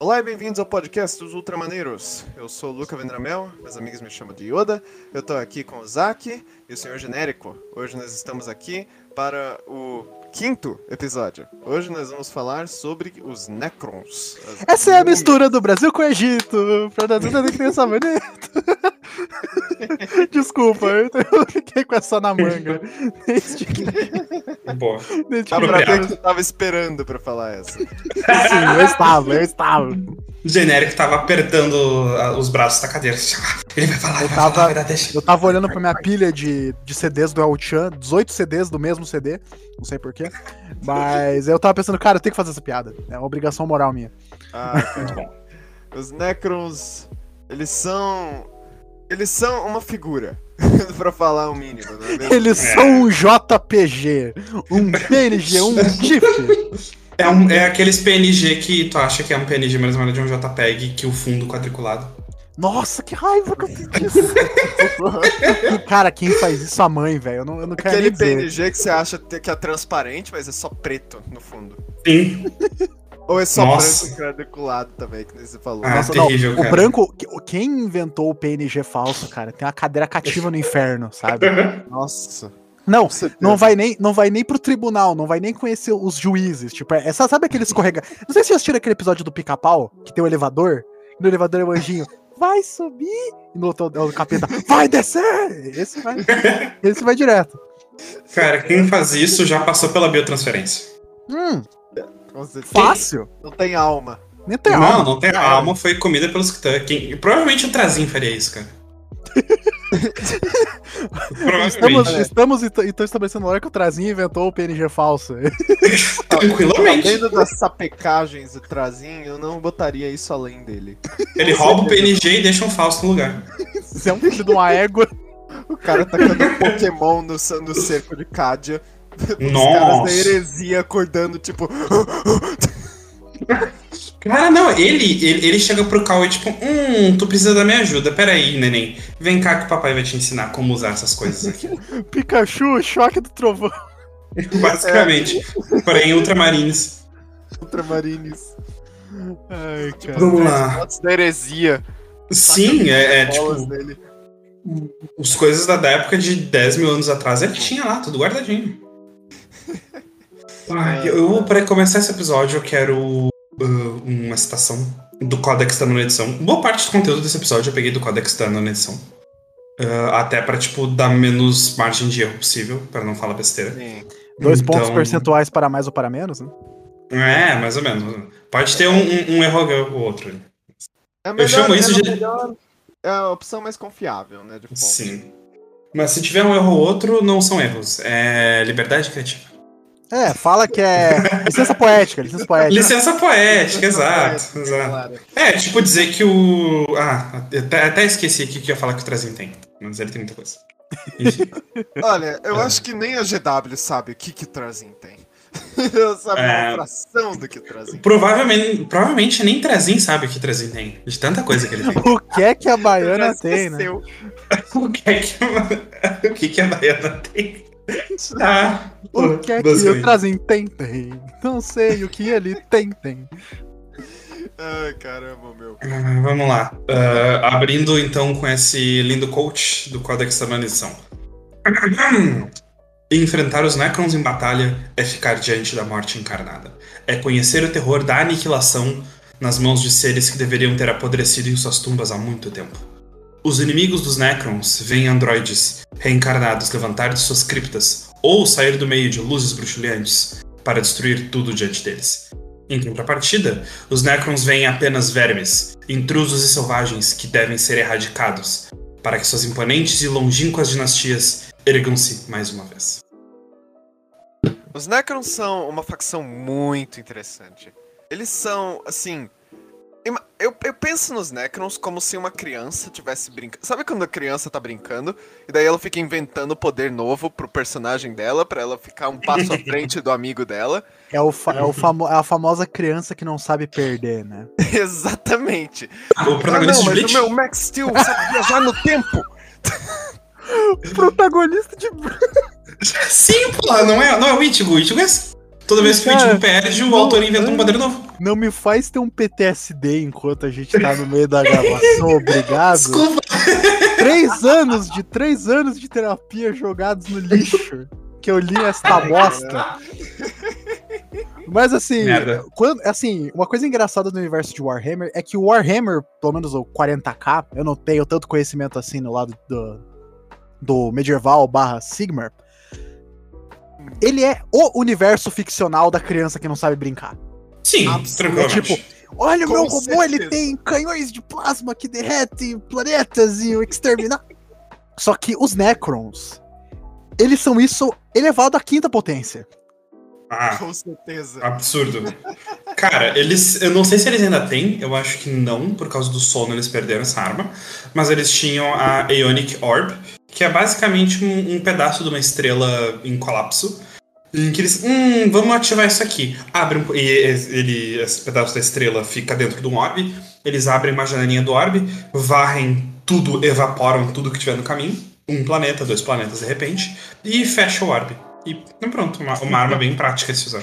Olá e bem-vindos ao podcast dos Ultramaneiros. Eu sou o Luca Vendramel, meus amigos me chamam de Yoda. Eu tô aqui com o Zack e o Senhor Genérico. Hoje nós estamos aqui para o quinto episódio. Hoje nós vamos falar sobre os Necrons. Essa é a mistura do Brasil com o Egito. Pra dar tudo criança bonita. Desculpa, eu eu fiquei com essa na manga. Desde que, Boa. desde Dá que pra eu ver que você tava esperando pra falar essa. Sim, eu estava, eu estava. O genérico tava apertando ah, os braços da cadeira. Ele vai falar, ele vai tava- falar, vai dar deixa. Eu tava olhando pra minha pilha de, de CDs do El Chan, 18 CDs do mesmo CD, não sei porquê. Mas eu tava pensando, cara, eu tenho que fazer essa piada. É uma obrigação moral minha. Ah, cara. Os Necrons, eles são. Eles são uma figura. pra falar o mínimo, não é mesmo? Eles É. são um JPG, um PNG, um GIF. É, um- é aqueles PNG que tu acha que é um PNG, mas na verdade é um JPEG que o fundo quadriculado. Nossa, que raiva que eu tenho disso. Cara, quem faz isso? A mãe, velho. Eu não, eu não quero Aquele. PNG que você acha que é transparente, mas é só preto no fundo. Sim. Ou é só Nossa. branco quadriculado também, que nem você falou. Ah, Nossa, terrível, não, o branco, quem inventou o PNG falso, cara, tem uma cadeira cativa no inferno, sabe? Nossa. Não, não vai nem, não vai nem pro tribunal, não vai nem conhecer os juízes, tipo, é, essa- sabe aquele escorrega... Não sei se vocês assistiram aquele episódio do Pica-Pau, que tem o elevador, e no elevador é o anjinho, vai subir, e no outro é o capeta, vai descer! Esse vai, esse vai direto. Cara, quem faz isso já passou pela biotransferência. Hum, Certeza. fácil. Não tem alma. Nem tem não, alma. não tem. A alma foi comida pelos titãs. Quem- Provavelmente o Trazinho faria isso, cara. Estamos, estamos então estabelecendo hora que o Trazinho inventou o PNG falso. Tranquilamente. Sabendo das sapecagens do Trazinho, eu não botaria isso além dele. Ele rouba o PNG e deixa um falso no lugar. Você é um filho de uma égua. O cara tacando um Pokémon no, no cerco de Cádia. Os caras da Nossa. heresia acordando, tipo. Cara, não, ele, ele, ele chega pro Cal e tipo, hum, tu precisa da minha ajuda. Pera aí, neném. Vem cá que o papai vai te ensinar como usar essas coisas aqui. Pikachu, choque do trovão. Basicamente. Porém, ultramarines. Ultramarines. Ai, cara. Vamos lá. Fotos da heresia. Sim, é, é tipo, dele. as coisas da, da época de 10 mil anos atrás, ele tinha lá, tudo guardadinho. Ai, eu, pra começar esse episódio, eu quero uh, uma citação do Codex da nona edição. Boa parte do conteúdo desse episódio eu peguei do Codex da nona edição. Uh, até pra, tipo, dar menos margem de erro possível, pra não falar besteira. Sim. Dois Então- pontos percentuais para mais ou para menos, né? É, mais ou menos. Pode ter um, um- um erro ou outro. É melhor, chamo isso é de- melhor- É a opção mais confiável, né? Sim. Mas se tiver um erro ou outro, não são erros. É liberdade criativa. É, fala que é licença poética, licença poética. Licença poética, exato. É, exato. claro. É, tipo dizer que o. Ah, até, até esqueci aqui que eu ia falar que o Trazinho tem. Mas ele tem muita coisa. Olha, eu É. acho que nem a GW sabe o que que Trazinho tem. Eu sabe É. uma fração do que Trazinho provavelmente, provavelmente nem Trazinho sabe o que Trazinho tem. De tanta coisa que ele tem. O que é que a baiana tem, né? o, que é que, o que, que a Baiana tem? Ah, O que é que basicamente. o Trazinho tem, tem. Não sei o que ele tem, tem. Ai, caramba, meu. Ah, Vamos lá. Ah, abrindo então com esse lindo coach do Codex da Nona Edição. Enfrentar os Necrons em batalha é ficar diante da morte encarnada. É conhecer o terror da aniquilação nas mãos de seres que deveriam ter apodrecido em suas tumbas há muito tempo. Os inimigos dos Necrons veem androides reencarnados levantar de suas criptas ou sair do meio de luzes bruxuleantes para destruir tudo diante deles. Em contrapartida, os Necrons veem apenas vermes, intrusos e selvagens que devem ser erradicados, para que suas imponentes e longínquas dinastias ergam-se mais uma vez. Os Necrons são uma facção muito interessante. Eles são, assim. Eu, eu penso nos Necrons como se uma criança tivesse brincando. Sabe quando a criança tá brincando? E daí ela fica inventando poder novo pro personagem dela, pra ela ficar um passo à frente do amigo dela. É, o fa- é, o famo- é a famosa criança que não sabe perder, né? Exatamente. O protagonista ah, não, de mas o meu Max Steel sabe viajar no tempo. Protagonista de. Sim, pô, não é, não é o Ichigo. O Ichigo é assim. Toda vez que o Ichigo perde, o não, autor inventa um é. poder novo. Não me faz ter um PTSD enquanto a gente tá no meio da gravação, obrigado. Desculpa. Três anos de três anos de terapia jogados no lixo. Que eu li esta bosta. Mas assim, Merda. quando, assim, uma coisa engraçada do universo de Warhammer é que o Warhammer, pelo menos o 40k, eu não tenho tanto conhecimento assim no lado do, do medieval barra Sigmar. Ele é o universo ficcional da criança que não sabe brincar. Sim, Absolutamente. tranquilamente. É tipo, Olha o meu robô, ele tem canhões de plasma que derretem planetas e o exterminar. Só que os Necrons, eles são isso elevado à quinta potência. Ah, Com certeza. absurdo. Cara, eles. Eu não sei se eles ainda têm, eu acho que não, por causa do sono eles perderam essa arma. Mas eles tinham a Aeonic Orb, que é basicamente um, um pedaço de uma estrela em colapso. Em que eles. Hum, vamos ativar isso aqui. Abrem. um- E ele, esse pedaço da estrela fica dentro de um orbe. Eles abrem uma janelinha do orbe, varrem tudo, evaporam tudo que tiver no caminho. Um planeta, dois planetas de repente. E fecha o orbe. E pronto, uma, uma arma bem prática de se usar.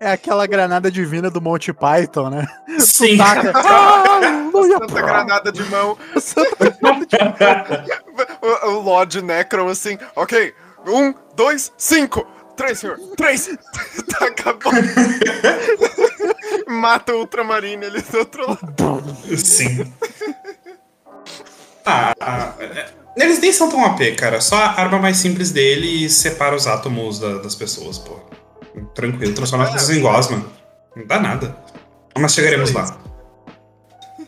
É aquela granada divina do Monty Python, né? Sim. Taca. Tanta pra- granada de mão. Santa granada de- O, o Lord Necron assim, ok. Um, dois, cinco. Três, senhor. Três. tá acabando. Mata o Ultramarine ali do outro lado. Sim. Ah, ah, é- eles nem são tão AP, cara. Só a arma mais simples dele separa os átomos da- das pessoas, pô. Tranquilo, transforma as pessoas em gosma. Não dá nada. Mas chegaremos lá.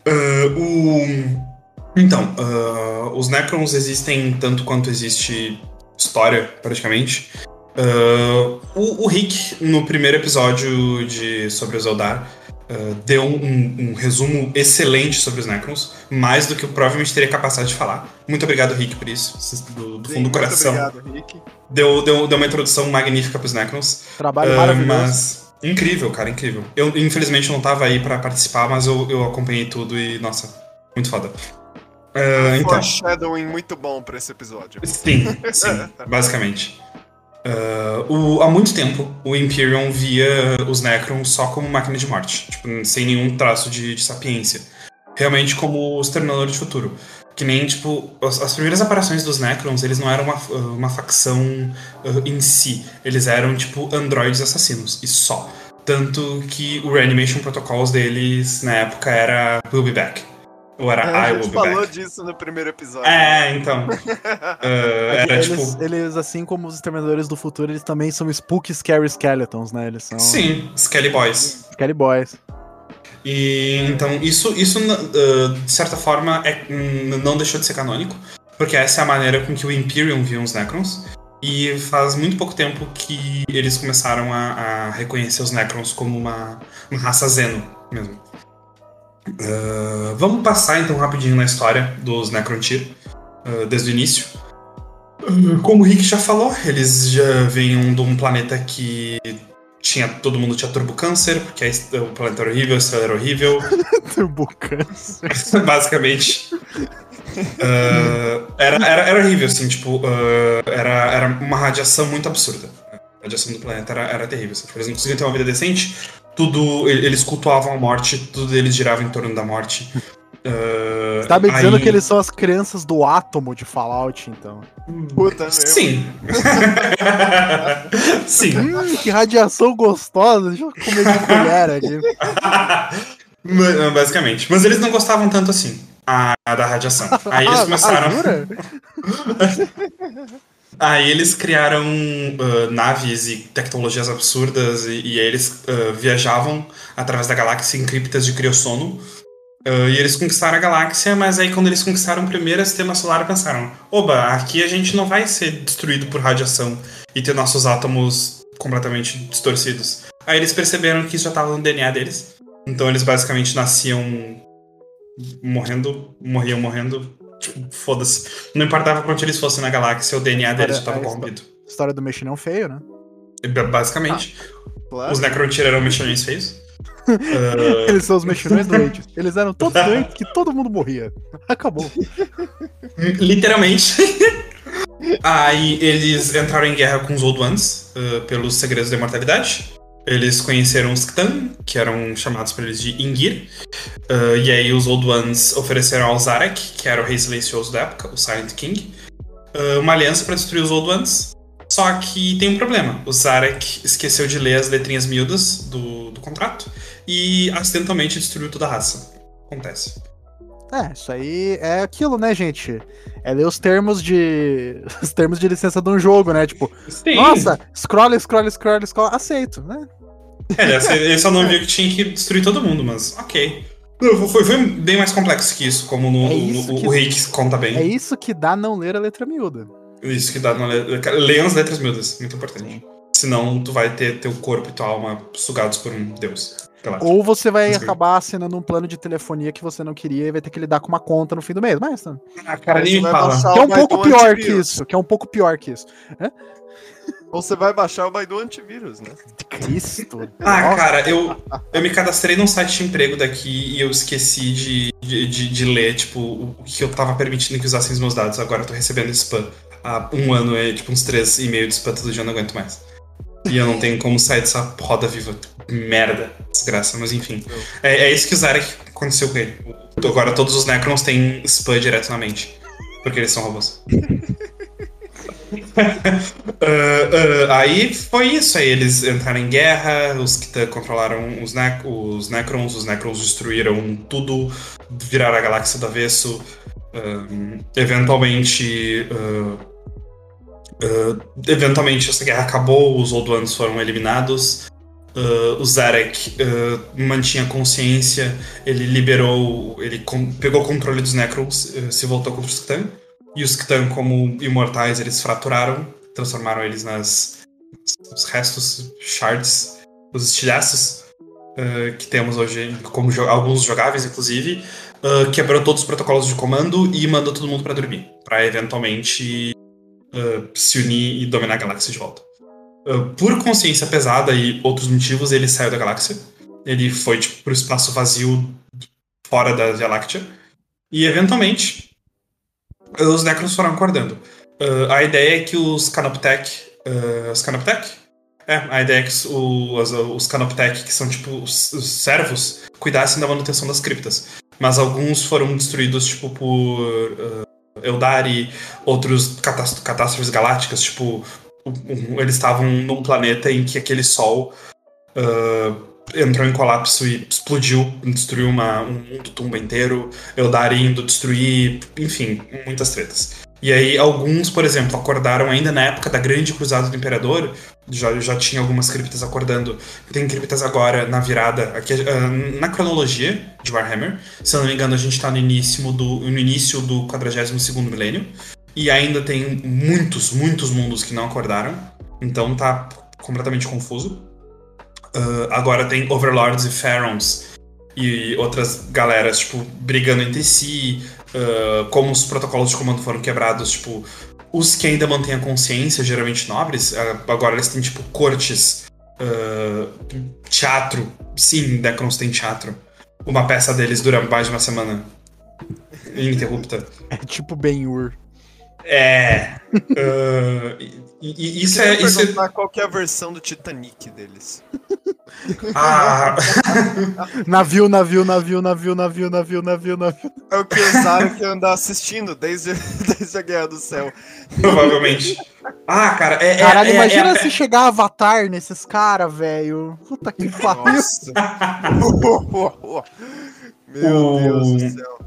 Ah, o... Então, ah, os Necrons existem tanto quanto existe história, praticamente. Ah, o, o Rick, no primeiro episódio de sobre os Eldar, ah, deu um, um resumo excelente sobre os Necrons, mais do que eu provavelmente teria capacidade de falar. Muito obrigado, Rick, por isso, do, do fundo do Muito coração. obrigado, Rick. Deu, deu, deu uma introdução magnífica pros Necrons. Trabalho maravilhoso. mas incrível, cara, incrível. Eu, infelizmente, não tava aí pra participar, mas eu, eu acompanhei tudo e, nossa, muito foda. Ah, então, Foreshadowing muito bom pra esse episódio. sim, sim, basicamente. Ah, o- há muito tempo, o Imperium via os Necrons só como máquina de morte, tipo, sem nenhum traço de, de sapiência. Realmente como os Terminadores de Futuro. Que nem, tipo, as, as primeiras aparições dos Necrons, eles não eram uma, uma facção ah, em si. Eles eram, tipo, androides assassinos, e só. Tanto que o Reanimation Protocols deles, na época, era We'll Be Back. Ou era É, I a Will gente Be falou Back. disso no primeiro episódio. É, então. Ah, era, eles, tipo... eles, assim como os Exterminadores do Futuro, eles também são Spooky Scary Skeletons, né? Eles são Sim, Skelly Boys. Scary Boys. E então isso, isso uh, de certa forma é, não deixou de ser canônico, porque essa é a maneira com que o Imperium viu os Necrons. E faz muito pouco tempo que eles começaram a, a reconhecer os Necrons como uma, uma raça Zeno mesmo. Uh, vamos passar então rapidinho na história dos Necrontyr, uh, desde o início. Como o Rick já falou, eles já vêm de um planeta que tinha todo mundo tinha turbo câncer, porque est- o planeta era horrível, a estrela era horrível, Turbucâncer. basicamente. Uh, era, era, era horrível, assim, tipo, uh, era, era uma radiação muito absurda. A radiação do planeta era, era terrível. Assim, tipo, eles não conseguiam ter uma vida decente, tudo. Eles cultuavam a morte, tudo deles girava em torno da morte. Uh, Tá me dizendo aí- que eles são as crianças do átomo de Fallout, então. Puta. Sim. Sim. Hum, que radiação gostosa. Deixa eu comer de colher aqui. Ma- Basicamente. Mas eles não gostavam tanto assim a, a da radiação. Aí eles Ah, começaram. Aí eles criaram ah, naves e tecnologias absurdas e, e aí eles ah, viajavam através da galáxia em criptas de criossono. Ah, e eles conquistaram a galáxia, mas aí quando eles conquistaram o primeiro sistema solar, pensaram: oba, aqui a gente não vai ser destruído por radiação e ter nossos átomos completamente distorcidos. Aí eles perceberam que isso já estava no DNA deles. Então eles basicamente nasciam morrendo, morriam morrendo. Tipo, foda-se. Não importava quanto eles fossem na galáxia, o DNA deles já estava Olha, corrompido. História do mexilhão feio, né? Basicamente. Claro. Os Necrontyr eram mexilhões feios. Ah, Eles são os mexilhões doentes. Eles eram todos doentes que todo mundo morria. Acabou. literalmente. Aí eles entraram em guerra com os Old Ones ah, pelos segredos da imortalidade. eles conheceram os Ktan, que eram chamados por eles de Ingir. Uh, e aí os Old Ones ofereceram ao Zarek, que era o rei silencioso da época, o Silent King, uh, uma aliança para destruir os Old Ones. Só que tem um problema. O Zarek esqueceu de ler as letrinhas miúdas do, do contrato e acidentalmente destruiu toda a raça. Acontece. É, isso aí é aquilo, né, gente? É ler os termos de. os termos de licença de um jogo, né? Tipo, Sim. nossa, scroll, scroll, scroll, scroll, aceito, né? É, ele só não viu que tinha que destruir todo mundo, mas ok. Foi, foi bem mais complexo que isso, como no, É isso no- que- o Rick conta bem. É isso que dá não ler a letra miúda. Isso que dá na letra. Leiam as letras miúdas, muito importante. Senão tu vai ter teu corpo e tua alma sugados por um deus. Ou você vai Sim. acabar assinando um plano de telefonia que você não queria e vai ter que lidar com uma conta no fim do mês. Mas, né? Ah, cara, nem me fala. que é um pouco pior que isso. Que é um pouco pior que isso. Ou você vai baixar o Baidu antivírus, né? Cristo. Ah, Nossa. cara, eu, eu me cadastrei num site de emprego daqui e eu esqueci de, de, de- de ler, tipo, o o que eu tava permitindo que usassem os meus dados. Agora eu tô recebendo spam. Há um ano é tipo uns três e meio de spam todo dia, eu não aguento mais. E eu não tenho como sair dessa roda viva. Merda, desgraça, mas enfim. É, é isso que o Zarek aconteceu com ele. Agora todos os Necrons têm spam direto na mente. Porque eles são robôs. Ah, ah, aí foi isso, aí eles entraram em guerra, os que controlaram os, nec os Necrons, os Necrons destruíram tudo, viraram a galáxia do avesso. ah, eventualmente. Ah, eventualmente essa guerra acabou, os Old Ones foram eliminados. ah, o Zarek ah, mantinha consciência, ele liberou, ele com- pegou o controle dos Necrons, se voltou contra os Ktan. E os Ktan, como imortais, eles fraturaram, transformaram eles nas os restos, shards, os estilhaços uh, que temos hoje, como jo- alguns jogáveis, inclusive, uh, quebrou todos os protocolos de comando e mandou todo mundo pra dormir, Pra eventualmente uh, se unir e dominar a galáxia de volta. Uh, por consciência pesada e outros motivos, ele saiu da galáxia. Ele foi tipo, pro espaço vazio fora da Láctea. E eventualmente, os Necrons foram acordando. Uh, a ideia é que os Canoptech. Uh, os Canoptech? É, a ideia é que os, os, Canoptech, que são tipo os, os servos, cuidassem da manutenção das criptas. Mas alguns foram destruídos, tipo, por Eldari, outros catás- catástrofes galácticas, tipo, eles estavam num planeta em que aquele sol uh, entrou em colapso e explodiu, destruiu uma, um mundo tumba inteiro, Eldari indo destruir, enfim, muitas tretas. E aí, alguns, por exemplo, acordaram ainda na época da Grande Cruzada do Imperador, já, já tinha algumas criptas acordando. Tem criptas agora na virada, aqui, ah, na cronologia de Warhammer. Se eu não me engano, a gente tá no início do, no início do 42 milênio. E ainda tem muitos, muitos mundos que não acordaram. Então tá completamente confuso. Ah, agora tem Overlords e Pharaons e outras galeras, tipo, brigando entre si. Como os protocolos de comando foram quebrados, tipo, os que ainda mantêm a consciência, geralmente nobres, agora eles têm, tipo, cortes, ah, teatro. Sim, Necrons tem teatro. Uma peça deles dura mais de uma semana. Ininterrupta. É tipo Ben-Hur. É. ah, e, e- isso é. Isso é qual que é a versão do Titanic deles. ah, Navio, navio, navio, navio, navio, navio, navio, navio. É o que usaram que eu ando assistindo desde, desde a Guerra do Céu. provavelmente. Ah, cara, é. é- Caralho, é- imagina é- se chegar Avatar nesses caras, velho. Puta que pariu. Meu O- Deus do céu.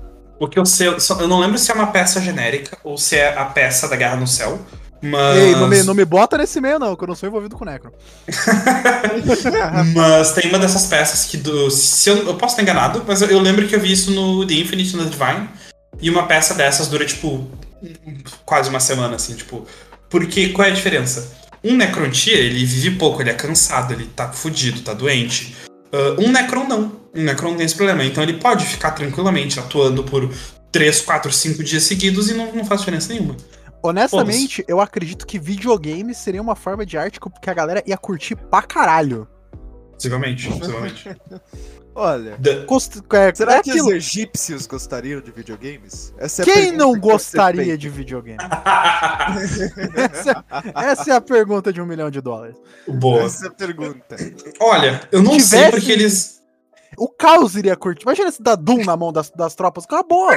O que eu sei, eu não lembro se é uma peça genérica ou se é a peça da Guerra no Céu. Mas. Ei, não me, não me bota nesse meio, não, que eu não sou envolvido com Necro. Mas tem uma dessas peças que do. Se eu, eu posso estar enganado, mas eu, eu lembro que eu vi isso no The Infinite and the Divine. E uma peça dessas dura, tipo, quase uma semana, assim, tipo. Porque qual é a diferença? Um Necrontia, ele vive pouco, ele é cansado, ele tá fudido, tá doente. Ah, um Necron não. Um Necron não tem esse problema. Então ele pode ficar tranquilamente atuando por 3, 4, 5 dias seguidos e não, não faz diferença nenhuma. Honestamente, eu acredito que videogame seria uma forma de arte que a galera ia curtir pra caralho. Possivelmente, possivelmente. Olha. Da- Cost- é, Será é que aquilo. os egípcios gostariam de videogames? Essa é a Quem não gostaria de videogame? essa, essa é a pergunta de um milhão de dólares. Boa. Essa é a pergunta. Olha, eu não sei Tivesse- porque eles. O caos iria curtir. Imagina se dá Doom na mão das, das tropas. Acabou.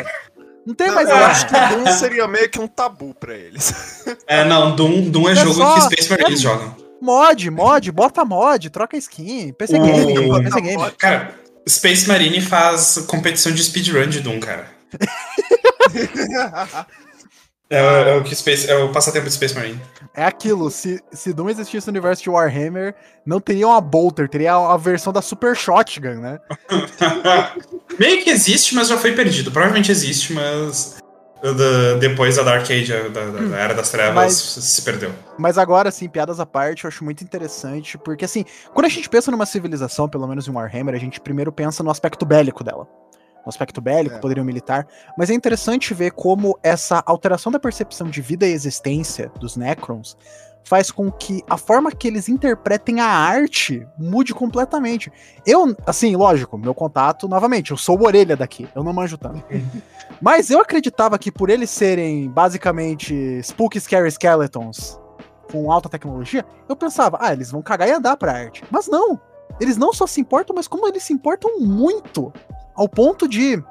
Não tem mais eu nada. acho que Doom seria meio que um tabu pra eles. É, não, Doom, Doom é, É jogo só- que Space Marines é- jogam. Mod, mod, bota mod, troca skin. PC O- Game, PC Game. Cara, Space Marine faz competição de speedrun de Doom, cara. É, é o que Space, é o passatempo de Space Marine. É aquilo, se, se Doom existisse no universo de Warhammer, não teria uma Bolter, teria a versão da Super Shotgun, né? Meio que existe, mas já foi perdido. Provavelmente existe, mas da- depois da Dark Age, da, da- da Era das Trevas, Mas- se perdeu. Mas agora, assim, piadas à parte, eu acho muito interessante, porque, assim, quando a gente pensa numa civilização, pelo menos em Warhammer, a gente primeiro pensa no aspecto bélico dela. No aspecto bélico, É. poderio militar. Mas é interessante ver como essa alteração da percepção de vida e existência dos Necrons faz com que a forma que eles interpretem a arte mude completamente. Eu, assim, lógico, meu contato, novamente, eu sou o orelha daqui, eu não manjo tanto. Mas eu acreditava que por eles serem basicamente Spooky Scary Skeletons com alta tecnologia, eu pensava, ah, eles vão cagar e andar pra arte. Mas não! Eles não só se importam, mas como eles se importam muito, ao ponto de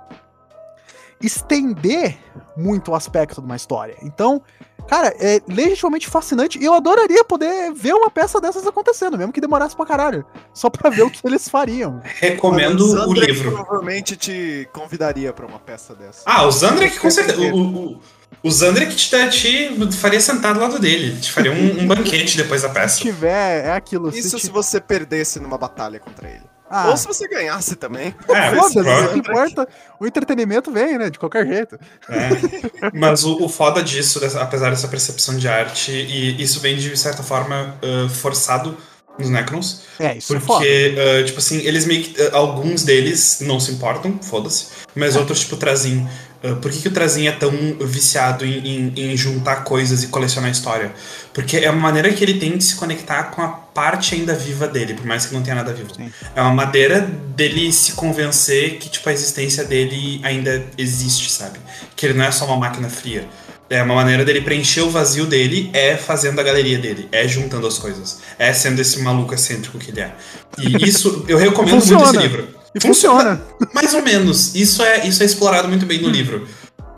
estender muito o aspecto de uma história. Então, cara, é legitimamente fascinante e eu adoraria poder ver uma peça dessas acontecendo, mesmo que demorasse pra caralho, só pra ver o que eles fariam. Recomendo o Zandra livro. provavelmente te convidaria pra uma peça dessa. Ah, o Zandrek com certeza. O, o, o Zandrek te, te faria sentado ao lado dele. Te faria um, um banquete depois da Se peça. tiver, é aquilo. Isso se se ti- você perdesse numa batalha contra ele. Ah, Ou se você ganhasse também. É, foda-se, o que importa, o entretenimento vem, né, de qualquer jeito. É. Mas o, o foda disso, apesar dessa percepção de arte, e isso vem de certa forma uh, forçado nos Necrons, É, isso é foda. porque, uh, tipo assim, eles meio que. uh, alguns deles não se importam, foda-se, mas outros, tipo, Trazin. Uh, por que, que o Trazin é tão viciado em, em- em juntar coisas e colecionar história? Porque é uma maneira que ele tem de se conectar com a parte ainda viva dele, por mais que não tenha nada vivo. Sim. É uma maneira dele se convencer que, tipo, a existência dele ainda existe, sabe? Que ele não é só uma máquina fria. É uma maneira dele preencher o vazio dele é fazendo a galeria dele, é juntando as coisas, é sendo esse maluco excêntrico que ele é. E isso, eu recomendo muito esse livro. E funciona. Mais ou menos. Isso é, isso é explorado muito bem no livro.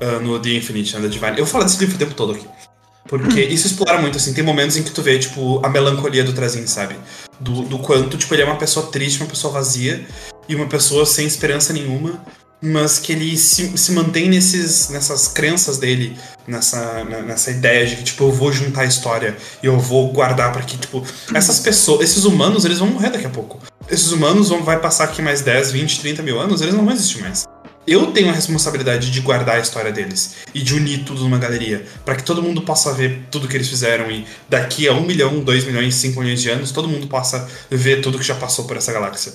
ah, no The Infinite, né, The Divine. Eu falo desse livro o tempo todo aqui. Porque isso explora muito, assim. Tem momentos em que tu vê, tipo, a melancolia do Trazin, sabe? Do, do quanto, tipo, ele é uma pessoa triste, uma pessoa vazia. E uma pessoa sem esperança nenhuma. Mas que ele se, se mantém nesses, nessas crenças dele. Nessa, nessa ideia de que, tipo, eu vou juntar a história. E eu vou guardar pra que, tipo... Essas pessoas, esses humanos, eles vão morrer daqui a pouco. Esses humanos vão vai passar aqui mais 10, 20, 30 mil anos, eles não vão existir mais. Eu tenho a responsabilidade de guardar a história deles e de unir tudo numa galeria, para que todo mundo possa ver tudo que eles fizeram e daqui a 1 milhão, 2 milhões, 5 milhões de anos, todo mundo possa ver tudo que já passou por essa galáxia.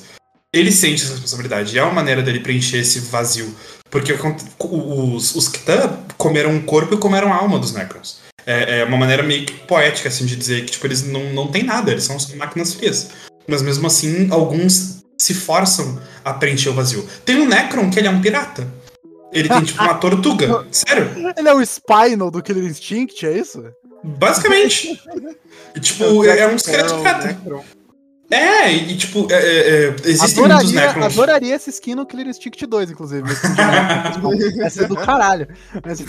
Ele sente essa responsabilidade, e é uma maneira dele preencher esse vazio. Porque os, os Kitan comeram o corpo e comeram a alma dos Necrons. É, é uma maneira meio que poética, assim, de dizer que tipo, eles não, não têm nada, eles são máquinas frias. Mas mesmo assim, alguns se forçam a preencher o vazio. Tem um Necron que ele é um pirata. Ele tem tipo uma tortuga. Sério? Ele é o Spinal do Killer Instinct, é isso? Basicamente. E, tipo, é, é um esqueleto Necron, pirata. É, e tipo, é, é, é, existem muitos Adoraria, Necrons. adoraria essa skin no Killer Instinct 2, inclusive. Essa é do caralho. Mas,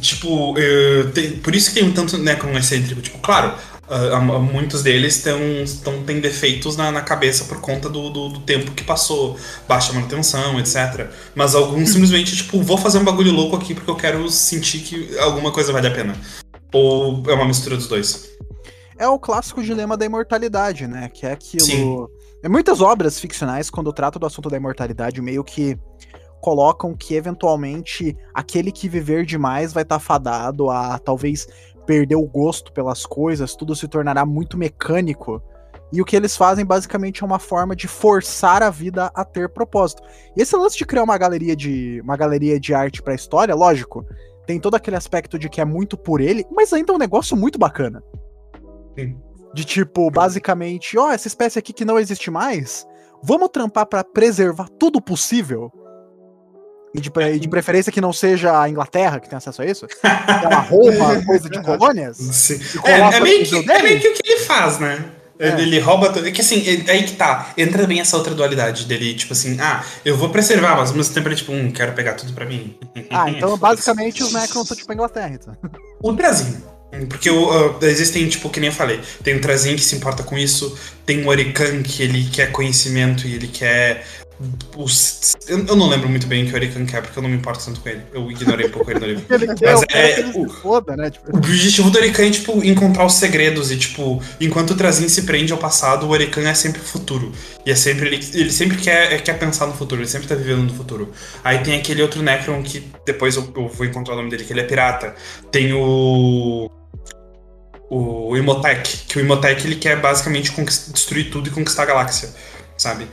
Tipo, é, tem- por isso que tem um tanto Necron excêntrico. Tipo, claro, ah, muitos deles tão, têm defeitos na, na cabeça por conta do, do, do tempo que passou, baixa manutenção, etc. Mas alguns simplesmente, tipo, vou fazer um bagulho louco aqui porque eu quero sentir que alguma coisa vale a pena. Ou é uma mistura dos dois. é o clássico dilema da imortalidade, né? Que é aquilo. Sim. É muitas obras ficcionais, quando tratam do assunto da imortalidade, meio que colocam que eventualmente aquele que viver demais vai estar fadado a talvez perder o gosto pelas coisas, tudo se tornará muito mecânico. E o que eles fazem basicamente é uma forma de forçar a vida a ter propósito. E esse lance de criar uma galeria de uma galeria de arte para a história, lógico, tem todo aquele aspecto de que é muito por ele, mas ainda é um negócio muito bacana. Sim. De tipo, basicamente, ó, essa espécie aqui que não existe mais, vamos trampar pra preservar tudo possível. E de, pre- e de preferência que não seja a Inglaterra que tem acesso a isso. Ela rouba coisa de colônias. Sim. É, é meio que, é meio que o que ele faz, né? É. Ele, rouba tudo. É que assim, é- aí que tá. Entra bem essa outra dualidade dele, tipo assim, ah, eu vou preservar, mas ao mesmo tempo ele, tipo, hum, quero pegar tudo pra mim. Ah, então basicamente os Necrons são tipo a Inglaterra. Então. O Brasil. Porque ah, existem, tipo, que nem eu falei, tem o Trazin que se importa com isso, tem o Orican que ele quer conhecimento e ele quer. Os, eu, eu não lembro muito bem o que o Orican quer, porque eu não me importo tanto com ele. Eu ignorei um pouco ele no livro. Mas o é- foda, né? Tipo, O objetivo do Orican é, tipo, encontrar os segredos e, tipo, enquanto o Trazin se prende ao passado, o Orican é sempre o futuro. E é sempre, ele, ele sempre quer, quer pensar no futuro, ele sempre tá vivendo no futuro. Aí tem aquele outro Necron que depois eu, eu vou encontrar o nome dele, que ele é pirata. Tem o... O Imotech, que o Imotech ele quer basicamente destruir tudo e conquistar a galáxia, sabe?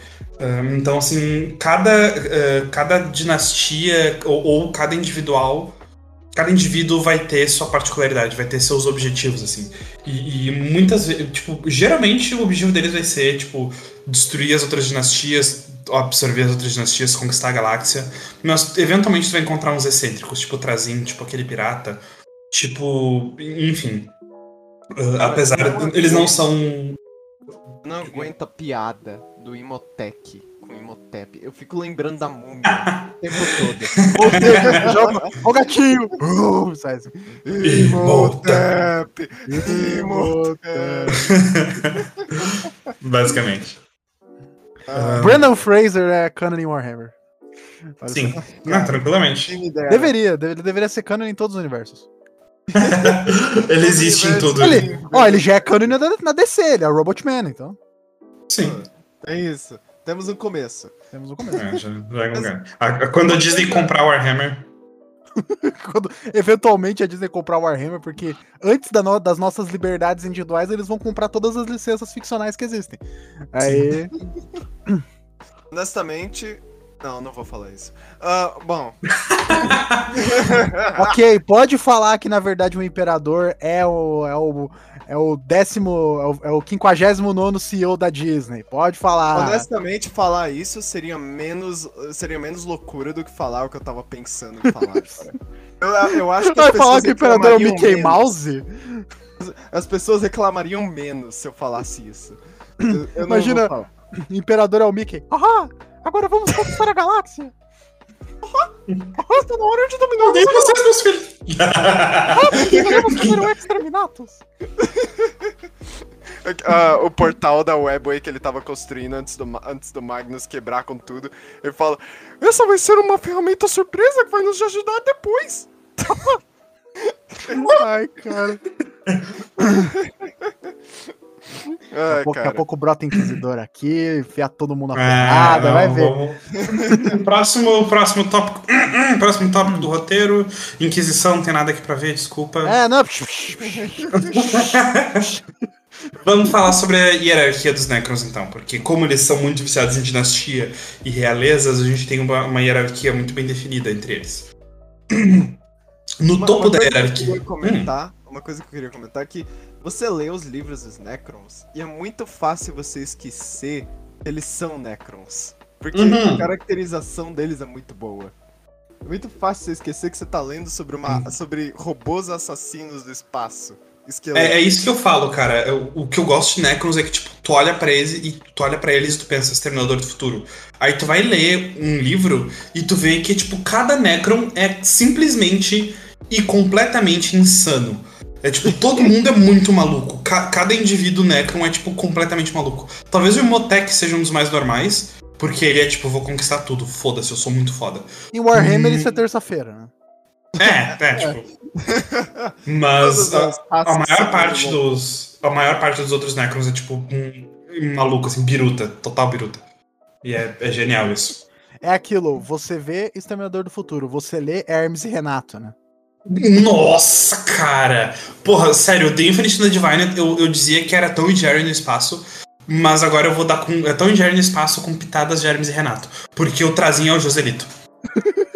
Então, assim, cada, ah, cada dinastia ou, ou cada individual cada indivíduo vai ter sua particularidade, vai ter seus objetivos, assim. E, e muitas vezes, tipo, geralmente o objetivo deles vai ser, tipo, destruir as outras dinastias, absorver as outras dinastias, conquistar a galáxia. Mas eventualmente tu vai encontrar uns excêntricos, tipo o Trazin, tipo aquele pirata. Tipo, enfim. Uh, apesar. não Eles não são. Não aguento a piada do Imotec com Imotep. Eu fico lembrando da múmia o tempo todo. joga o gatinho. Uh, sai assim. Imotep! Basicamente. Brandon Fraser é canon em Warhammer. Sim. Não, tranquilamente. Deveria, deve- ele deveria ser canon em todos os universos. Ele existe em tudo. Ele, ó, ele já é canon na, na DC, ele é o Robotman, então. Sim. É isso. Temos um começo. Temos o começo. É, já cara. A- Quando a Disney comprar o Warhammer. Quando eventualmente a Disney comprar o Warhammer, porque antes da no- das nossas liberdades individuais, eles vão comprar todas as licenças ficcionais que existem. Aí. Honestamente. Não, não vou falar isso. Ah, bom, ok, pode falar que na verdade o Imperador é o. É o é o décimo. É o, é o 59 CEO da Disney. Pode falar. honestamente, falar isso seria menos, seria menos loucura do que falar o que eu tava pensando em falar. Eu, eu acho que as Vai falar pessoas que o Imperador é o reclamariam Mickey menos. Mouse? As pessoas reclamariam menos se eu falasse isso. Eu- eu Imagina-. Imperador é o Mickey. Ahá! Agora vamos conquistar a galáxia! Ahá! Ahá, tá na hora de dominar Nem vocês, meus filhos. Queremos fazer o Exterminatus! Ah, o portal da Webway que ele tava construindo antes do, antes do Magnus quebrar com tudo. Ele fala: Essa vai ser uma ferramenta surpresa que vai nos ajudar depois. Ai, cara. Daqui a Ai, pouco, daqui a pouco brota Inquisidor aqui, enfia todo mundo na Ah, porrada, vai ver. vamos- próximo, próximo tópico. próximo tópico do roteiro. Inquisição, não tem nada aqui pra ver, desculpa. É, não. Vamos falar sobre a hierarquia dos Necrons, então. Porque como eles são muito viciados em dinastia e realezas, a gente tem uma, uma hierarquia muito bem definida entre eles. No Uma- topo uma da que eu hierarquia. queria comentar, uma coisa que eu queria comentar é que você lê os livros dos Necrons e é muito fácil você esquecer que eles são Necrons. Porque Uhum. a caracterização deles é muito boa. É muito fácil você esquecer que você tá lendo sobre, uma, sobre robôs assassinos do espaço. É, é isso que eu falo, cara. Eu- o que eu gosto de Necrons é que, tipo, tu olha pra eles e tu olha para eles e tu pensa, Exterminador do Futuro. Aí tu vai ler um livro e tu vê que, tipo, cada Necron é simplesmente e completamente insano. É tipo, todo mundo é muito maluco. Ca- cada indivíduo Necron é, tipo, completamente maluco. Talvez o Imotech seja um dos mais normais, porque ele é, tipo, vou conquistar tudo. Foda-se, eu sou muito foda. Em Warhammer Hum. isso é terça-feira, né? É, é, tipo. Mas a, a maior parte dos. A maior parte dos outros Necrons é tipo um, um maluco, assim, biruta, total biruta. E é, é genial isso. É aquilo, você vê Exterminador do Futuro, você lê Hermes e Renato, né? Nossa, cara! Porra, sério, The Infinite the Divine eu, eu dizia que era e Jerry no espaço, mas agora eu vou dar com. É e Jerry no espaço com pitadas de Hermes e Renato. Porque o Trazinho é o Joselito.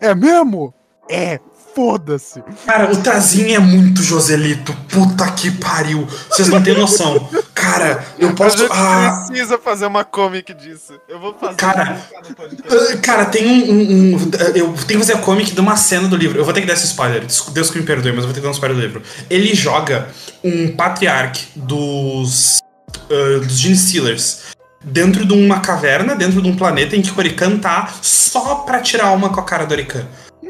É mesmo? É foda-se. Cara, o Trazinho é muito Joselito. Puta que pariu. Vocês não têm noção. Cara, eu A posso. gente Ah, precisa fazer uma comic disso. Eu vou fazer. Cara, ah, cara, tem um, um- um- Eu tenho que fazer a comic de uma cena do livro. Eu vou ter que dar esse spoiler. Deus que me perdoe, mas eu vou ter que dar um spoiler do livro. Ele joga um patriarca dos. ah, dos Gene dentro de uma caverna, dentro de um planeta em que o Orican tá só pra tirar uma com a cara do Orican.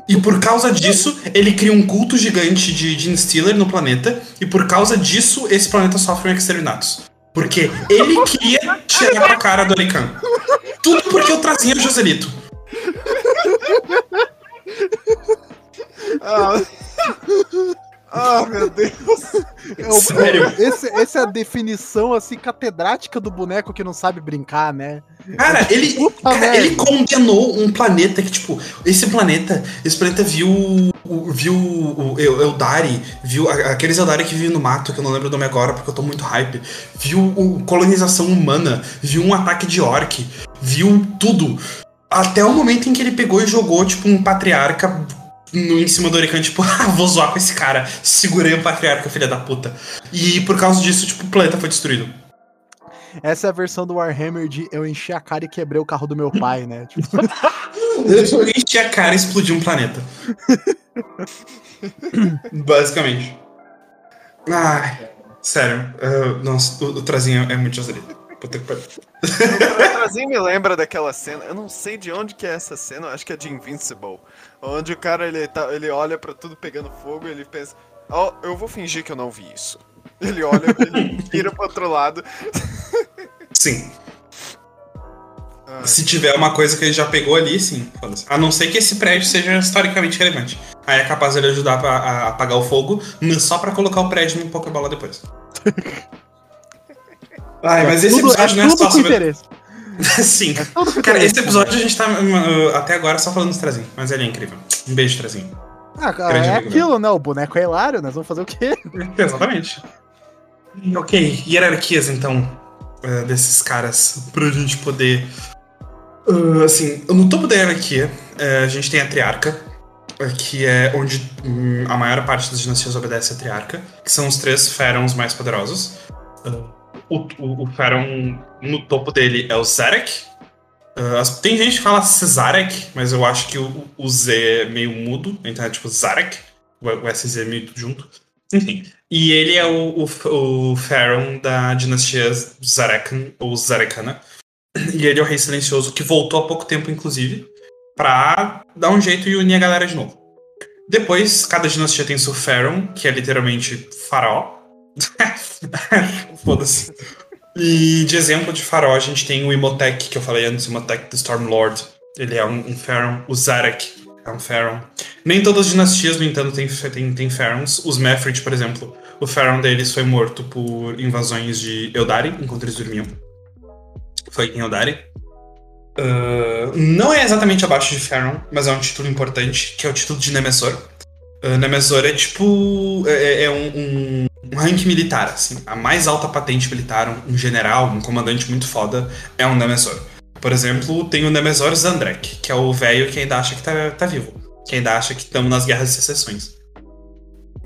E por causa disso, ele cria um culto gigante de Gene Stealer no planeta, e por causa disso, esse planeta sofre um exterminatus. Porque ele queria tirar a cara do Orican. Tudo porque eu trazia o Joselito. Ah. Ah, meu Deus. É o- Sério? Esse, essa é a definição, assim, catedrática do boneco que não sabe brincar, né? Cara, ele, cara, ele condenou um planeta que, tipo, esse planeta, esse planeta viu viu o El- Eldari, viu aqueles Eldari que vivem no mato, que eu não lembro o nome agora porque eu tô muito hype, viu o colonização humana, viu um ataque de orc, viu tudo. Até o momento em que ele pegou e jogou, tipo, um patriarca no, em cima do Orican, tipo, ah, vou zoar com esse cara. Segurei o patriarca, filha da puta. E por causa disso, tipo, o planeta foi destruído. Essa é a versão do Warhammer de eu enchi a cara e quebrei o carro do meu pai, né? Tipo, Eu enchi a cara e explodiu um planeta. Basicamente. Ai, sério. ah, nossa, o, o trazinho é muito Joselito. Puta que pariu. O Trazinho me lembra daquela cena. Eu não sei de onde que é essa cena, eu acho que é de Invincible. Onde o cara ele, tá, ele olha pra tudo pegando fogo e ele pensa: Ó, eu vou fingir que eu não vi isso. Ele olha, ele vira pro outro lado. Sim. Ah, Se tiver uma coisa que ele já pegou ali, sim. A não ser que esse prédio seja historicamente relevante. Aí é capaz ele ajudar pra- a apagar o fogo, mas só pra colocar o prédio num Pokébola depois. Ai, mas esse tudo, episódio não é tudo só com sobre. interesse. Sim. Com Cara, esse episódio a gente tá uh, até agora só falando do Trazinho, mas ele é incrível. Um beijo, Trazinho. Ah, Grande é aquilo, né? O boneco é hilário, nós vamos fazer o quê? Exatamente. Ok, hierarquias então uh, desses caras pra gente poder. uh, assim, no topo da hierarquia, uh, a gente tem a triarca, uh, que é onde hum, a maior parte das dinastias obedece a triarca, que são os três pharaons mais poderosos. Uh, o, o, o pharaon no topo dele é o Zarek. Uh, tem gente que fala Cesarek, mas eu acho que o, o Z é meio mudo, então é tipo Zarek, o, o SZ é meio junto. Enfim. E ele é o, o, o Pharaon da dinastia Zarekan, ou Zarekana. E ele é o rei silencioso que voltou há pouco tempo, inclusive, pra dar um jeito e unir a galera de novo. Depois, cada dinastia tem seu Pharaon, que é literalmente faraó. Foda-se. E de exemplo de faraó, a gente tem o Imhotep, que eu falei antes, o Imhotep do Stormlord. Ele é um, um Pharaon. O Zarek é um Pharaon. Nem todas as dinastias, no entanto, têm tem, tem Pharaons. Os Mefrit, por exemplo, o Pharaon deles foi morto por invasões de Eldari, enquanto eles dormiam. Foi em Eldari. Ah, não é exatamente abaixo de Pharaon, mas é um título importante, que é o título de Nemesor. Uh, Nemesor é tipo. É, é um, um, um rank militar, assim. A mais alta patente militar, um, um general, um comandante muito foda, é um Nemesor. Por exemplo, tem o Nemesor Zandrek, que é o velho que ainda acha que tá, tá vivo. Que ainda acha que estamos nas guerras de secessões.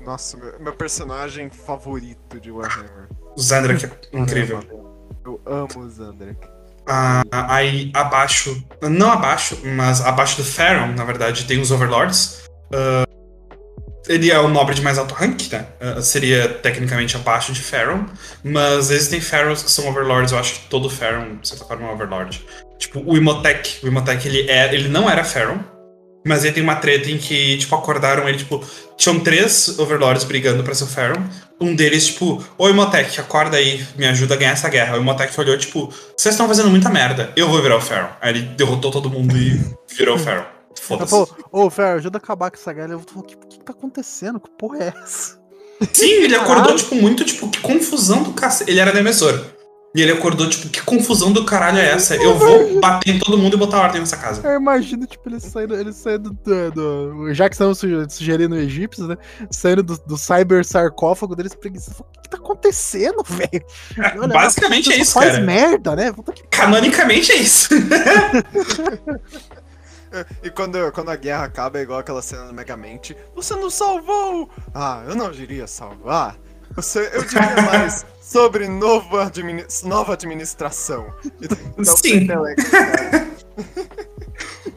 Nossa, meu, meu personagem favorito de Warhammer. O Zandrek é incrível. Eu amo o Zandrak. Ah, aí abaixo, não abaixo, mas abaixo do Pharaon, na verdade, tem os Overlords. Ah, ele é o nobre de mais alto rank, né? Ah, seria tecnicamente abaixo de Pharaon, mas existem Pharaohs que são Overlords, eu acho que todo Pharaon, de certa forma, é um Overlord. Tipo, o Imhotep, o Imhotep, ele, é, ele não era Pharaon, mas ele tem uma treta em que, tipo, acordaram ele, tipo, tinham três Overlords brigando pra ser o Pharaon, um deles, tipo, ô Imhotep, acorda aí, me ajuda a ganhar essa guerra. O Imhotep olhou, tipo, vocês estão fazendo muita merda, eu vou virar o Pharaon. Aí ele derrotou todo mundo e virou o Ela Foda-se. falou, ô, Fer, ajuda a acabar com essa galera. Eu falei, o que, que tá acontecendo? Que porra é essa? Sim, ele acordou, tipo, muito, tipo, que confusão do cacete. Ele era Nemesor. E ele acordou, tipo, que confusão do caralho é essa? Eu vou bater em todo mundo e botar ordem nessa casa. Eu imagino, tipo, ele saindo, ele saindo do, do- Já que estamos suge- sugerindo egípcios, né? Saindo do, do cyber sarcófago deles preguiçosos. O que, tá acontecendo, velho? Basicamente é isso, faz cara. merda, né? Canonicamente é isso. E quando, quando a guerra acaba é igual aquela cena do Megamente. Você não salvou! Ah, eu não diria salvar. Você, eu diria mais sobre novo nova administração. Então, Sim.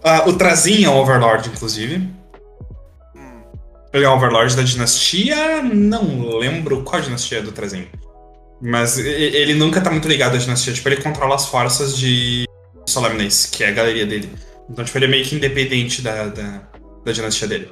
uh, o Trazin é o Overlord, inclusive. Hum. Ele é o Overlord da dinastia. Não lembro qual dinastia é do Trazin. Mas ele nunca tá muito ligado à dinastia. Tipo, ele controla as forças de Solemnes, que é a galeria dele. Então, tipo, ele é meio que independente da, da, da dinastia dele.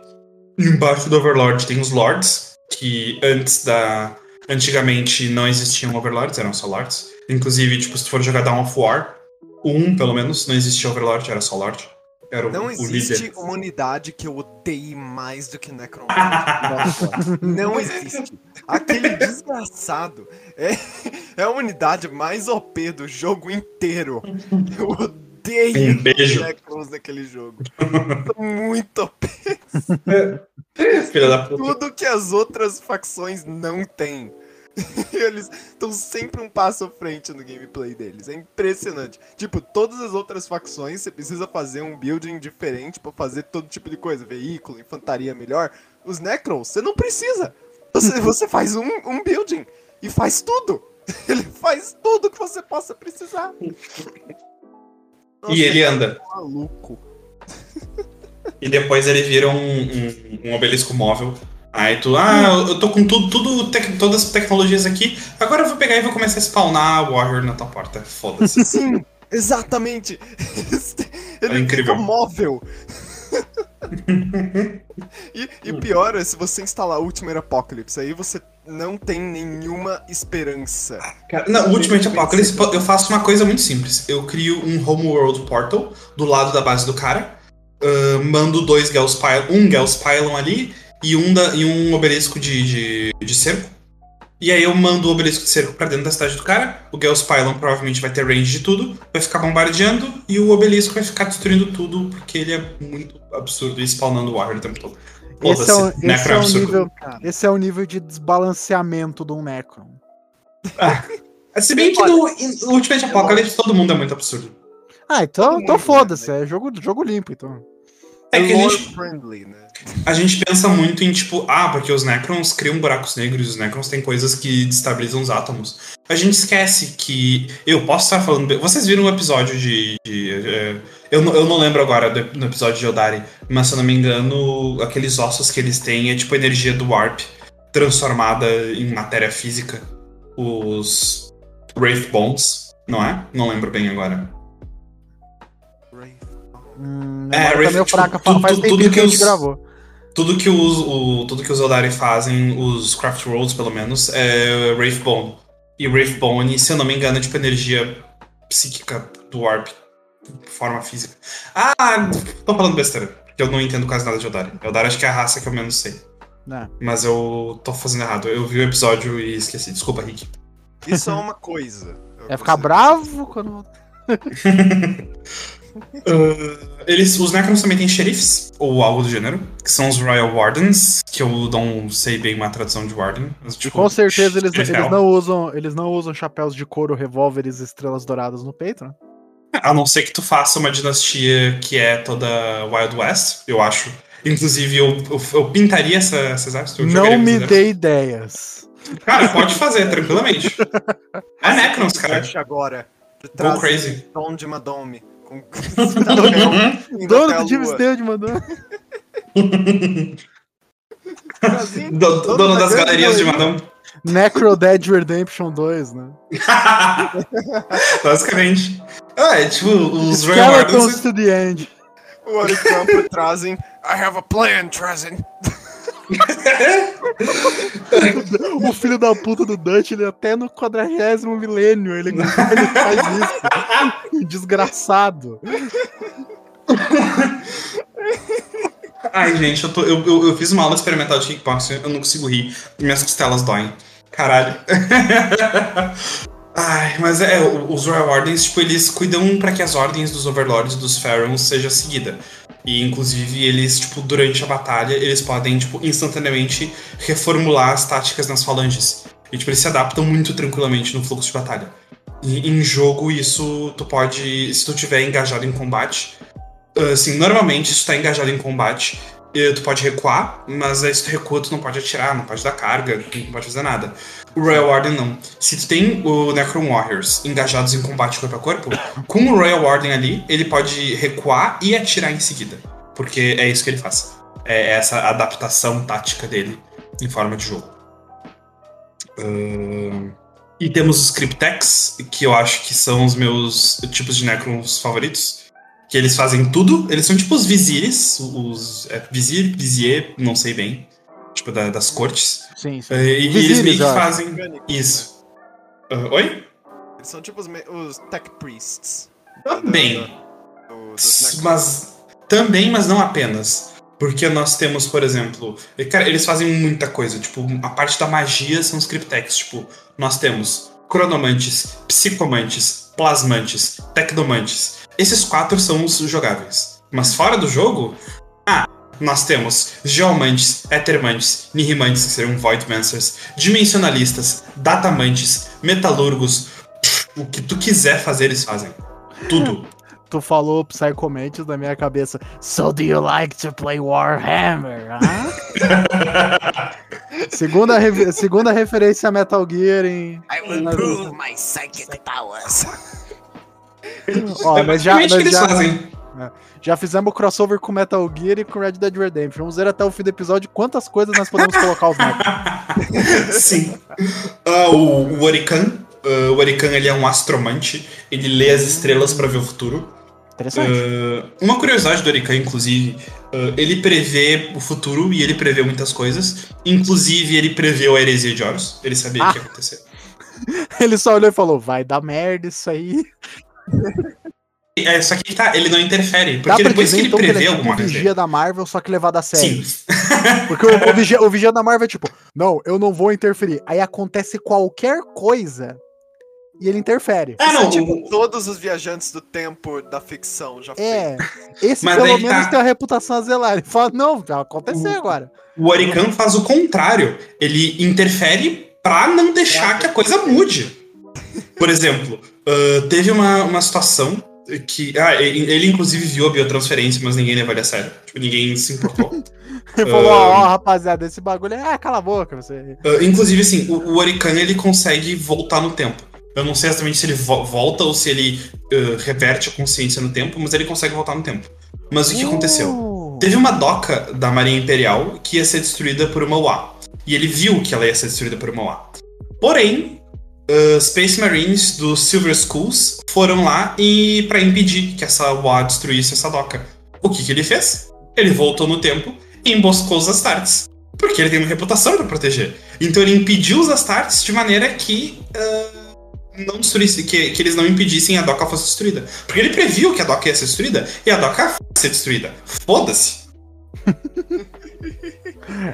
Embaixo do Overlord tem os Lords, que antes da. Antigamente não existiam Overlords, eram só Lords. Inclusive, tipo, se tu for jogar Dawn of War, um, pelo menos, não existia Overlord, era só Lord. Era não o, existe líder. uma unidade que eu odeie mais do que Necron. não existe. Aquele desgraçado é, é a unidade mais OP do jogo inteiro. Eu odeio um beijo. Necrons naquele jogo. Muito OP. Filha da puta. Tudo que as outras facções não têm. Eles estão sempre um passo à frente no gameplay deles. É impressionante. Tipo, todas as outras facções você precisa fazer um building diferente para fazer todo tipo de coisa. Veículo, infantaria melhor. Os Necrons, você não precisa. Você, você faz um, um building e faz tudo. Ele faz tudo que você possa precisar. Nossa, e ele anda. É maluco. E depois ele vira um, um, um obelisco móvel Aí tu, ah, eu tô com tudo, tudo tec, todas as tecnologias aqui, agora eu vou pegar e vou começar a spawnar Warrior na tua porta. Foda-se. Sim, exatamente. Ele É incrível. fica móvel. e, e pior é se você instalar Ultimate Apocalypse, aí você não tem nenhuma esperança. Cara, não, Ultimate Apocalypse eu faço uma coisa muito simples. Eu crio um Homeworld Portal do lado da base do cara, ah, mando dois Gauss Pylon, um Gauss Pylon ali e um, da, e um obelisco de, de, de cerco. E aí eu mando o obelisco de cerco pra dentro da cidade do cara. O Gauss Pylon provavelmente vai ter range de tudo, vai ficar bombardeando, e o obelisco vai ficar destruindo tudo, porque ele é muito absurdo e spawnando o Warrior o tempo todo. Esse é, o, Foda-se, esse, é o nível, esse é o nível de desbalanceamento de um Necron. Se bem que no, no Ultimate Apocalypse todo mundo é muito absurdo. Ah, então, então mundo, foda-se, né? é jogo, jogo limpo, então. É que a gente, friendly, né? a gente pensa muito em tipo, ah, porque os Necrons criam buracos negros, os Necrons têm coisas que destabilizam os átomos. A gente esquece que. Eu posso estar falando. Vocês viram o episódio de. de, é, eu, não- eu não lembro agora do, no episódio de Odari, mas se eu não me engano, aqueles ossos que eles têm é tipo a energia do Warp transformada em matéria física. Os Wraith Bones, não é? Não lembro bem agora. Hum, É, tá Wraith, meio tipo, fraca, tudo- faz tudo que que a gente os- gravou. Tudo que os, o, tudo que os Eldari fazem, os Craft Worlds pelo menos, é Wraithbone. E Wraithbone, se eu não me engano, é tipo energia psíquica do Warp, forma física. Ah, tô falando besteira, porque eu não entendo quase nada de Eldari. Eldari acho que é a raça que eu menos sei. né? Mas eu tô fazendo errado. Eu vi o episódio e esqueci. Desculpa, Rick. Isso é uma coisa. É ficar bravo quando. Ah, eles, os Necrons também têm xerifes, ou algo do gênero, que são os Royal Wardens, que eu não sei bem uma tradução de Warden. Mas, E tipo, com certeza eles, xerife eles não usam, eles não usam chapéus de couro, revólveres e estrelas douradas no peito, né? A não ser que tu faça uma dinastia que é toda Wild West, eu acho. Inclusive, eu, eu, eu pintaria essa, essa exército. eu jogaria Não me dê ideias. Cara, pode fazer, tranquilamente. É Necrons, cara. Agora. De Go crazy. Tom de Madome. Com... Dono do James Dale. Do- do- Dono das galerias de Madame. Necro Dead Redemption 2, né? Basicamente. Ah, é tipo, os Skeletons to the End. O Oricampo trazem. I have a plan, Trazen. O filho da puta do Dutch, ele até no quadragésimo milênio, ele, ele faz isso. Desgraçado. Ai, gente, eu, tô, eu, eu, eu fiz uma aula experimental de kickboxing, eu não consigo rir. Minhas costelas doem. Caralho. Ai, mas é, o- os Royal Wardens, tipo, eles cuidam pra que as ordens dos Overlords dos Pharaohs seja seguida. E, inclusive, eles, tipo, durante a batalha, eles podem, tipo, instantaneamente reformular as táticas nas falanges. E, tipo, eles se adaptam muito tranquilamente no fluxo de batalha. E em jogo, isso, tu pode, se tu tiver engajado em combate, Assim, normalmente, se tu tá engajado em combate, tu pode recuar, mas aí se tu recua, tu não pode atirar, não pode dar carga, não pode fazer nada. O Royal Warden não. Se tu tem o Necron Warriors engajados em combate corpo a corpo, com o Royal Warden ali, ele pode recuar e atirar em seguida. Porque é isso que ele faz. É essa adaptação tática dele em forma de jogo. Uh, e temos os Cryptex, que eu acho que são os meus tipos de Necrons favoritos. Que eles fazem tudo. Eles são tipo os vizires. Os. É, vizir, vizier, não sei bem. Tipo, da, das cortes. Sim, sim. Uh, e, Vizires, eles meio que fazem. Isso. Uh, oi? Eles são tipo os, os Tech Priests. Também. Do- dos Necrons. Mas também, mas não apenas. Porque nós temos, por exemplo, cara, eles fazem muita coisa. Tipo, a parte da magia são os Cryptex. Tipo, nós temos cronomantes, psicomantes, plasmantes, tecnomantes. Esses quatro são os jogáveis. Mas fora do jogo, ah, nós temos geomantes, ethermantes, nirrimantes, que seriam voidmancers, dimensionalistas, datamantes, metalurgos. Pff, O que tu quiser fazer, eles fazem. Tudo. Tu falou Psychomantis na minha cabeça. So do you like to play Warhammer? Hã? segunda, re- segunda referência a Metal Gear em. I will prove my psychic powers. Ó, é mas já, o nós eles já, fazem. já fizemos crossover com Metal Gear e com Red Dead Redemption. Vamos ver até o fim do episódio quantas coisas nós podemos colocar os. Sim. Ah, o, o Orican. ah, o Orican ele é um astromante. Ele lê as estrelas pra ver o futuro. Interessante. Ah, uma curiosidade do Orican, inclusive, ah, ele prevê o futuro e ele prevê muitas coisas. Inclusive, ele preveu a heresia de Horus. Ele sabia o que ia acontecer. Ele só olhou e falou: vai dar merda isso aí. É, só que tá, ele não interfere. Dá Porque pra depois dizer que ele então que prevê ele é tipo alguma o coisa. vigia da Marvel, só que levado a sério. Sim. Porque o, o vigia, o vigia da Marvel é tipo, não, eu não vou interferir. Aí acontece qualquer coisa e ele interfere. Ah, Isso é não. tipo o- todos os viajantes do tempo da ficção já É, esse Mas pelo menos tá. tem a reputação a zelar. Ele fala, não, vai acontecer O- agora. O Orican faz o contrário. Ele interfere pra não deixar que a coisa mude. Por exemplo, ah, teve uma, uma situação que. Ah, ele, inclusive viu a biotransferência, mas ninguém levou ele a sério. Tipo, ninguém se importou. Ele falou, ó, Ah. ó, rapaziada, esse bagulho é. Ah, cala a boca, você. Ah, inclusive, assim, o, o ele consegue voltar no tempo. Eu não sei exatamente se ele vo- volta ou se ele reverte a consciência no tempo, mas ele consegue voltar no tempo. Mas o que aconteceu? Uh, Teve uma doca da Marinha Imperial que ia ser destruída por uma UA. E ele viu que ela ia ser destruída por uma UA. Porém, uh, Space Marines dos Silver Schools foram lá e para impedir que essa UA destruísse essa doca. O que, que ele fez? Ele voltou no tempo e emboscou os Astartes. Porque ele tem uma reputação para proteger. Então ele impediu os Astartes de maneira que. uh, não destruísse, que, que eles não impedissem a doca fosse destruída. Porque ele previu que a doca ia ser destruída e a doca ia ser destruída. Foda-se.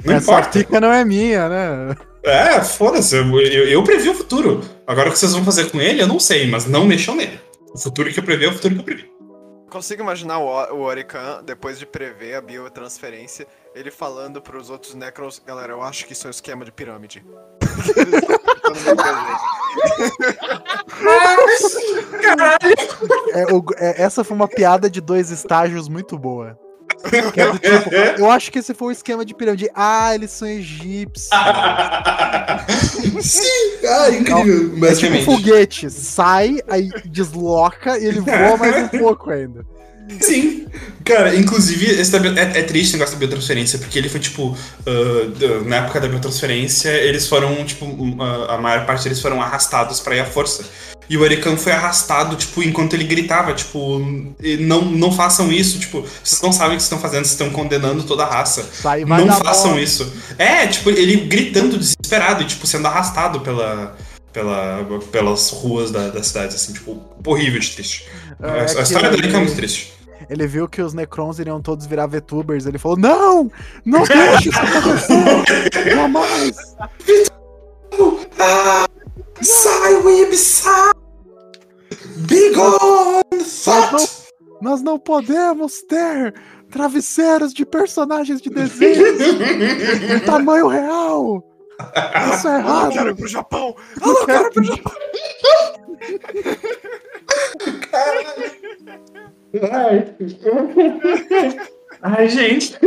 Não Essa importa. não é minha, né? É, foda-se. Eu, eu, eu previ o futuro. Agora o que vocês vão fazer com ele, eu não sei, mas não mexam nele. O futuro que eu previ é o futuro que eu previ. Consigo imaginar o, O- Orican, depois de prever a biotransferência, ele falando pros outros Necrons, galera, eu acho que isso é um esquema de pirâmide. É, o- é, essa foi uma piada de dois estágios muito boa. Que é do tipo, eu acho que esse foi o esquema de pirâmide. Ah, eles são egípcios. Sim! Ah, incrível. É tipo um foguete. Sai, aí desloca e ele voa mais um pouco ainda. Sim. Cara, inclusive, esse da é, é triste o negócio da biotransferência, porque ele foi tipo. da- na época da biotransferência, eles foram, tipo, ah, a maior parte deles foram arrastados pra ir à força. E o Erican foi arrastado, tipo, enquanto ele gritava, tipo, "E não, não façam isso, tipo, vocês não sabem o que vocês estão fazendo, vocês estão condenando toda a raça. Sai, não façam bola. isso. É, tipo, ele gritando desesperado e, tipo, sendo arrastado pela, pela, pelas ruas da, da cidade, assim, tipo, horrível de triste. É, a, a história ele- Erican é muito triste. Ele viu que os Necrons iriam todos virar VTubers. Ele falou: Não! Não deixe isso acontecer! Jamais! Sai, Weeb, sai! Be gone, Nós não, nós não podemos ter travesseiros de personagens de desenhos em tamanho real! Isso é Eu errado! quero ir pro Japão! Eu não quero ir pro Japão! Ai. Ai, gente.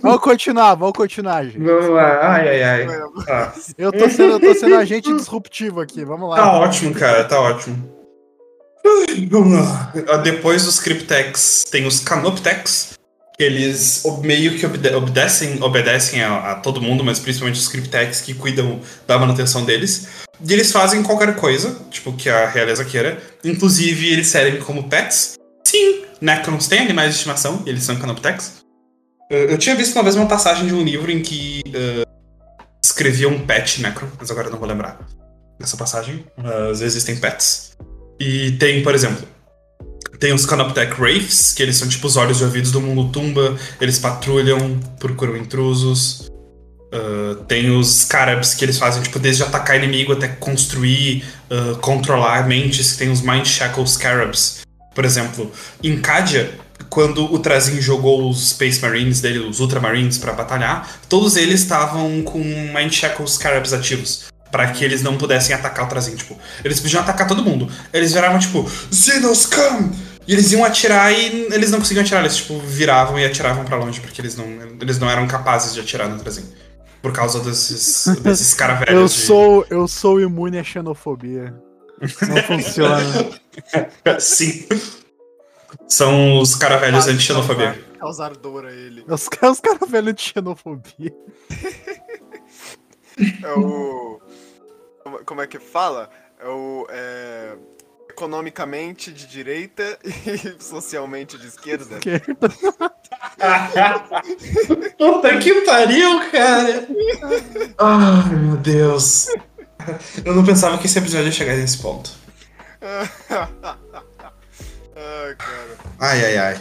Vamos continuar, vamos continuar, gente. Vamos lá. Ai, ai, ai. Eu tô sendo, eu tô sendo agente disruptivo aqui, vamos lá. Tá ótimo, cara, tá ótimo. Vamos lá. Depois dos Cryptex, tem os Canoptex, eles meio que obede- obedecem, obedecem a, a todo mundo, mas principalmente os Cryptex que cuidam da manutenção deles. E eles fazem qualquer coisa, tipo, que a realeza queira. Inclusive, eles servem como pets. Sim, Necrons têm animais de estimação, eles são Canoptex. Eu tinha visto uma vez uma passagem de um livro em que eh, escrevia um pet Necron, mas agora não vou lembrar dessa passagem. Mas existem pets. E tem, por exemplo, tem os Canoptech Wraiths, que eles são tipo os olhos e ouvidos do mundo tumba, eles patrulham, procuram intrusos. Ah, tem os Scarabs, que eles fazem tipo desde atacar inimigo até construir, ah, controlar mentes. Tem os Mind Shackle Scarabs. Por exemplo, em Cadia, quando o Trazin jogou os Space Marines dele, os Ultramarines, pra batalhar, todos eles estavam com Mind Shackle Scarabs ativos. Pra que eles não pudessem atacar o Trazin, tipo. Eles podiam atacar todo mundo. Eles viravam, tipo, Xenos, come! E eles iam atirar e eles não conseguiam atirar. Eles, tipo, viravam e atiravam pra longe, porque eles não, eles não eram capazes de atirar no Trazin. Por causa desses, desses caravelhos. Eu de- sou, eu sou imune à xenofobia. Não funciona. Sim. São os caravelhos anti-xenofobia. Causar dor a ele. Os, os caras velhos de xenofobia. É o. Como, como é que fala? É o. é, Economicamente de direita e socialmente de esquerda. Que- Puta que pariu, cara! Ai, meu Deus. Eu não pensava que esse episódio ia chegar nesse ponto. Ai, cara. Ai, ai, ai.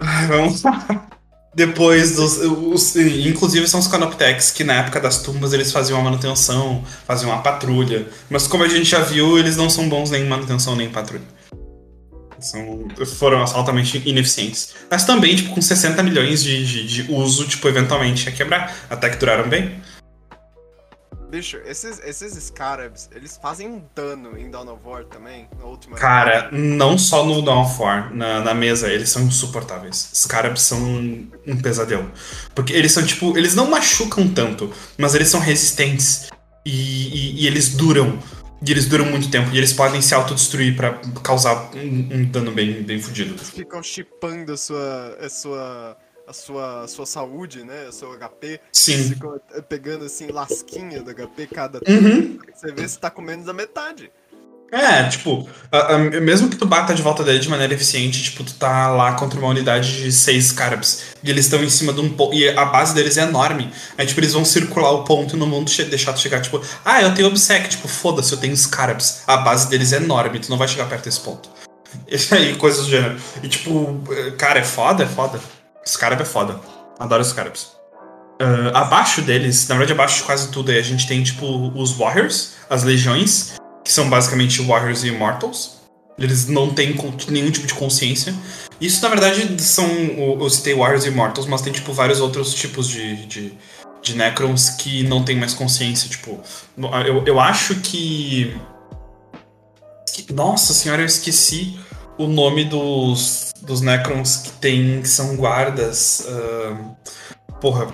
Ai, Vamos lá. Depois dos. Os, inclusive são os Canoptex, que na época das tumbas eles faziam a manutenção, faziam a patrulha. Mas como a gente já viu, eles não são bons nem em manutenção nem em patrulha. São, foram altamente ineficientes. Mas também, tipo, com 60 milhões de, de, de uso, tipo, eventualmente ia quebrar. Até que duraram bem. Bicho, esses, esses Scarabs, eles fazem um dano em Dawn of War também, na última. Cara, não só no Dawn of War, na, na mesa, eles são insuportáveis. Os caras são um pesadelo. Porque eles são, tipo, eles não machucam tanto, mas eles são resistentes. E, e- e eles duram. E eles duram muito tempo. E eles podem se autodestruir pra causar um, um dano bem, bem fudido. Eles ficam chipando a sua. a sua. A sua, a sua saúde, né? O seu HP. Sim. ficam eh, pegando assim, lasquinha do HP cada Uhum. Você vê se tá com menos da metade. É, tipo, a- a- mesmo que tu bata de volta dele de maneira eficiente, tipo, tu tá lá contra uma unidade de seis Scarabs. E eles estão em cima de um ponto. E a base deles é enorme. Aí, tipo, eles vão circular o ponto e vão che- deixar tu chegar, tipo, ah, eu tenho Obsec. Tipo, foda-se, eu tenho Scarabs. A base deles é enorme, tu não vai chegar perto desse ponto. E aí, coisas do gênero. E, tipo, eh, cara, é foda, é foda. Scarab é foda. Adoro os Scarabs. Ah, abaixo deles, na verdade, abaixo de quase tudo aí, a gente tem, tipo, os Warriors, as legiões, que são basicamente Warriors e Immortals. Eles não têm nenhum tipo de consciência. Isso, na verdade, são. Eu citei Warriors e Immortals, mas tem, tipo, vários outros tipos de, de, de Necrons que não têm mais consciência. Tipo, eu, eu acho que- Nossa senhora, eu esqueci o nome dos, dos Necrons que tem. que são guardas. ahn, porra.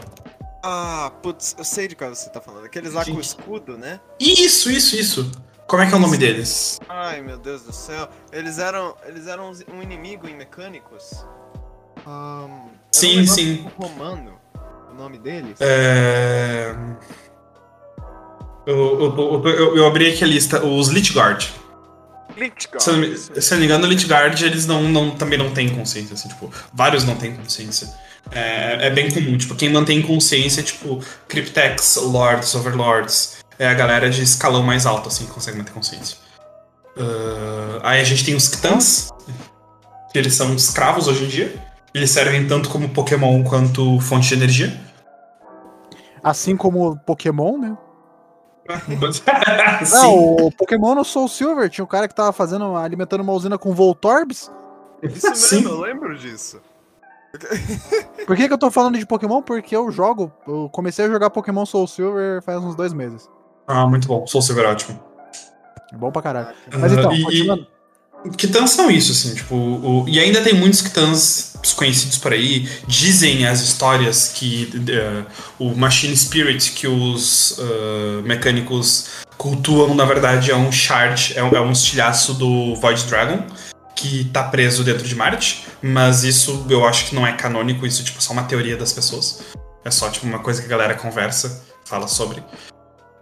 Ah, putz, eu sei de qual você tá falando. Aqueles lá com Gente. escudo, né? Isso, isso, isso. Como é que é o nome deles? Ai, meu Deus do céu. Eles eram. Eles eram um inimigo em mecânicos. Um Sim, negócio sim. Romano. O nome deles? É... Eu, eu, eu, eu- eu abri aqui a lista, os Lich Guard. Glitchguard. Se eu, não me- se eu não me engano, Guard, eles não, não, também não têm consciência, assim, tipo, vários não têm consciência. É, é bem comum, tipo, quem mantém consciência é, tipo, Cryptex, Lords, Overlords, é a galera de escalão mais alto, assim, que consegue manter consciência. Ah, aí a gente tem os Ktans, que eles são escravos hoje em dia. Eles servem tanto como Pokémon quanto fonte de energia. Assim como o Pokémon, né? Não, o Pokémon no Soul Silver tinha um cara que tava fazendo, alimentando uma usina com Voltorbs. Isso mesmo, Sim. eu lembro disso. Por que, que eu tô falando de Pokémon? Porque eu jogo, eu comecei a jogar Pokémon Soul Silver faz uns dois meses. Ah, muito bom. Soul Silver é ótimo. Bom pra caralho. Mas então, Ah, e- continuando. Kitans são isso, assim, tipo. o- e ainda tem muitos Kitans desconhecidos por aí. Dizem as histórias que eh, o Machine Spirit que os eh, mecânicos cultuam, na verdade, é um shard, é um, é um estilhaço do Void Dragon. Que tá preso dentro de Marte, mas isso eu acho que não é canônico, isso tipo, é só uma teoria das pessoas. É só tipo uma coisa que a galera conversa, fala sobre.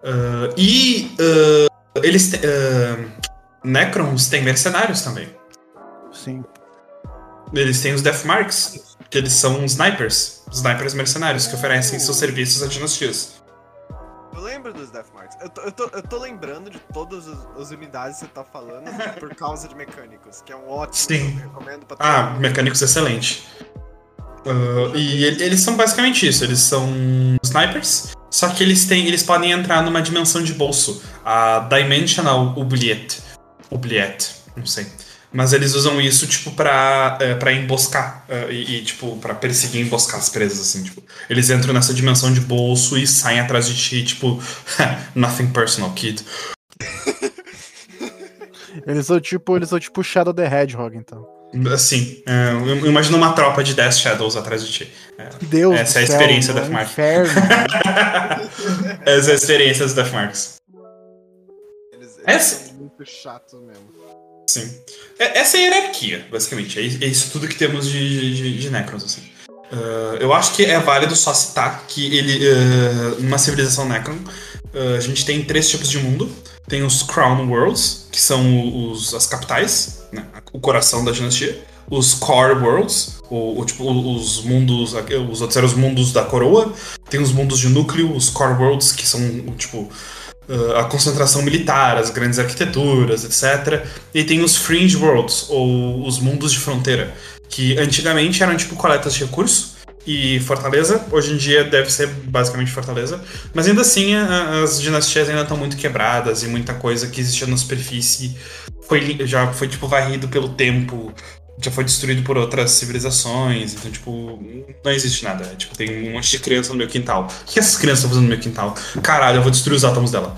Ah, e ah, eles. ah, Necrons têm mercenários também. Sim. Eles têm os Deathmarks, que eles são snipers. Snipers mercenários que oferecem seus serviços a dinastias. Eu lembro dos Deathmarks. Eu tô, eu tô, eu tô lembrando de todas as, as unidades que você tá falando por causa de mecânicos, que é um ótimo. Sim. Eu recomendo pra Ah, mecânicos excelente. Ah, e ele- eles são basicamente isso, eles são snipers, só que eles têm. Eles podem entrar numa dimensão de bolso. A Dimensional Oubliette. Oubliette, não sei. Mas eles usam isso, tipo, pra, eh, pra emboscar. eh, e, e, tipo, pra perseguir e emboscar as presas, assim, tipo. Eles entram nessa dimensão de bolso e saem atrás de ti, tipo, nothing personal, kid. Eles são tipo, eles são tipo Shadow the Hedgehog, então. Assim, eu imagino uma tropa de 10 Shadows atrás de ti. Deus Essa é a céu, experiência no Deathmark. inferno. Essa é a experiência dos Deathmarks. Eles, eles Essa- chatos mesmo. Sim. É- Essa é a hierarquia, basicamente. É i- é isso tudo que temos de, de, de Necrons, assim. Ah, eu acho que é válido só citar que ele, ah, numa civilização Necron, ah, a gente tem três tipos de mundo. Tem os Crown Worlds, que são os, as capitais, né, o coração da dinastia. Os Core Worlds, o, tipo, os mundos, os outros eram os mundos da coroa. Tem os mundos de núcleo, os Core Worlds, que são, tipo, a concentração militar, as grandes arquiteturas, etc. E tem os Fringe Worlds, ou os mundos de fronteira, que antigamente eram tipo coletas de recursos e fortaleza. Hoje em dia deve ser basicamente fortaleza. Mas ainda assim, as dinastias ainda estão muito quebradas e muita coisa que existia na superfície foi, já foi tipo varrido pelo tempo. Já foi destruído por outras civilizações, então, tipo, não existe nada. É, tipo, tem um monte de criança no meu quintal. O que essas crianças estão fazendo no meu quintal? Caralho, eu vou destruir os átomos dela.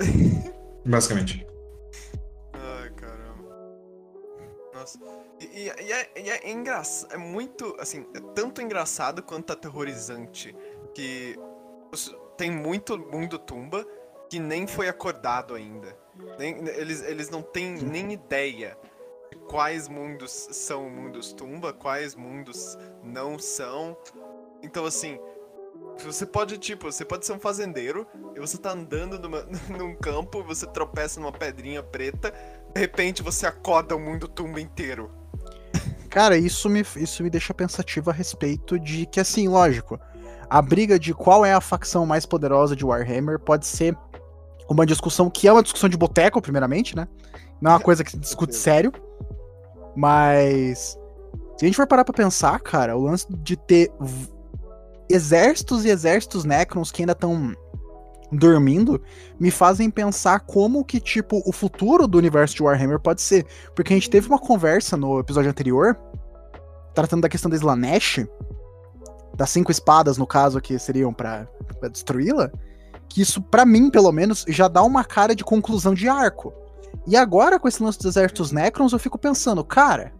Basicamente. Ai, caramba. Nossa. E, e- e é, e é engraçado. É muito, assim, é tanto engraçado quanto aterrorizante que tem muito mundo tumba que nem foi acordado ainda. Nem- eles, eles não têm nem ideia de quais mundos são mundos tumba, quais mundos não são. Então, assim, você pode, tipo, você pode ser um fazendeiro e você tá andando numa, num campo, você tropeça numa pedrinha preta, de repente você acorda o mundo tumba inteiro. Cara, isso me, isso me deixa pensativo a respeito de que, assim, lógico, a briga de qual é a facção mais poderosa de Warhammer pode ser uma discussão que é uma discussão de boteco, primeiramente, né? Não é uma coisa que se discute sério. Mas. Se a gente for parar pra pensar, cara, o lance de ter exércitos e exércitos Necrons que ainda estão dormindo me fazem pensar como que, tipo, o futuro do universo de Warhammer pode ser. Porque a gente teve uma conversa no episódio anterior, tratando da questão da Slanesh, das cinco espadas, no caso, que seriam pra destruí-la, que isso, pra mim, pelo menos, já dá uma cara de conclusão de arco. E agora, com esse lance dos exércitos Necrons, eu fico pensando, cara,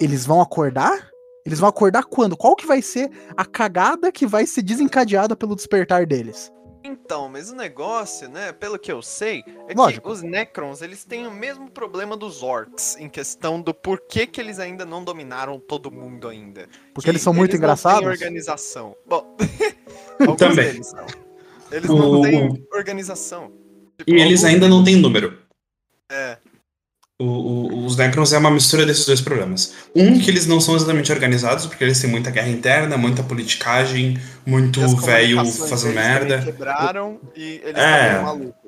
eles vão acordar? Eles vão acordar quando? Qual que vai ser a cagada que vai ser desencadeada pelo despertar deles? Então, mas o negócio, né, pelo que eu sei, é Lógico. que os Necrons, eles têm o mesmo problema dos Orcs, em questão do porquê que eles ainda não dominaram todo mundo ainda. Porque Que eles são muito não engraçados? têm organização. Bom, alguns Também. deles são. Eles não O- têm organização. Tipo, E eles alguns- ainda não têm número. É, O- o- os Necrons é uma mistura desses dois problemas. Um, que eles não são exatamente organizados, porque eles têm muita guerra interna, muita politicagem, muito velho fazendo merda. quebraram e eles É. estão malucos.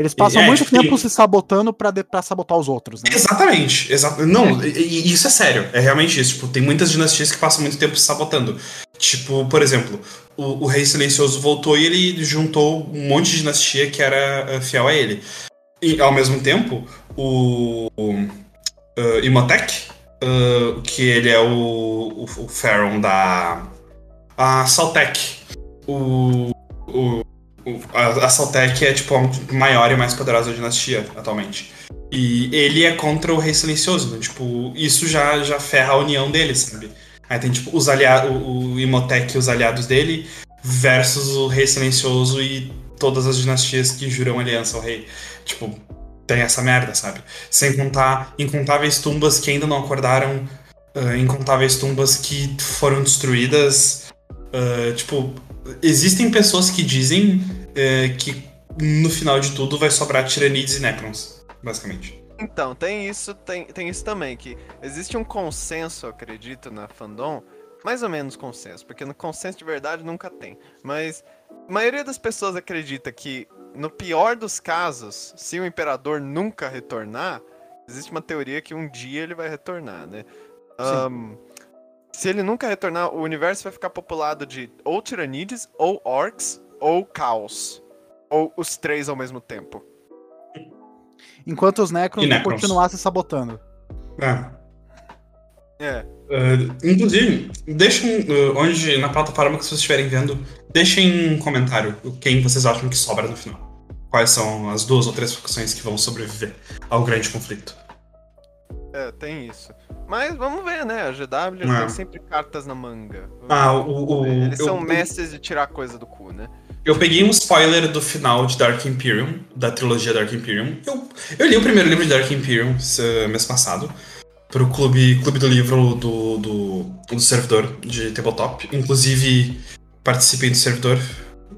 Eles passam É, muito tipo, tempo tem- se sabotando pra sabotar os outros, né? Exatamente, exa não, e- isso é sério, é realmente isso. Tipo, tem muitas dinastias que passam muito tempo se sabotando. Tipo, por exemplo, o, o Rei Silencioso voltou e ele juntou um monte de dinastia que era eh, fiel a ele. E ao mesmo tempo, o, o Imhotep, eh, que ele é o, o, o Pharaon da. A Saltec. O o- a, a Saltec é tipo a maior e mais poderosa dinastia atualmente. E ele é contra o Rei Silencioso, então, tipo, isso já, já ferra a união deles, sabe? Aí tem tipo os aliados, o, o Imhotep e os aliados dele versus o Rei Silencioso e todas as dinastias que juram aliança ao rei. Tipo, tem essa merda, sabe? Sem contar incontáveis tumbas que ainda não acordaram, ah, incontáveis tumbas que foram destruídas. ah, tipo, existem pessoas que dizem eh, que no final de tudo vai sobrar Tiranides e Necrons, basicamente. Então, tem isso, tem, tem isso também, que existe um consenso, eu acredito, na fandom, mais ou menos consenso, porque no consenso de verdade nunca tem. Mas a maioria das pessoas acredita que, no pior dos casos, se o imperador nunca retornar, existe uma teoria que um dia ele vai retornar, né? Ahn, se ele nunca retornar, o universo vai ficar populado de ou tiranides, ou orcs, ou caos. Ou os três ao mesmo tempo. Enquanto os Necrons vão Necrons. continuar se sabotando. Ah, É. Uh, inclusive, deixem uh, onde na plataforma que vocês estiverem vendo, deixem um comentário quem vocês acham que sobra no final. Quais são as duas ou três facções que vão sobreviver ao grande conflito. Tem isso. Mas vamos ver, né? A GW É. tem sempre cartas na manga. Ah, o, o- Eles eu, são mestres de tirar coisa do cu, né? eu peguei um spoiler do final de Dark Imperium, da trilogia Dark Imperium. Eu, eu li o primeiro livro de Dark Imperium esse mês passado, pro clube, clube do livro do, do, do servidor de tabletop. Inclusive, participei do servidor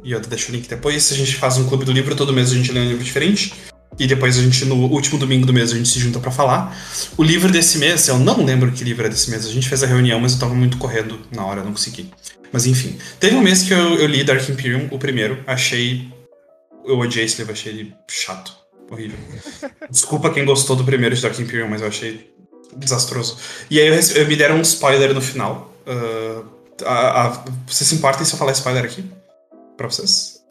e eu deixo o link depois. A gente faz um clube do livro, todo mês a gente lê um livro diferente. E depois a gente, no último domingo do mês, a gente se junta pra falar. O livro desse mês, eu não lembro que livro é desse mês. A gente fez a reunião, mas eu tava muito correndo na hora, não consegui. Mas enfim. Teve um mês que eu, eu li Dark Imperium, o primeiro. Achei. Eu odiei esse livro, achei ele chato. Horrível. Desculpa quem gostou do primeiro de Dark Imperium, mas eu achei desastroso. E aí eu eu me deram um spoiler no final. Ah, a- a- vocês se importam se eu falar spoiler aqui? Pra vocês?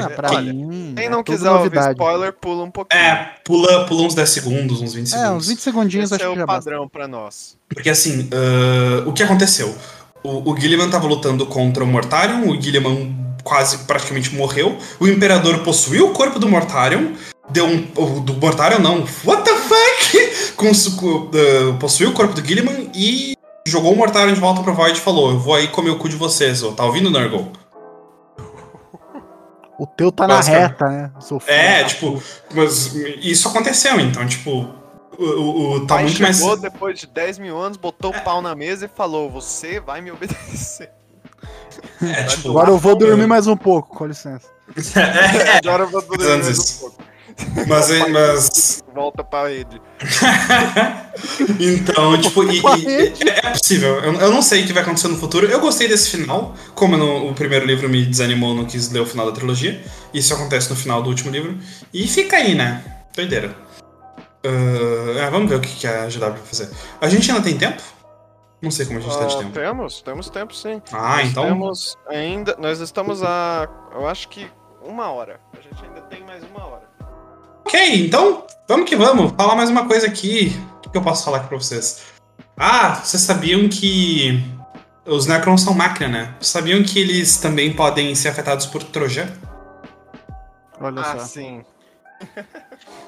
Ah, pra Olha, mim. Quem é não tudo quiser ouvir novidade. spoiler, pula um pouquinho. É, pula, pula uns 10 segundos, uns 20 É, segundos. uns 20 segundinhos Esse acho é que o já basta. padrão pra nós. Porque assim, ah, o que aconteceu? O, o Gilliman tava lutando contra o Mortarion, o Gilliman quase praticamente morreu, o Imperador possuiu o corpo do Mortarion, deu um. o- Do Mortarion não, what the fuck? Com, ah, possuiu o corpo do Gilliman e jogou o Mortarion de volta pro Void e falou: Eu vou aí comer o cu de vocês, ó. Tá ouvindo, Nurgle? O teu tá na reta, né? Seu filho É, tipo, mas isso aconteceu, então, tipo. O, o, o- tá Pai muito mais. chegou depois de 10 mil anos, botou o pau na mesa e falou: Você vai me obedecer. É, tipo, Agora eu vou dormir mais um pouco, com licença. é, Agora eu vou dormir mais um pouco. Mas, mas Volta pra rede. então, tipo, e- e- é, é possível. Eu, eu não sei o que vai acontecer no futuro. Eu gostei desse final. Como no- o primeiro livro me desanimou, não quis ler o final da trilogia. Isso acontece no final do último livro. E fica aí, né? Doideira. Ah, é, vamos ver o que, que a GW vai fazer. A gente ainda tem tempo? Não sei como a gente tá de Ah, tempo. temos, temos tempo sim. Ah, Nós então. Temos ainda. Nós estamos a. Eu acho que uma hora. A gente ainda tem mais uma hora. Ok, então vamos que vamos. Falar mais uma coisa aqui. O que eu posso falar aqui pra vocês? Ah, vocês sabiam que os Necrons são máquina, né? Sabiam que eles também podem ser afetados por Trojan? Olha Ah, só. sim.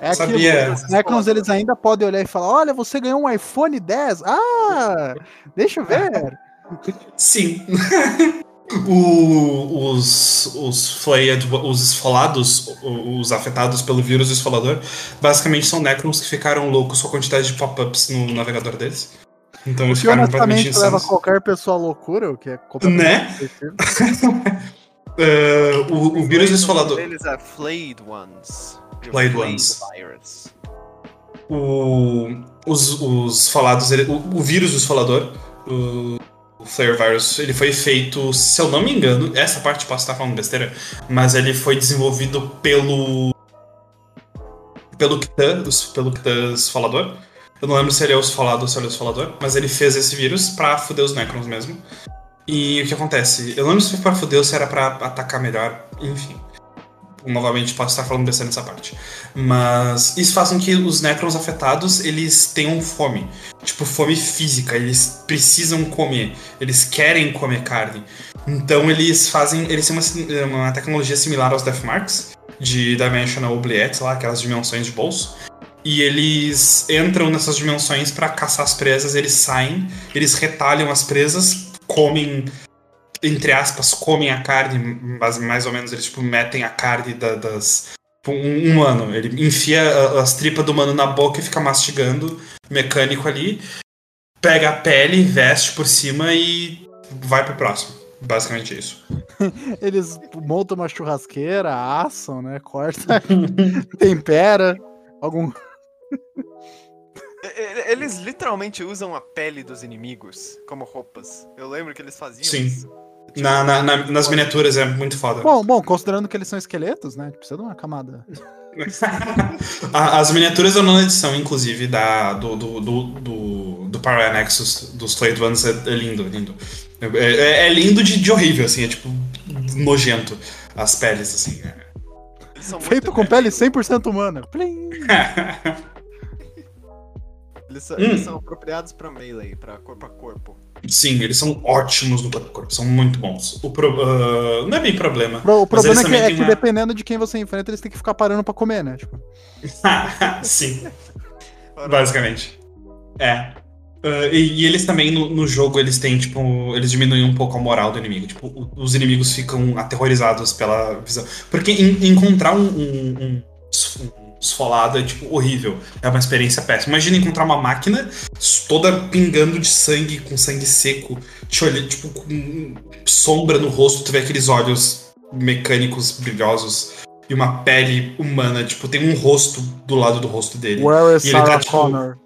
É Sabia. os Necrons eles ainda podem olhar e falar: Olha, você ganhou um iPhone 10. Ah, deixa eu ver. Sim. O- os, os flayed, os esfolados, os afetados pelo vírus esfolador, basicamente são Necrons que ficaram loucos com a quantidade de pop-ups no navegador deles. Então eles ficaram completamente honestamente leva insanos. qualquer pessoa à loucura, o que é completamente Né? Uh, o, o vírus esfolador. Eles é Flayed Ones. Flayed Ones. O, os, os falados, ele- o, o vírus do esfolador, o, o Flare Virus, ele foi feito, se eu não me engano, essa parte posso estar falando besteira, mas ele foi desenvolvido pelo. pelo Kitan, os- pelo Kitan esfolador. Eu não lembro se ele é o esfolado ou se ele é o esfolador, mas ele fez esse vírus pra fuder os Necrons mesmo. E o que acontece? Eu não lembro se foi pra fuder ou se era pra atacar melhor, enfim. Novamente posso estar falando besteira nessa parte. Mas isso faz com que os Necrons afetados, eles tenham fome. Tipo, fome física, eles precisam comer, eles querem comer carne. Então eles fazem, eles têm uma, uma tecnologia similar aos Deathmarks, de Dimensional Oubliettes lá, aquelas dimensões de bolso. E eles entram nessas dimensões para caçar as presas, eles saem, eles retalham as presas, comem entre aspas, comem a carne, mas mais ou menos eles tipo, metem a carne da- das. tipo, Um humano. Ele enfia as tripas do humano na boca e fica mastigando, mecânico ali. Pega a pele, veste por cima e vai pro próximo. Basicamente isso. Eles montam uma churrasqueira, assam, né? Corta, tempera. Algum. Eles literalmente usam a pele dos inimigos como roupas. Eu lembro que eles faziam Sim. isso. Na, na- na- nas miniaturas é muito foda. Bom, bom, considerando que eles são esqueletos, né? Precisa de uma camada. As miniaturas da nona edição, inclusive, da, do, do, do, do, do Power Nexus dos Played Ones é, é lindo, lindo. É, é- é lindo de, de horrível, assim, é tipo nojento as peles, assim. São Feito muito com pele 100% humana. Plim. Eles, são- Hum. eles são apropriados pra melee, pra corpo a corpo. Sim, eles são ótimos no corpo a corpo, são muito bons. O pro- ah, não é bem problema. Pro- O problema é que, é que uma- dependendo de quem você enfrenta, eles têm que ficar parando pra comer, né? Tipo, Sim, basicamente. É. Ah, e, e eles também no, no jogo eles têm, tipo, eles diminuem um pouco a moral do inimigo. Tipo, o- os inimigos ficam aterrorizados pela visão. Porque en- encontrar um, um, um um esfolado é, tipo, horrível. É uma experiência péssima. Imagina encontrar uma máquina toda pingando de sangue, com sangue seco, te olhando, tipo, com sombra no rosto, tu vê aqueles olhos mecânicos brilhosos e uma pele humana, tipo, tem um rosto do lado do rosto dele. Where is E ele tá, Sarah tipo, Connor?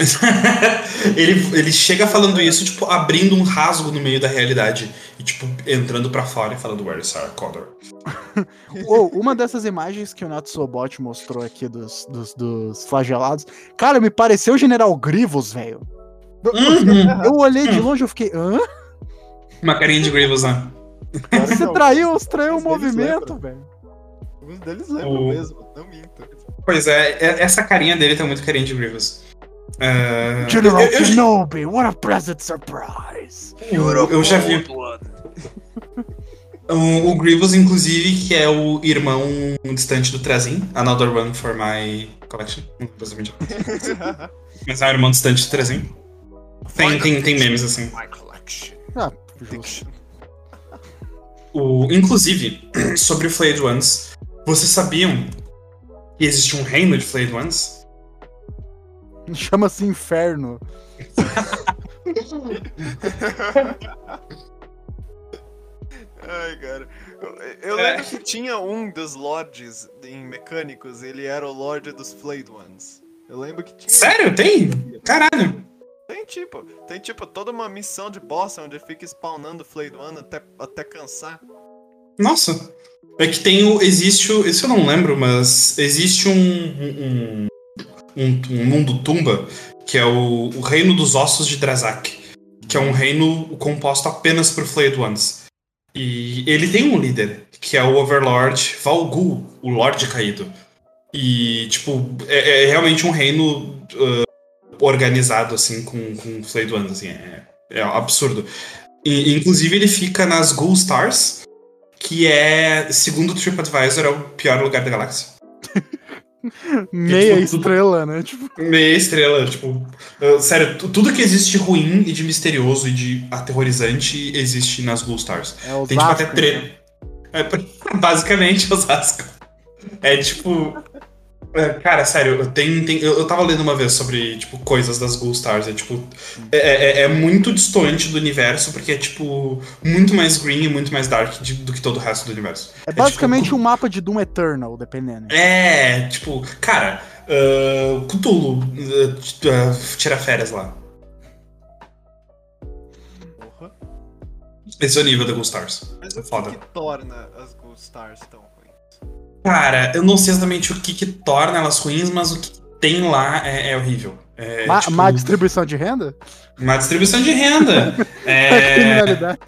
ele, ele chega falando isso, tipo, abrindo um rasgo no meio da realidade. E, tipo, entrando pra fora e falando Where is Sarah Connor? Ou, uma dessas imagens que o Natsobot mostrou aqui dos, dos, dos flagelados, cara, me pareceu o General Grievous, velho. Uhum. Eu olhei de longe e fiquei, hã? Uma carinha de Grievous, né? Você traiu, você traiu o movimento, velho. Alguns deles lembram O- mesmo, não minto. Pois é, é- essa carinha dele tem muito carinha de Grievous. É, General eu, eu- Kenobi, what a pleasant surprise. eu- eu já vi. O, o Grievous, inclusive, que é o irmão distante do Trazin, Another One for My Collection. Mas é o irmão distante do Trazin. Tem, tem, tem memes assim. My collection. Ah, justo. O, inclusive, sobre o Flayed Ones, vocês sabiam que existe um reino de Flayed Ones? Chama-se Inferno. Ai, cara. Eu, eu É. lembro que tinha um dos lords em mecânicos, ele era o lord dos Flayed Ones. Eu lembro que tinha. Sério? Tem? Caralho! Tem tipo, tem tipo toda uma missão de boss onde fica spawnando Flayed One até, até cansar. Nossa! É que tem o. Existe o. Isso eu não lembro, mas existe um. um, um, um mundo tumba, que é o, o Reino dos Ossos de Drazak. Que é um reino composto apenas por Flayed Ones. E ele tem um líder, que é o Overlord Valgul, o Lorde Caído. E, tipo, é, é realmente um reino ah, organizado, assim, com, com Flayed Ones, assim, é, é absurdo. E, inclusive, ele fica nas Ghoul Stars, que é, segundo o TripAdvisor, é o pior lugar da galáxia. Meia tipo, tudo- estrela, né? Tipo, Meia estrela, tipo. uh, sério, tu- tudo que existe de ruim e de misterioso e de aterrorizante existe nas Ghoul Stars. é Tem tipo até Zasco, tre... né? É, basicamente Osasco. É tipo. É, cara, sério, tem, tem, eu, eu tava lendo uma vez sobre, tipo, coisas das Ghoul Stars. É tipo. É, é, é muito distoante do universo, porque é, tipo, muito mais green e muito mais dark de- do que todo o resto do universo. É basicamente tipo, um mapa de Doom Eternal, dependendo. É, tipo, cara, uh, Cthulhu uh, uh, tira férias lá. Esse é o nível da Ghoul Stars. Mas É o que, que torna as Ghost Stars tão? Cara, eu não sei exatamente o que, que torna elas ruins, mas o que tem lá é, é horrível. É, Má, tipo, má distribuição de renda? má distribuição de renda. É É, criminalidade.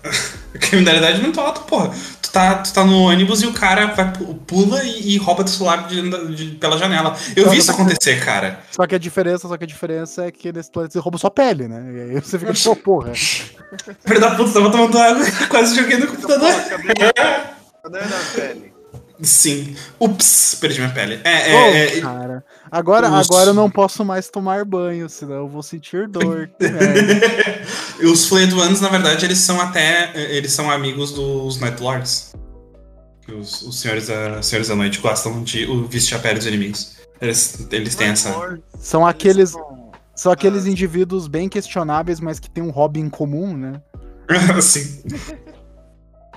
criminalidade muito alta, porra. Tu tá, tu tá no ônibus e o cara vai, pu- pula e, e rouba teu celular de- de- pela janela. Eu vi isso acontecer, cara. Só que a diferença, só que a diferença é que nesse planeta você rouba sua pele, né? E aí você fica tipo, porra. Filho da puta, tava tomando água, quase joguei no computador. Pô, cadê minha pele? Sim. Ups, perdi minha pele. É, é, é, cara. Agora, agora eu não posso mais tomar banho, senão eu vou sentir dor. E os Flayed Ones, na verdade, eles são até. Eles são amigos dos Night Lords. Os, os senhores, da, senhores da noite gostam de o vestir a pele dos inimigos. Eles, eles têm essa. São aqueles, são- são aqueles indivíduos bem questionáveis, mas que têm um hobby em comum, né? Sim.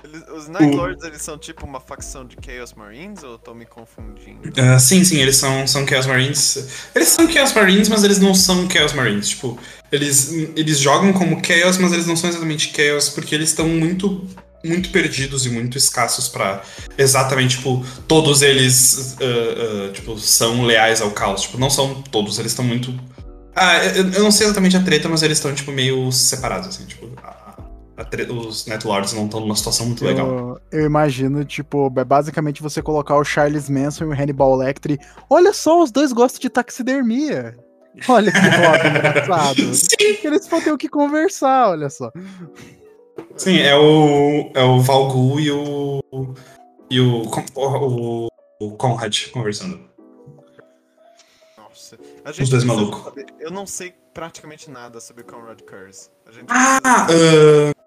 Eles- os Night O- eles são tipo uma facção de Chaos Marines ou eu tô me confundindo? Ah, sim, sim, eles são, são Chaos Marines. Eles são Chaos Marines, mas eles não são Chaos Marines. Tipo, eles, eles jogam como Chaos, mas eles não são exatamente Chaos, porque eles estão muito, muito perdidos e muito escassos pra exatamente, tipo, todos eles, ah, ah, tipo, são leais ao caos. Tipo, não são todos, eles estão muito... Ah, eu, eu não sei exatamente a treta, mas eles estão, tipo, meio separados, assim, tipo... os Netlords não estão numa situação muito legal. Eu, eu imagino, tipo, é basicamente você colocar o Charles Manson e o Hannibal Lecter. Olha só, os dois gostam de taxidermia. Olha que hobby engraçado. Sim, Eles vão ter o que conversar, olha só. Sim, é o, é o Valgu e o. E o, o, o Conrad conversando. Nossa. A gente dois malucos. Eu não sei praticamente nada sobre o Conrad Curse. A gente Ah! precisa- ah, ah,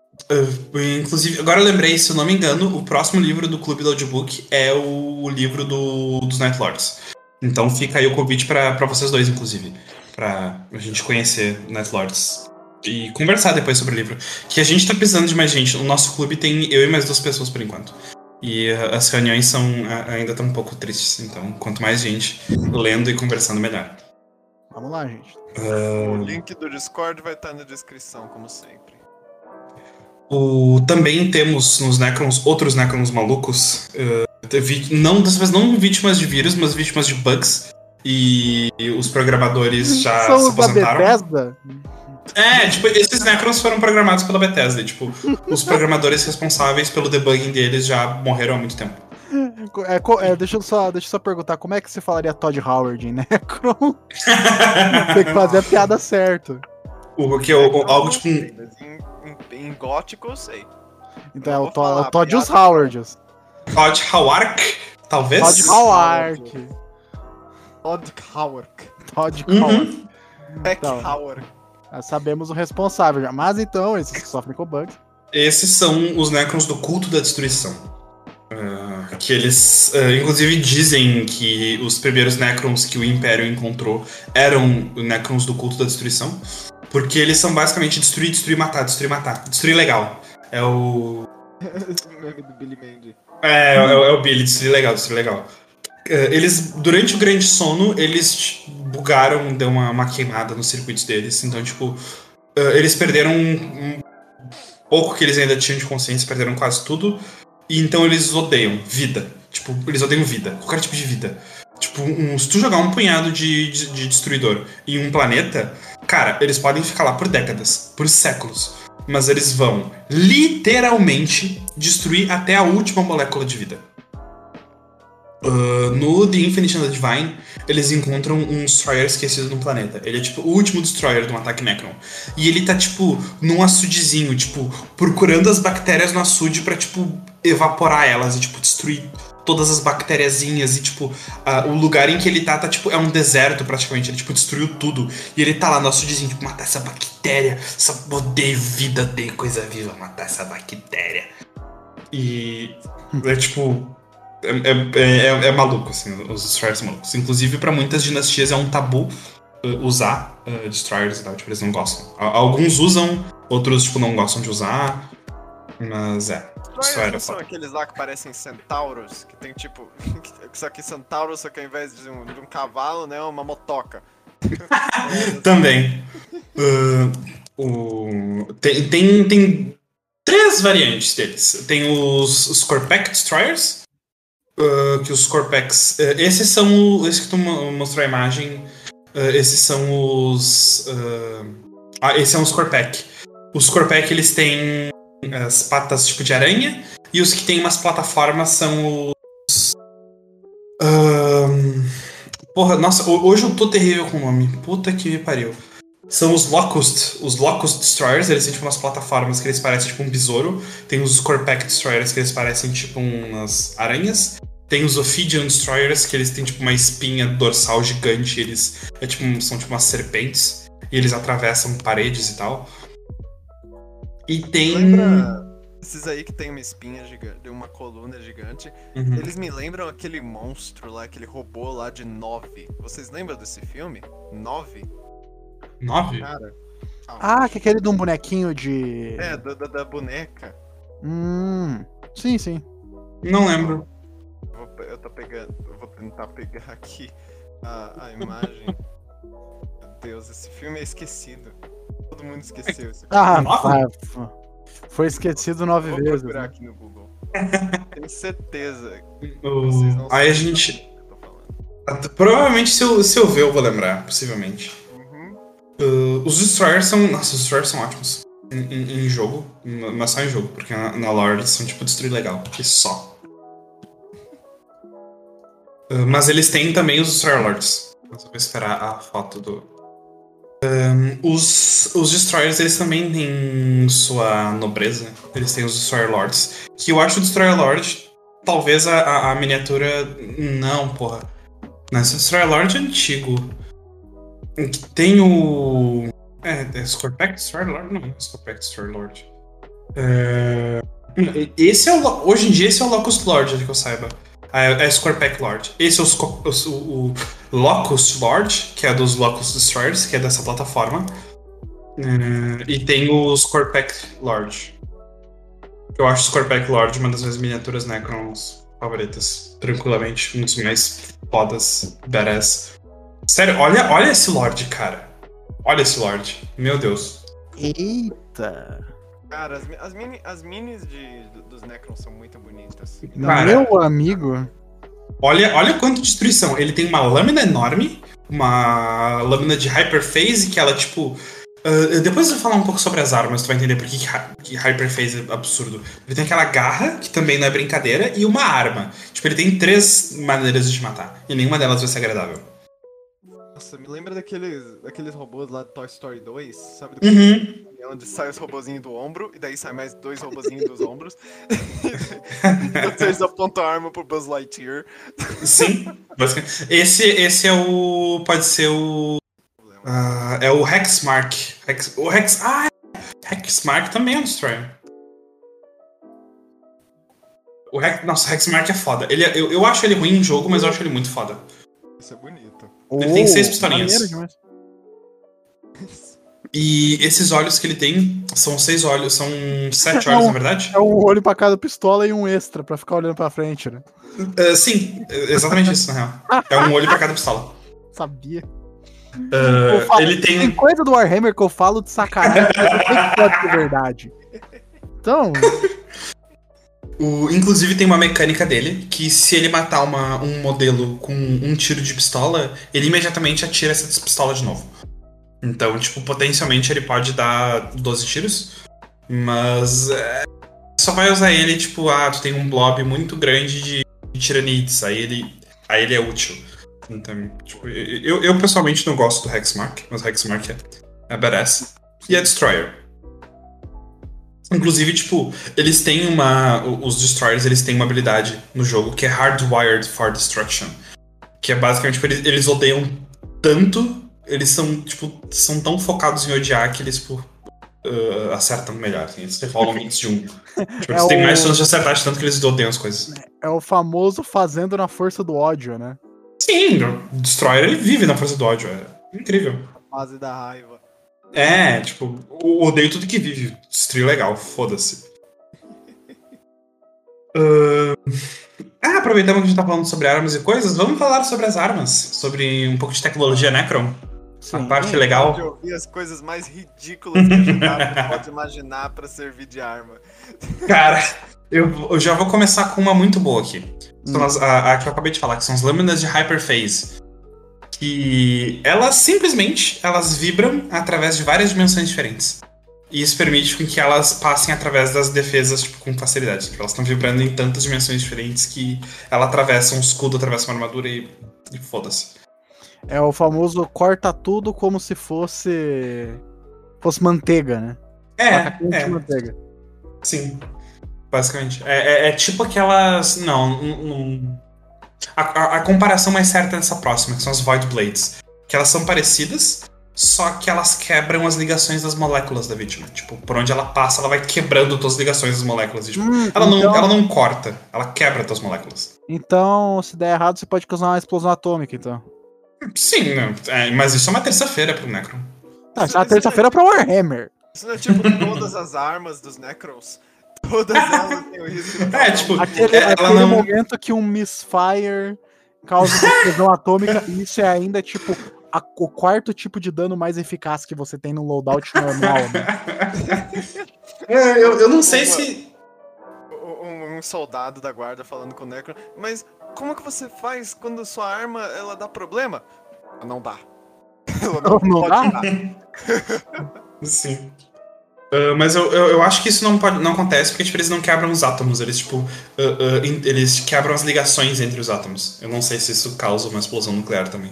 inclusive, agora eu lembrei, se eu não me engano, o próximo livro do Clube do Audiobook é o livro do, dos Night Lords. Então fica aí o convite pra, pra vocês dois, inclusive. Pra a gente conhecer Night Lords. E conversar depois sobre o livro. Que a gente tá precisando de mais gente. O nosso clube tem eu e mais duas pessoas por enquanto. E ah, as reuniões são ah, ainda estão um pouco tristes. Então, quanto mais gente lendo e conversando, melhor. Vamos lá, gente. O Ah, link do Discord vai estar na descrição, como sempre. O, também temos nos Necrons outros Necrons malucos. eh, vi- não, dessa vez não vítimas de vírus, mas vítimas de bugs. E os programadores já São se os da aposentaram. Bethesda? É, tipo, esses Necrons foram programados pela Bethesda. e, tipo, os programadores responsáveis pelo debugging deles já morreram há muito tempo. É, é, deixa, eu só, deixa eu só perguntar, como é que você falaria Todd Howard em Necron? Tem que fazer a piada certo. o que é o- o- Eu algo não tipo. um- mas em, em, gótico eu sei. Então Eu é o, to, é falar, o Todd os piada- Howards. Todd Howard, talvez? Todd Howard. Todd Howard. Todd Uhum. Howard. Peck Então. Howard. Já sabemos o responsável já. Mas então, esses que sofrem com bugs. Esses são os Necrons do culto da destruição. Ah, que eles, ah, inclusive, dizem que os primeiros Necrons que o Império encontrou eram Necrons do culto da destruição. Porque eles são basicamente destruir, destruir, matar, destruir, matar. Destruir legal. É o. Mandy. É, é, o- é o Billy, destruir legal, destruir legal. Ah, Eles, durante o grande sono, eles bugaram, deu uma, uma queimada nos circuitos deles. Então, tipo, ah, eles perderam um, um pouco que eles ainda tinham de consciência, perderam quase tudo. E então eles odeiam vida. Tipo, eles odeiam vida. Qualquer tipo de vida. Tipo, um- se tu jogar um punhado de, de, de destruidor em um planeta, cara, eles podem ficar lá por décadas, por séculos. Mas eles vão literalmente destruir até a última molécula de vida. Ah, no The Infinite and the Divine, eles encontram um Destroyer esquecido no planeta. Ele é tipo o último Destroyer de um ataque Necron. E ele tá, tipo, num açudezinho, tipo, procurando as bactérias no açude pra, tipo, evaporar elas e, tipo, destruir todas as bactériazinhas. E, tipo, o lugar em que ele tá, tá, tipo, é um deserto praticamente. Ele, tipo, destruiu tudo. E ele tá lá no açudezinho, tipo, matar essa bactéria. Essa, odeio vida, odeio coisa viva, matar essa bactéria. E é tipo. É, é, é- é maluco, assim, os Destroyers malucos. Inclusive, pra muitas dinastias é um tabu uh, usar uh, Destroyers e tal, tipo, eles não gostam. Alguns usam, outros, tipo, não gostam de usar. Mas é. É são aqueles lá que parecem centauros, que tem tipo. só que centauro, só que ao invés de um, de um cavalo, né, é uma motoca. Também. Uh, o- tem, tem, tem três variantes deles. Tem os, os Corpac Destroyers. uh, que os Corpacs. uh, esses são. o- Esse que tu mo- mostrou a imagem. uh, esses são os. uh, ah, esses são os Corpac. Os Corpac eles têm as patas tipo de aranha E os que tem umas plataformas são os. Ahn, porra, nossa, ho- hoje eu tô terrível com o nome. Puta que me pariu. São os Locust, os Locust Destroyers, eles têm tipo umas plataformas que eles parecem tipo um besouro. Tem os Scorpack Destroyers que eles parecem tipo umas aranhas. Tem os Ophidian Destroyers que eles têm tipo uma espinha dorsal gigante, eles é, tipo, um- são tipo umas serpentes e eles atravessam paredes e tal. E tem Lembra esses aí que tem uma espinha gigante, uma coluna gigante? Uhum. Eles me lembram aquele monstro lá, aquele robô lá de Nove. Vocês lembram desse filme? Nove? Nove? Cara. Ah, que é aquele de um bonequinho de. É, da, da, da boneca. Hum. Sim, sim. Não lembro. Eu vou, eu tô pegando. Eu vou tentar pegar aqui a, a imagem. Meu Deus, esse filme é esquecido. Todo mundo esqueceu esse. Ah, Nove? vai, foi esquecido nove Vou vezes. procurar né? aqui no Google. Tenho certeza O- Aí a gente. Provavelmente se eu, se eu ver, eu vou lembrar, possivelmente. Uhum. Uh, os Destroyers são. Nossa, os Destroyers são ótimos. Em, em- em jogo, mas só em jogo, porque na, na lore eles são tipo destruir legal, e só. Uh, mas eles têm também os Destroyer Lords. Mas eu vou esperar a foto do. Um, os, os Destroyers, eles também têm sua nobreza. Eles têm os Destroyer Lords. Que eu acho o Destroyer Lord, talvez a, a, miniatura. Não, porra. Não, esse Destroyer Lord é antigo. Que tem o. É, é Scorpack Destroyer Lord? Não, é Scorpack Destroyer Lord. É... Esse é o. Hoje em dia, esse é o Locust Lord, que eu saiba. É, é Scorpack Lord. Esse é o, Sco- o, o Locust Lord, que é dos Locust Destroyers, que é dessa plataforma. É, e tem o Scorpack Lord. Eu acho o Scorpack Lord uma das minhas miniaturas Necrons favoritas. Tranquilamente, um dos mais fodas, badass. Sério, olha, olha esse Lord, cara. Olha esse Lord. Meu Deus. Eita. Cara, as, as, mini, as minis de, do- dos Necrons são muito bonitas. Cara. Meu amigo. Olha, olha quanto destruição. Ele tem uma lâmina enorme, uma lâmina de Hyperphase, que ela, tipo. ah, depois eu vou falar um pouco sobre as armas, tu vai entender por que, que Hyperphase é absurdo. Ele tem aquela garra, que também não é brincadeira, e uma arma. Tipo, ele tem três maneiras de te matar. E nenhuma delas vai ser agradável. Nossa, me lembra daqueles, daqueles robôs lá do Toy Story 2, sabe? Do Uhum. Onde sai os robozinhos do ombro, e daí sai mais dois robozinhos dos ombros. vocês apontam a arma pro Buzz Lightyear. Sim. basicamente. Esse, esse é o. Pode ser o. ah, é o Hexmark. Hex, o Hex. Ah! Hexmark também é um Destroyer. O Hex, nossa, o Hexmark é foda. Ele é- eu, eu acho ele ruim em jogo, mas eu acho ele muito foda. Isso é bonito. Ele tem seis Oh, pistolinhas. maneiro. E esses olhos que ele tem são seis olhos, são sete olhos, na verdade? É um olho pra cada pistola e um extra pra ficar olhando pra frente, né? Ah, sim, é exatamente isso, na real. É um olho pra cada pistola. Sabia. Eu falo- ele Tem tem. coisa do Warhammer que eu falo de sacanagem, mas eu sei que ser verdade. Então, O, inclusive tem uma mecânica dele que se ele matar uma, um modelo com um tiro de pistola, ele imediatamente atira essa pistola de novo. Então, tipo, potencialmente ele pode dar 12 tiros, mas é, só vai usar ele, tipo, ah, tu tem um blob muito grande de, tiranites, aí ele, aí ele é útil. Então, tipo, eu, eu pessoalmente não gosto do Hexmark, mas o Hexmark é, é badass. E é Destroyer. Inclusive, tipo, eles têm uma. Os Destroyers eles têm uma habilidade no jogo que é Hardwired for Destruction. Que é basicamente, tipo, eles, eles odeiam tanto, eles são, tipo, são tão focados em odiar que eles, tipo, uh, acertam melhor. Assim, eles rolam hits de um. Tipo, É eles têm o- mais chance de acertar de tanto que eles odeiam as coisas. é o famoso fazendo na força do ódio, né? Sim, o Destroyer ele vive na força do ódio. É incrível. Base da raiva. É, tipo, odeio tudo que vive. Destruir legal, foda-se. Ahn, Ah, aproveitando que a gente tá falando sobre armas e coisas, vamos falar sobre as armas. Sobre um pouco de tecnologia Necron. A Sim. parte Pode legal. ouvir as coisas mais ridículas que a gente pode imaginar pra servir de arma. Cara, eu, eu já vou começar com uma muito boa aqui. São as- a, a que eu acabei de falar, que são as lâminas de Hyperphase. Que elas simplesmente elas vibram através de várias dimensões diferentes. E isso permite com que elas passem através das defesas tipo, com facilidade. Tipo, elas estão vibrando em tantas dimensões diferentes que ela atravessa um escudo, atravessa uma armadura e, e foda-se. É o famoso corta tudo como se fosse. fosse manteiga, né? É, é, manteiga. sim. Basicamente. É, é- é tipo aquelas. Não, não- não- a, a- a comparação mais certa é essa próxima, que são as Void Blades. Que elas são parecidas, só que elas quebram as ligações das moléculas da vítima. Tipo, por onde ela passa, ela vai quebrando todas as ligações das moléculas. E, tipo, Hum, ela, não, então- ela não corta, ela quebra as moléculas. Então, se der errado, você pode causar uma explosão atômica, então. Sim, né? É, mas isso é uma terça-feira pro Necron. Tá, isso é uma terça-feira pra Warhammer. Isso não é tipo todas as armas dos Necrons? Todas elas têm o risco de É, tipo, Aquele, É, ela aquele não- momento que um misfire causa uma explosão atômica, e isso é ainda, tipo, a- o quarto tipo de dano mais eficaz que você tem no loadout normal, né? É, eu, eu não sei se. Um, soldado da guarda falando com o Necron. Mas como que você faz quando sua arma ela dá problema? Não dá. Ela Não pode dá? Sim. Ah, mas eu, eu, eu acho que isso não, pode, não acontece porque tipo, eles não quebram os átomos, eles tipo. ah, ah, in- eles quebram as ligações entre os átomos. Eu não sei se isso causa uma explosão nuclear também.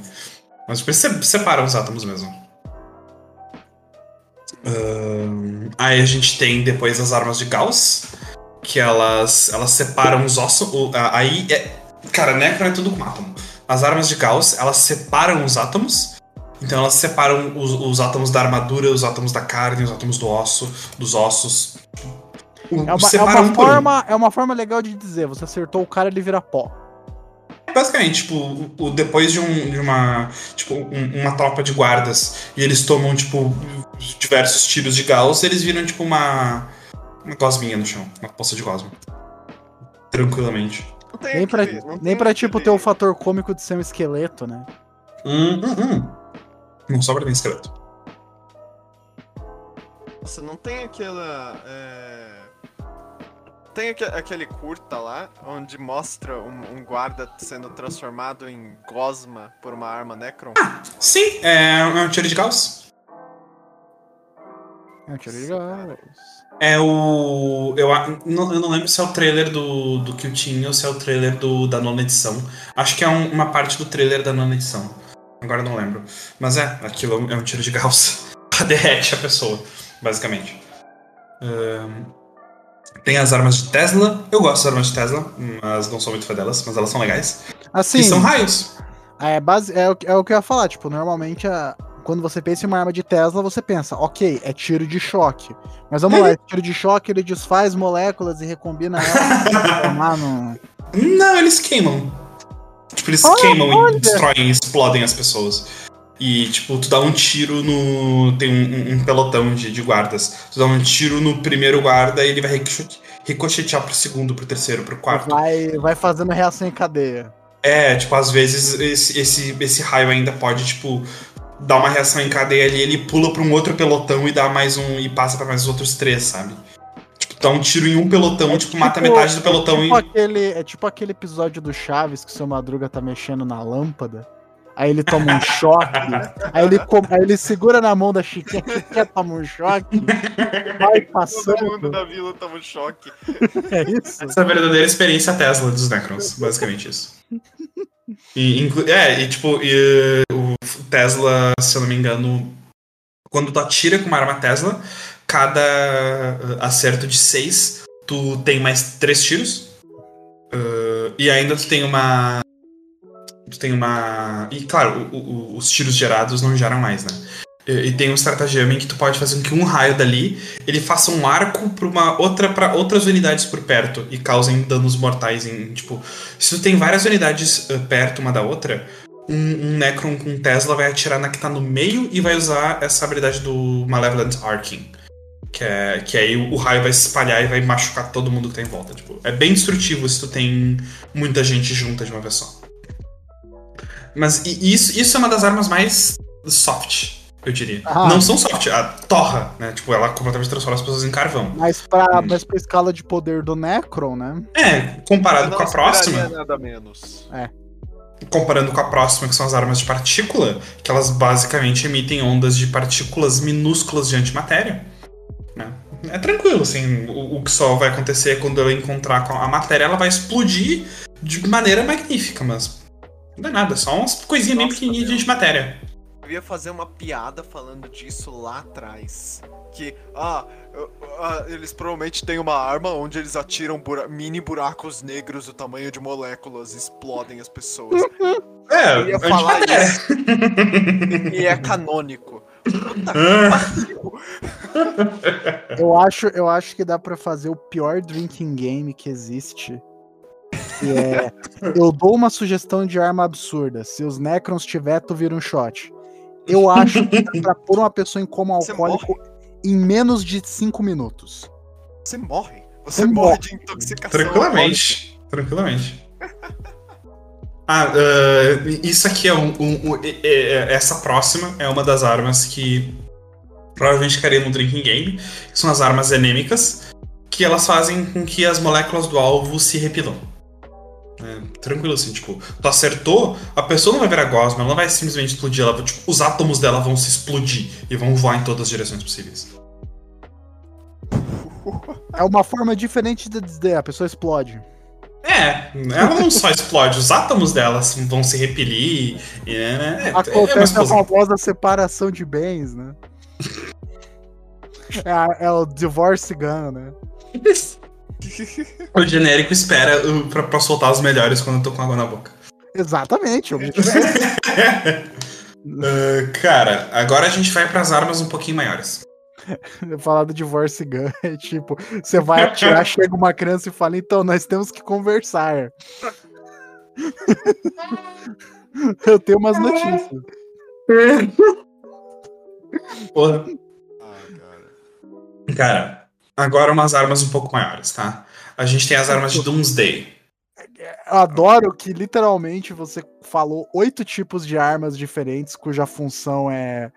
Mas tipo, eles se- separam os átomos mesmo. Aí a gente tem depois as armas de Gauss, que elas, elas separam os ossos. o- a- Aí é. Cara, Necron é tudo com átomo. As armas de Gauss, elas separam os átomos. Então elas separam os, os átomos da armadura, os átomos da carne, os átomos do osso, dos ossos. O- É uma, é uma um por um. forma, é uma forma legal de dizer, você acertou o cara, ele vira pó. Basicamente, tipo, o, o- depois de, um, de uma. Tipo, um- uma tropa de guardas e eles tomam, tipo, diversos tiros de Gauss, eles viram, tipo, uma. Uma gosminha no chão. Uma poça de gosma. Tranquilamente. Nem pra, não nem pra tipo, ter o fator cômico de ser um esqueleto, né? Hum, hum, hum. Não sobra nem esqueleto. Nossa, não tem aquela. é, Tem aque- aquele curta lá, onde mostra um, um guarda sendo transformado em gosma por uma arma Necron? Sim, é, um tiro de Gauss. É um tiro de gás. É o. Eu, eu não lembro se é o trailer do, do Kiltin ou se é o trailer do, da nona edição. Acho que é um- uma parte do trailer da nona edição. Agora eu não lembro. Mas é, aquilo é um tiro de Gauss. Derrete a pessoa, basicamente. Ahn, tem as armas de Tesla. Eu gosto das armas de Tesla, mas não sou muito fã delas, mas elas são legais. Assim, E são raios. é, base, é, que- é o que eu ia falar, tipo, normalmente a- quando você pensa em uma arma de Tesla, você pensa, ok, é tiro de choque. Mas vamos lá, esse tiro de choque ele desfaz moléculas e recombina elas no- Não, eles queimam. Tipo, eles Ah, queimam olha! e destroem, explodem as pessoas. E, tipo, tu dá um tiro no. Tem um, um- pelotão de, de guardas. Tu dá um tiro no primeiro guarda e ele vai ricochete- ricochetear pro segundo, pro terceiro, pro quarto. vai, vai fazendo reação em cadeia. É, tipo, às vezes esse, esse, esse raio ainda pode, tipo, dar uma reação em cadeia ali, ele pula pra um outro pelotão e dá mais um. e passa pra mais os outros três, sabe? Tipo, dá um tiro em um pelotão, tipo, mata metade do pelotão é tipo e. aquele, é tipo aquele episódio do Chaves que o seu Madruga tá mexendo na lâmpada. Aí ele toma um choque. aí, ele, aí ele segura na mão da Chiquinha, toma um choque. Vai Todo mundo passando. da vila toma um choque. É isso? Essa é a verdadeira experiência Tesla dos Necrons, basicamente isso. E, é, e tipo, e, o Tesla, se eu não me engano, quando tu atira com uma arma Tesla, cada uh, acerto de 6, tu tem mais 3 tiros. Uh, e ainda tu tem uma. Tu tem uma. E claro, o- o- os tiros gerados não geram mais, né? E, e tem um estratagema em que tu pode fazer com que um raio dali ele faça um arco para uma outra para outras unidades por perto e causem danos mortais em tipo se tu tem várias unidades eh, perto uma da outra um, um Necron com Tesla vai atirar na que tá no meio e vai usar essa habilidade do Malevolent Arcing que é que aí o raio vai se espalhar e vai machucar todo mundo que tá em volta tipo é bem destrutivo se tu tem muita gente junta de uma vez só mas e- isso isso é uma das armas mais soft eu diria. Ah. Não são soft, a torra, né? Tipo, ela completamente transforma as pessoas em carvão. Mas pra, mas pra escala de poder do Necron, né? É, comparado com a próxima, nada menos. Comparando com a próxima, que são as armas de partícula, que elas basicamente emitem ondas de partículas minúsculas de antimatéria. é tranquilo, assim. O, o que só vai acontecer é quando ela encontrar com a matéria, ela vai explodir de maneira magnífica, mas. Não é nada, só umas coisinhas bem pequenininhas de matéria. Eu ia fazer uma piada falando disso lá atrás. Que, ah, ah, eles provavelmente têm uma arma onde eles atiram bura- mini buracos negros do tamanho de moléculas e explodem as pessoas. É, Eu ia falar antimatéria. isso. e é canônico. Puta que pariu. Eu acho, eu acho que dá pra fazer o pior drinking game que existe. Que é. Eu dou uma sugestão de arma absurda. Se os Necrons tiver, tu vira um shot. Eu acho que dá pra pôr uma pessoa em coma alcoólico em menos de 5 minutos. Você morre. Você Você morre morre. de intoxicação. Tranquilamente. Tranquilamente. Ah, ah, isso aqui é um. um- um- é- é- essa próxima é uma das armas que provavelmente cairia no Drinking Game, que são as armas anêmicas, que elas fazem com que as moléculas do alvo se repilam. É, tranquilo assim, tipo, tu acertou, a pessoa não vai virar gosma, ela não vai simplesmente explodir, ela, tipo, os átomos dela vão se explodir e vão voar em todas as direções possíveis. É uma forma diferente de dizer, a pessoa explode. É, ela não só explode, os átomos dela vão se repelir. E, é, é, é uma Acontece a explosão. famosa separação de bens, né? É, a- é o divorce gun, né? O genérico espera pra, pra soltar os melhores quando eu tô com água na boca. Exatamente. o bicho Uh, cara, agora a gente vai pras armas um pouquinho maiores. falar do divorce gun é tipo, você vai atirar, chega uma criança e fala, então, nós temos que conversar. Eu tenho umas notícias. Porra. Ai, cara. Cara, agora umas armas um pouco maiores, tá? A gente tem as armas de Doomsday. Eu adoro que literalmente você falou oito tipos de armas diferentes cuja função é,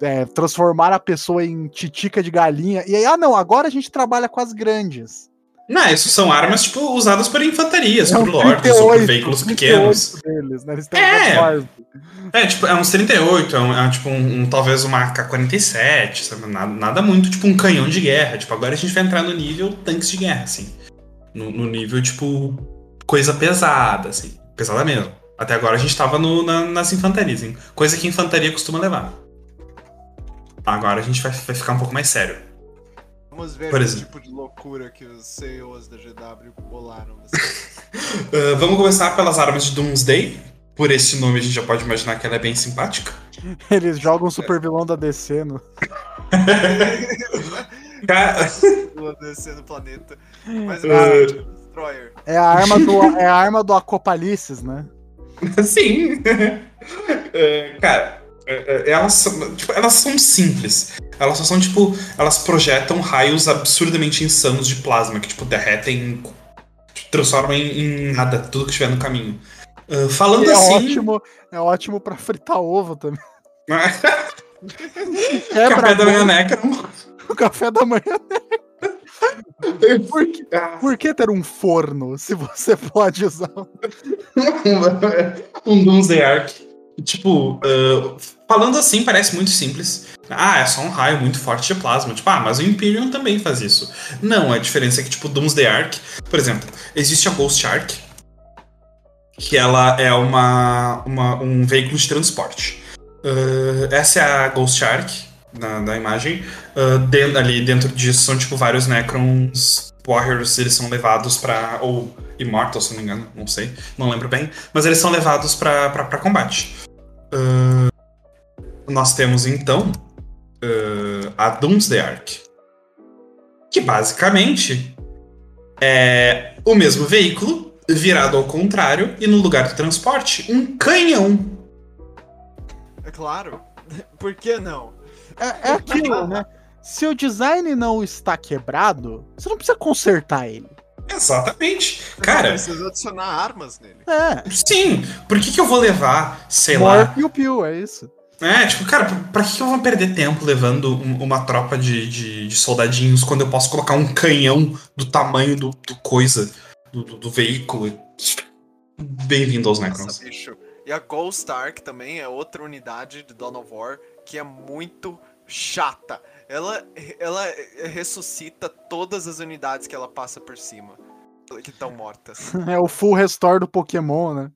é transformar a pessoa em titica de galinha. E aí, ah não, agora a gente trabalha com as grandes. Não, isso são armas, tipo, usadas por infantarias, por um lords ou por veículos 38 pequenos. Deles, né? É. É, tipo, é uns 38, é, um, é tipo um, um- talvez uma AK-47, sabe? Nada, nada muito, tipo, um canhão de guerra. Tipo, agora a gente vai entrar no nível tanques de guerra, assim. No, no nível, tipo, coisa pesada, assim. Pesada mesmo. Até agora a gente tava no- na- nas infantarias, hein? Coisa que infantaria costuma levar. Agora a gente vai, vai ficar um pouco mais sério. Vamos ver exemplo. tipo de loucura que os CEOs da GW bolaram. Ah, vamos começar pelas armas de Doomsday. Por esse nome a gente já pode imaginar que ela é bem simpática. Eles jogam super vilão da DC no. Ca- Lua descendo o planeta. Mas Uh. é Destroyer. É a arma do, é a arma do Acopalices, né? Sim. É, cara, elas, são, tipo, elas são simples. Elas só são, tipo, elas projetam raios absurdamente insanos de plasma que, tipo, derretem, transformam em, em nada tudo que estiver no caminho. Ah, falando é assim. ótimo, é ótimo pra fritar ovo também. Quebra Café da manhã Necron. o café da manhã. Por que, por que ter um forno se você pode usar? um Doomsday Arc. Tipo, ah, falando assim, parece muito simples. Ah, é só um raio muito forte de plasma. Tipo, ah, mas o Imperium também faz isso. Não, a diferença é que, tipo, Doomsday Arc, por exemplo, existe a Ghost Arc, que ela é uma, uma- um veículo de transporte. Ah, essa é a Ghost Arc da, da imagem. Ah, den- ali dentro disso são, tipo, vários Necrons Warriors, eles são levados pra. Ou Immortals, se não me engano, não sei, não lembro bem. Mas eles são levados pra combate. Ah, nós temos então ah, a Doomsday Arc. Que basicamente é o mesmo veículo virado ao contrário e no lugar do transporte, um canhão. É claro. Por que não? É, é aquilo, né? Se o design não está quebrado, você não precisa consertar ele. Exatamente. Você Cara, precisa adicionar armas nele. É. sim. Por que, que eu vou levar, sei lá, More piu-piu, é isso. É, tipo, cara, pra, que eu vou perder tempo levando um- uma tropa de, de, de soldadinhos quando eu posso colocar um canhão do tamanho do, do coisa, do, do- do veículo? Bem-vindo aos Necrons. Nossa, bicho. E a Ghost Ark também é outra unidade de Dawn of War que é muito chata. Ela, ela ressuscita todas as unidades que ela passa por cima. Que estão mortas. É o full restore do Pokémon, né?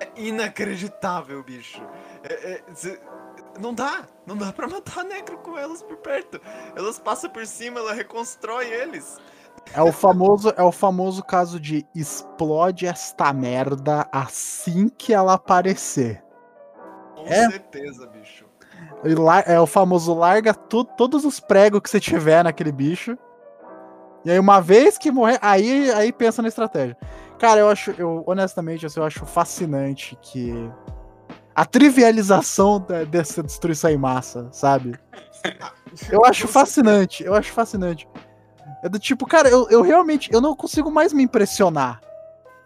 É inacreditável, bicho. É- é- zê- não dá. Não dá pra matar Necro com elas por perto. Elas passam por cima, ela reconstrói eles. É o famoso, é o famoso caso de explode esta merda assim que ela aparecer. Com É? certeza, bicho. É o famoso larga tu- todos os pregos que você tiver naquele bicho. E aí, uma vez que morrer, aí, aí pensa na estratégia. Cara, eu acho, eu honestamente, assim, eu acho fascinante que a trivialização da- dessa destruição em massa, sabe? Eu acho fascinante, eu acho fascinante. É do tipo, cara, eu, eu realmente, eu não consigo mais me impressionar.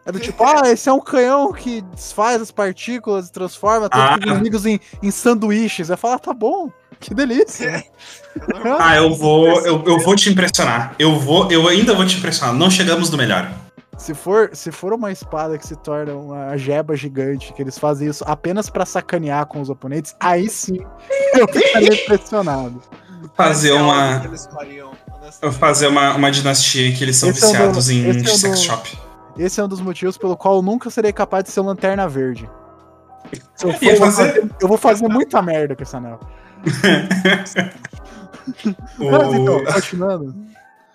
É do tipo, ah, esse é um canhão que desfaz as partículas e transforma todos Ah. os inimigos em, em sanduíches. Eu falo, ah, tá bom, que delícia. Ah, eu vou, eu, eu vou te impressionar. Eu vou, eu ainda vou te impressionar. Não chegamos no melhor. Se for, se for uma espada que se torna uma jeba gigante, que eles fazem isso apenas pra sacanear com os oponentes, aí sim eu ficaria impressionado. Fazer Esse é uma, fazer uma, uma dinastia que eles são Esse é o do- viciados em é o sex do- shop. Esse é um dos motivos pelo qual eu nunca serei capaz de ser um lanterna verde. Eu, for, eu fazer- fazer- eu vou fazer muita merda com esse anel. O- Mas então, continuando.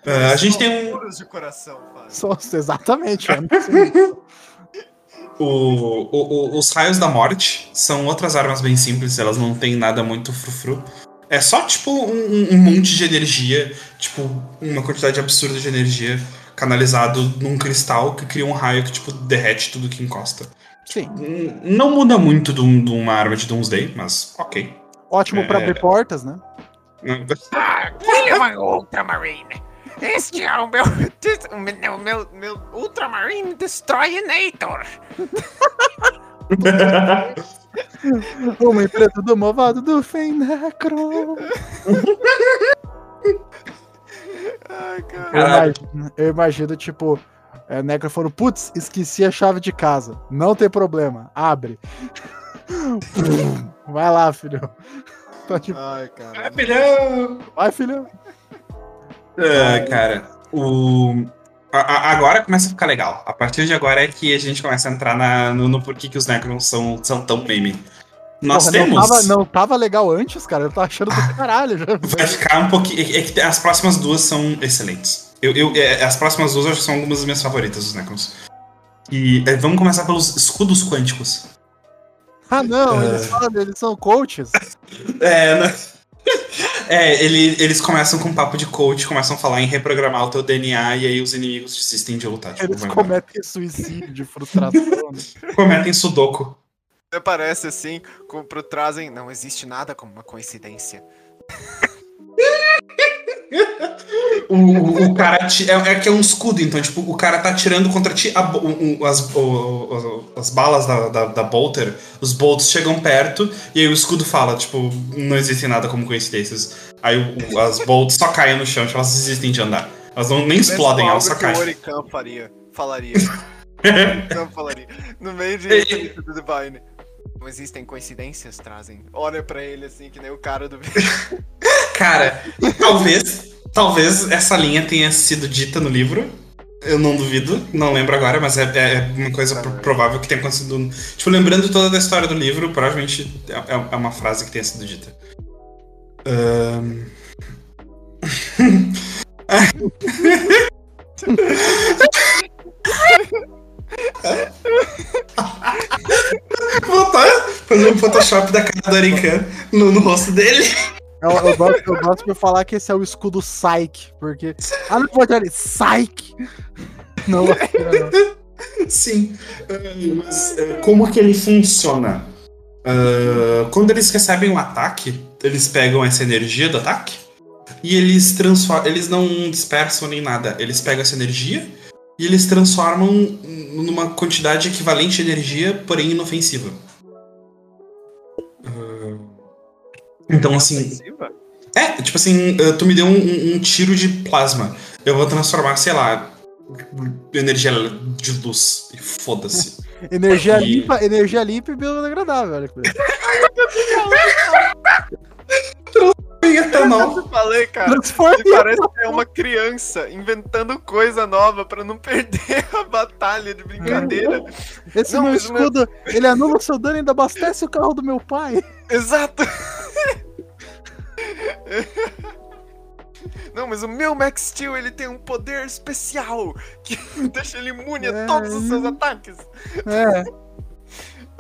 Ah, a gente tem um, de coração. Só, exatamente. é. O, o- o- os raios da morte são outras armas bem simples, elas não têm nada muito frufru. É só, tipo, um, um monte de energia, tipo, uma quantidade absurda de energia canalizado num cristal que cria um raio que, tipo, derrete tudo que encosta. Sim. Não muda muito de de uma arma de Doomsday, mas ok. Ótimo pra É. abrir portas, né? Ah, Aquele é uma Ultramarine. Este é o meu. O meu, meu, meu Ultramarine Destroyinator. Uma empresa do malvado do Fenacro. Ai, cara. Eu Caralho. imagino, eu imagino, tipo, é, Necro falando, putz, esqueci a chave de casa. Não tem problema, abre. Vai lá, filho. Tá tipo, Ai, cara. Ah, filhão! vai, filho. É, cara, o. a- a- agora começa a ficar legal. A partir de agora é que a gente começa a entrar na- no, no porquê que os Necrons são, são tão meme. Nós Porra, temos. Não tava, não tava legal antes, cara. Eu tava achando do caralho já. Vai ficar um pouquinho. É, é que as próximas duas são excelentes. Eu, eu- é, as próximas duas acho que são algumas das minhas favoritas dos Necrons. E é, vamos começar pelos escudos quânticos. Ah, não, eles falam, eles são coaches. É, né? É, ele- eles começam com um papo de coach, começam a falar em reprogramar o teu DNA e aí os inimigos desistem de lutar. Tipo, Eles vai embora. cometem suicídio de frustração. cometem sudoku. Aparece assim, com, pro trazem. Não existe nada como uma coincidência. O, o, cara é, é que é um escudo, então, tipo, o cara tá atirando contra ti a o- o- as, as balas da, da, da Bolter, os bolts chegam perto, e aí o escudo fala, tipo, não existe nada como coincidências. Aí o- as bolts só caem no chão, tipo, elas desistem de andar. Elas não, nem explodem, elas só que o caem. Orican faria. Falaria. Orican falaria. No meio de do Divine. Não existem coincidências, trazem. Olha pra ele assim, que nem o cara do. Cara, talvez, talvez essa linha tenha sido dita no livro. Eu não duvido, não lembro agora, mas é, é uma coisa pro- provável que tenha acontecido. Tipo, lembrando toda a história do livro, provavelmente é, é- é uma frase que tenha sido dita. Ahn. Botar, fazer um Photoshop da cara do Arikan no, no rosto dele. Eu, eu gosto, eu gosto de falar que esse é o escudo Psyche, porque. Ah, não pode olhar, Psyche! Não, não. Sim. Ah, mas ah, como que ele funciona? Ah, quando eles recebem um ataque, eles pegam essa energia do ataque e eles transformam. Eles não dispersam nem nada. Eles pegam essa energia e eles transformam numa quantidade equivalente de energia, porém inofensiva. Então, assim, Ofensiva? é, tipo assim, uh, tu me deu um, um- tiro de plasma. Eu vou transformar, sei lá, energia de luz. E foda-se. Energia E- limpa, energia limpa e biodegradável, olha que etanol. Eu falei, cara. Parece que é uma criança inventando coisa nova pra não perder a batalha de brincadeira. Esse Não, meu mas o meu- escudo, ele anula seu dano e ainda abastece o carro do meu pai. Exato! Não, mas o meu Max Steel ele tem um poder especial que deixa ele imune a É. todos os seus ataques. É.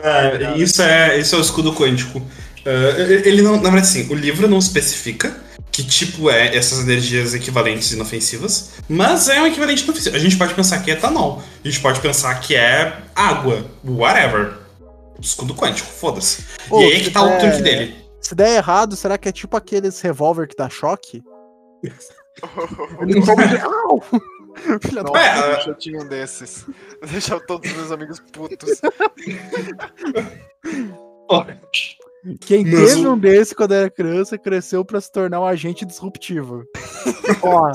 É, isso, é, isso é o escudo quântico. É, ele não. Na verdade, sim, o livro não especifica que tipo é essas energias equivalentes inofensivas, mas é um equivalente inofensivo. A gente pode pensar que é etanol, a gente pode pensar que é água, whatever. Escudo quântico, foda-se. E aí é que tá o é- truque dele. Se der errado, será que é tipo aqueles revólver que dá choque? Ele! Filha da... Nossa, É, eu tinha um desses. Deixa todos os meus amigos putos. Quem teve o- um desse quando era criança cresceu pra se tornar um agente disruptivo. Ó,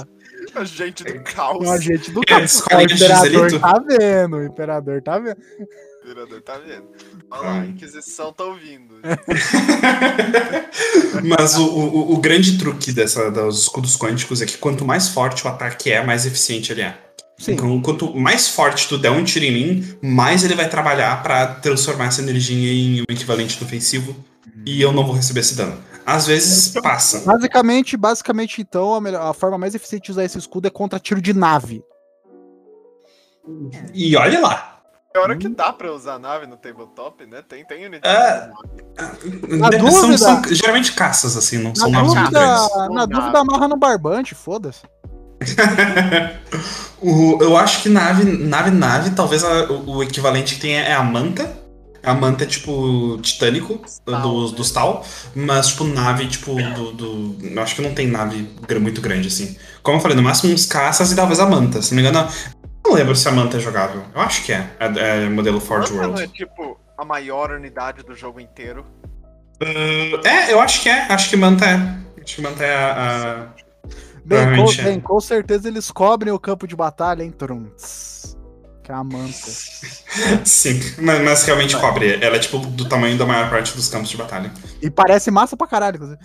A gente do caos. um agente do É, caos. escola O imperador tá vendo, o imperador tá vendo. O imperador tá vendo. Olha lá, a Inquisição tá ouvindo. Mas o, o, o grande truque dessa, dos escudos quânticos é que quanto mais forte o ataque é, mais eficiente ele é. Sim. Então, quanto mais forte tu der um tiro em mim, mais ele vai trabalhar pra transformar essa energia em um equivalente ofensivo e eu não vou receber esse dano. Às vezes passa. Basicamente, basicamente, então, a, melhor- a forma mais eficiente de usar esse escudo é contra tiro de nave. E olha lá. É hora que dá pra usar a nave no tabletop, né? Tem, tem unidade. É. Na são, dúvida- são geralmente caças, assim, não são Na naves muito grandes. dúvida, na dúvida, amarra no barbante, foda-se. Eu acho que nave, nave, nave, talvez a- o, o equivalente que tem é a manta. A manta é tipo titânico Tal, do, né? dos tal, mas tipo nave, tipo, do, do- Eu acho que não tem nave muito grande assim. Como eu falei, no máximo uns caças e talvez a manta. Se não me engano, não lembro se a manta é jogável. Eu acho que é. É, é modelo Forge Manta não é World. tipo a maior unidade do jogo inteiro. Uh, é, eu acho que é. Acho que manta é. Acho que manta é a. a- Bem, com, é. bem, com certeza eles cobrem o campo de batalha, hein, Trunks. Que é a manta. Sim, mas, mas realmente cobre. Ela é tipo do tamanho da maior parte dos campos de batalha. E parece massa pra caralho, inclusive.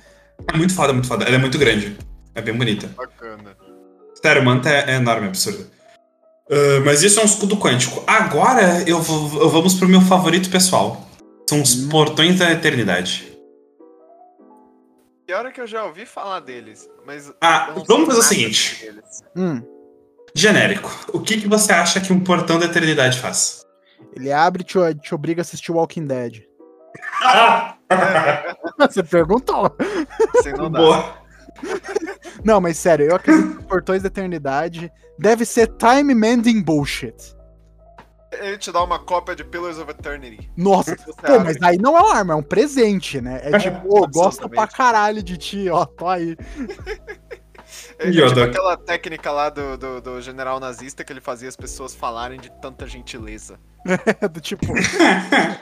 É muito foda, muito foda. Ela é muito grande. É bem bonita. Bacana. Sério, manta é, é enorme, absurda. Ah, mas isso é um escudo quântico. Agora eu, vou, eu vamos pro meu favorito pessoal. São os portões da eternidade. E a hora que eu já ouvi falar deles, mas. Ah, vamos fazer o seguinte. Hum, Genérico. O que, que você acha que um portão da eternidade faz? ele abre e te, te obriga a assistir Walking Dead. Você perguntou. Não dá. Boa. Não, mas sério, eu acredito que Portões da Eternidade deve ser time mending bullshit. Ele te dá uma cópia de Pillars of Eternity. Nossa, pô, mas aí não é uma arma, é um presente, né? É tipo, ô, gosto pra caralho de ti, ó, tô aí. É, é tipo aquela técnica lá do, do, do general nazista que ele fazia as pessoas falarem de tanta gentileza. É do tipo,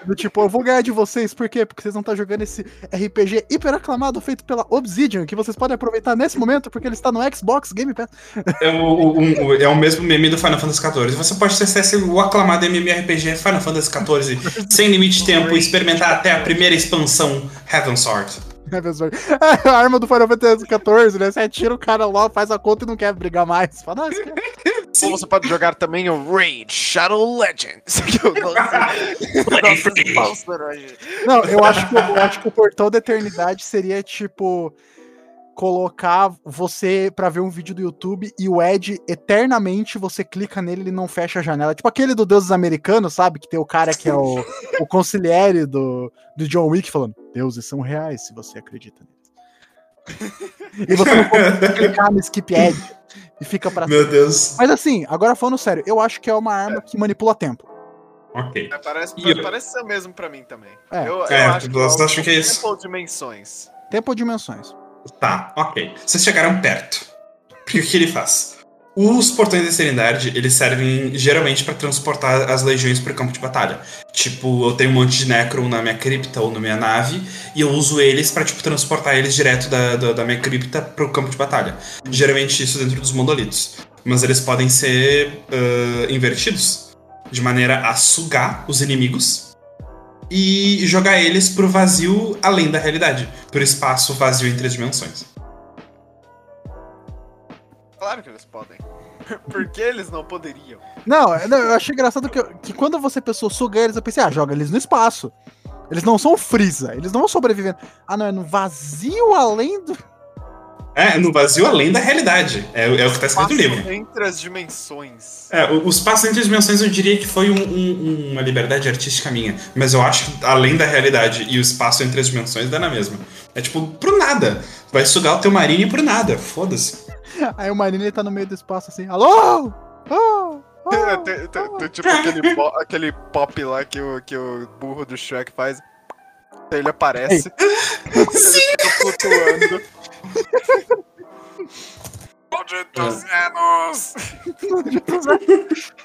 do tipo, eu vou ganhar de vocês, por quê? Porque vocês não estão jogando esse RPG hiper aclamado feito pela Obsidian, que vocês podem aproveitar nesse momento, porque ele está no Xbox Game Pass. É o, o- um- é o mesmo meme do Final Fantasy XIV. Você pode acessar esse- o aclamado MMORPG Final Fantasy XIV sem limite de tempo e experimentar até a primeira expansão Heaven Sword. Né, professor? a arma do Final Fantasy XIV, né? Você atira o cara lá, faz a conta e não quer brigar mais. Fala, é- Ou você pode jogar também o Raid Shadow Legends. Que eu não eu acho, que, eu acho que o portão da eternidade seria tipo colocar você pra ver um vídeo do YouTube e o Ed eternamente você clica nele e ele não fecha a janela. Tipo aquele do Deuses Americanos, sabe? Que tem o cara que é o, o conciliere do, do John Wick falando: Deuses são reais se você acredita neles. e você não pode clicar no skip Ed e fica pra Meu Deus. Mas assim, agora falando sério, eu acho que é uma arma que manipula tempo. Ok. É, parece, eu- parece ser mesmo pra mim também. É. Eu, eu É, acho que é acha que é isso? Tempo dimensões. Tempo ou dimensões. Tá, ok. Vocês chegaram perto. Porque o que ele faz? Os portões da eternidade, eles servem geralmente pra transportar as legiões pro campo de batalha. Tipo, eu tenho um monte de Necron na minha cripta ou na minha nave, e eu uso eles pra, tipo, transportar eles direto da, da, da minha cripta pro campo de batalha. Geralmente isso dentro dos monolitos. Mas eles podem ser ah, invertidos, de maneira a sugar os inimigos e jogar eles pro vazio além da realidade, pro espaço vazio em três dimensões. Claro que eles podem. Por que eles não poderiam? Não, é, não eu achei engraçado que, que quando você pensou sugar eles, eu pensei, ah, joga eles no espaço. Eles não são Freeza, eles não sobrevivendo. Ah, não, é no vazio além do. É, no vazio além da realidade. É, é o que tá escrito no livro. Entre as dimensões. É, o- os passos entre as dimensões eu diria que foi um- um- uma liberdade artística minha. Mas eu acho que além da realidade e o espaço entre as dimensões dá na mesma. É tipo, pro nada. Vai sugar o teu marine por nada. Foda-se. Aí o Marine tá no meio do espaço assim, alô? Oh, oh, É, tem- tem- tem tipo aquele, po- aquele pop lá que o, que o burro do Shrek faz. Aí ele aparece. ele fica flutuando. Malditos anos!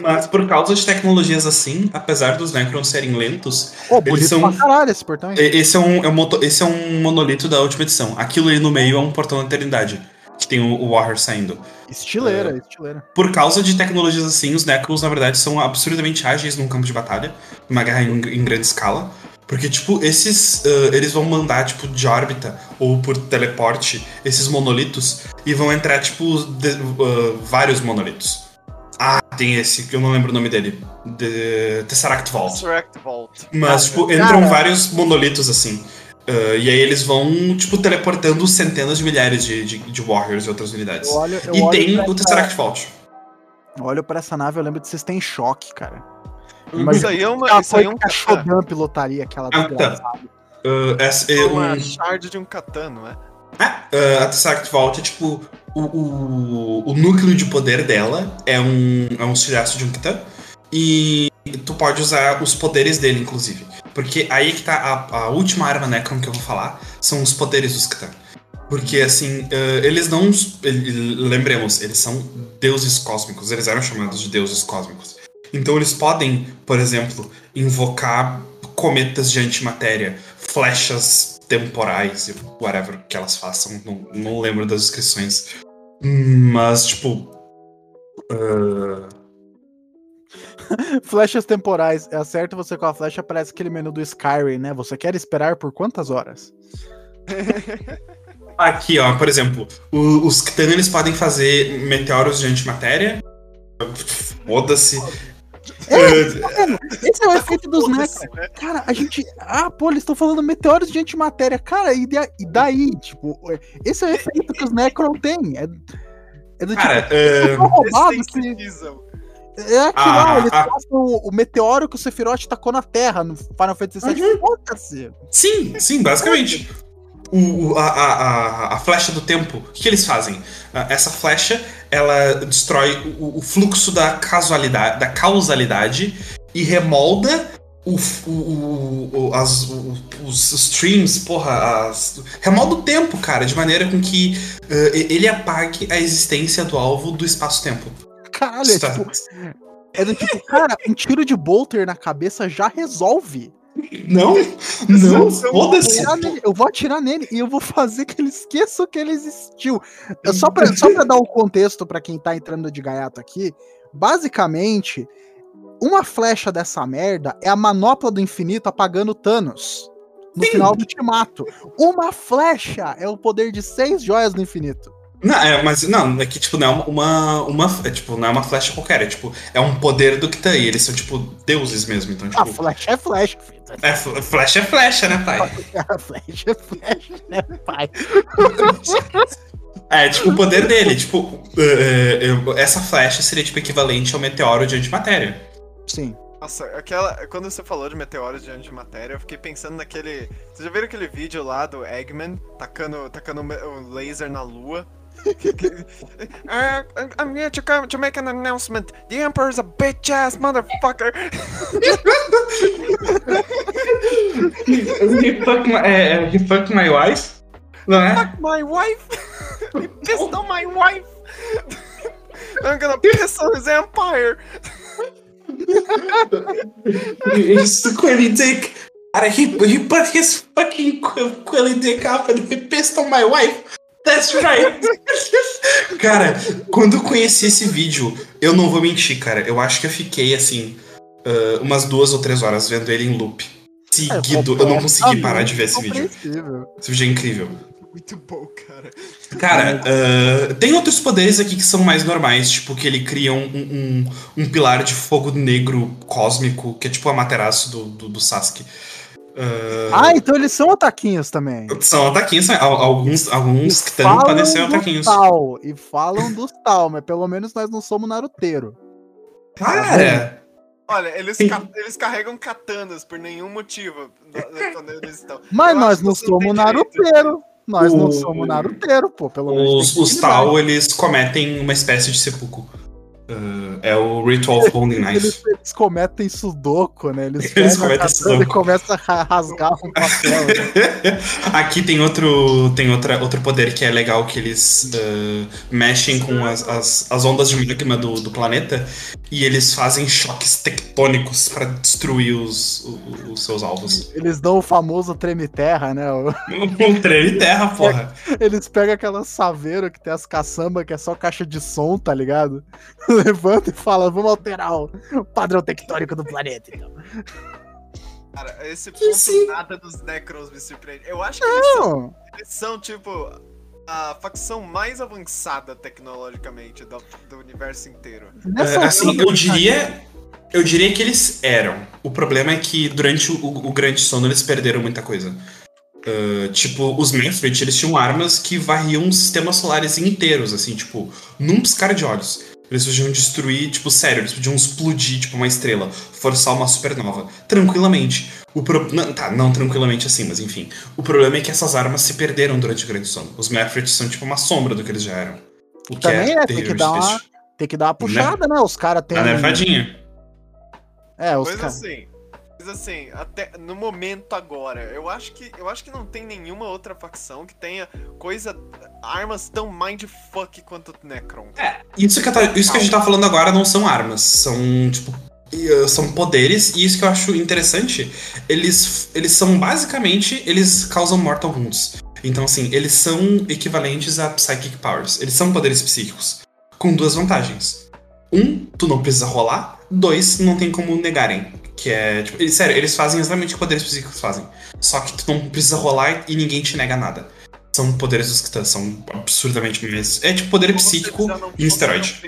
Mas por causa de tecnologias assim, apesar dos Necrons serem lentos, bonito Eles são- pra caralho esse portão. e- esse é, um, é um moto- esse é um monolito da última edição. Aquilo ali no meio é um portão da eternidade. Que tem o, o Warrior saindo. Estileira, estileira. Por causa de tecnologias assim, os Necrons, na verdade, são absurdamente ágeis num campo de batalha, numa guerra em, em grande escala. Porque, tipo, esses. ah, eles vão mandar, tipo, de órbita ou por teleporte esses monolitos e vão entrar, tipo, de- ah, vários monolitos. Ah, tem esse, que eu não lembro o nome dele. The Tesseract Vault. Resurrect Vault. Mas, Ah, tipo, cara. entram vários monolitos assim. Ah, e aí eles vão, tipo, teleportando centenas de milhares de, de, de Warriors e outras unidades. Eu olho, eu E olho tem o essa- Tesseract Vault. eu olho pra essa nave, eu lembro de vocês terem choque, cara. Isso aí é uma. Isso aí é um. Shodan pilotaria, aquela Ah, tá. Ah, essa é uma um, shard de um katana, não é? Ah, ah, a Tesseract Vault é tipo. O, o, o núcleo de poder dela é um, é um estilhaço de um Kitan. E tu pode usar os poderes dele, inclusive. Porque aí que tá a, a última arma Necron que eu vou falar, são os poderes dos Kitan. Porque assim, ah, eles não. ele- Lembremos, eles são deuses cósmicos, eles eram chamados de deuses cósmicos. Então eles podem, por exemplo, invocar cometas de antimatéria, flechas temporais e whatever que elas façam. Não, não lembro das descrições. Mas, tipo. ah, Flechas temporais. É certo você com a flecha parece aquele menu do Skyrim, né? Você quer esperar por quantas horas? aqui, ó, por exemplo, o- os Ctan eles podem fazer meteoros de antimatéria. Foda-se. Ah, Esse é o efeito dos Necron. né? Cara, a gente. Ah, pô, eles estão falando meteoros de antimatéria. Cara, e, da- e daí? Tipo, esse é o efeito que os Necron têm. É, é do Cara, tipo. ah, tão roubado que. É aquilo Ah, lá, eles ah. o, o meteoro que o Sephiroth tacou na Terra no Final Fantasy VII. Uhum. Foda-se. Sim, sim, basicamente. O, a, a, a, flecha do tempo, o que, eles fazem? Ah, Essa flecha, ela destrói o, o fluxo da casualidade, da causalidade e remolda o, o, o- as, os streams, porra, as, remolda o tempo, cara, de maneira com que e- ele apague a existência do alvo do espaço-tempo. Caralho, é Tá- tipo. É do tipo, cara, um tiro de bolter na cabeça já resolve. Não, não, foda-se. Eu vou atirar nele e eu vou fazer que ele esqueça que ele existiu. É Só pra, só pra dar o contexto pra quem tá entrando de gaiato aqui, basicamente, uma flecha dessa merda é a manopla do infinito apagando Thanos. No Sim. final do Ultimato. Uma flecha é o poder de seis joias do infinito. Não, é, mas não, é que tipo, não é uma, uma, é, tipo, não é uma flecha qualquer, é tipo, é um poder do que tá aí, eles são tipo deuses mesmo, então A tipo, flecha é flecha, filho. é, fl- flecha é flecha, né, pai? A flecha é flecha, né, pai? É, tipo, o poder dele, tipo, é, é, essa flecha seria tipo equivalente ao meteoro de antimatéria. Sim. Nossa, aquela. Quando você falou de meteoros de antimatéria, eu fiquei pensando naquele. Vocês já viram aquele vídeo lá do Eggman tacando, tacando o laser na lua? Uh, I'm here to come to make an announcement. The Emperor's a bitch ass motherfucker. he, fucked my, é, he fucked my wife? Não é? Eh? My wife! he pissed on my wife! I'm gonna piss on his empire! His squilly dick. Cara, he, he put his fucking qu- squilly dick up and he pissed on my wife. That's right. cara, quando eu conheci esse vídeo, eu não vou mentir, cara. Eu acho que eu fiquei assim, ah, umas duas ou três horas vendo ele em loop. Seguido. eu não consegui parar de ver esse vídeo. Esse vídeo é incrível. Muito bom, cara. Cara, ah, tem outros poderes aqui que são mais normais, tipo que ele cria um, um, um pilar de fogo negro cósmico, que é tipo a materaço do, do, do Sasuke. Ah, Ah, então eles são ataquinhos também. São ataquinhos, al- alguns, alguns que ser dos ataquinhos. tal, e falam dos tal, mas pelo menos nós não somos naruteiro. Cara, Olha, eles, ca- eles carregam katanas por nenhum motivo do- quando eles estão. Mas Eu nós não somos naruteiro. Nós não O- somos naruteiro, pô. Pelo menos. os, os Tal, eles cometem uma espécie de seppuku. Ah, é o Ritual of Bonding Knife. Eles, eles cometem sudoku, né? Eles, Eles cometem sudoku. e começam a rasgar um papel. Aqui tem outro, tem outra, outro poder que é legal, que eles ah, mexem com as, as, as ondas de magma do, do planeta e eles fazem choques tectônicos pra destruir os, o- os seus alvos. Eles dão o famoso treme-terra, né? O- Um treme terra, porra. Eles pegam aquela saveira que tem as caçambas, que é só caixa de som, tá ligado? Levanta e fala, vamos alterar o padrão tectônico do planeta, então. Cara, esse Que ponto sim. nada dos Necrons me surpreende. Eu acho que eles são, eles são, tipo, a facção mais avançada tecnologicamente do, do universo inteiro. nessa É, assim, eu do diria. Eu diria que eles eram. O problema é que durante o, o grande sono eles perderam muita coisa. Ah, tipo, os Manfred, eles tinham armas que varriam sistemas solares inteiros, assim, tipo, num piscar de olhos. Eles podiam destruir, tipo, sério, eles podiam explodir, tipo, uma estrela, forçar uma supernova, tranquilamente. O pro... não, tá, não tranquilamente assim, mas enfim. O problema é que essas armas se perderam durante o grande sono. Os Manfred são, tipo, uma sombra do que eles já eram. O que Também, é né, tem que dar de uma-. Tem que dar uma puxada, né? Os caras têm. A nevadinha. É, os Mas caras. assim, mas assim, até no momento agora, eu acho que eu acho que não tem nenhuma outra facção que tenha coisa armas tão mindfuck quanto o Necron. Isso que, tá- isso que a gente tá falando agora não são armas, são, tipo, uh, são poderes, e isso que eu acho interessante, eles, eles são basicamente, eles causam mortal wounds. Então, assim, eles são equivalentes a psychic powers. Eles são poderes psíquicos, com duas vantagens. Um, tu não precisa rolar. Dois, não tem como negarem. Que é, tipo, eles- sério, eles fazem exatamente o que poderes psíquicos fazem. Só que tu não precisa rolar e ninguém te nega nada. São poderes dos que são absurdamente mais. É tipo poder Como psíquico não em esteroide.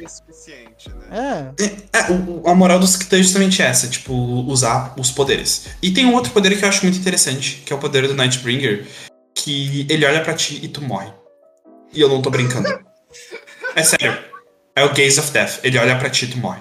Né? É. É, o- o- a moral dos Skita é justamente essa, tipo, usar os poderes. E tem um outro poder que eu acho muito interessante, que é o poder do Nightbringer, que ele olha pra ti e tu morre. E eu não tô brincando. É sério. É o Gaze of Death. Ele olha pra ti e tu morre.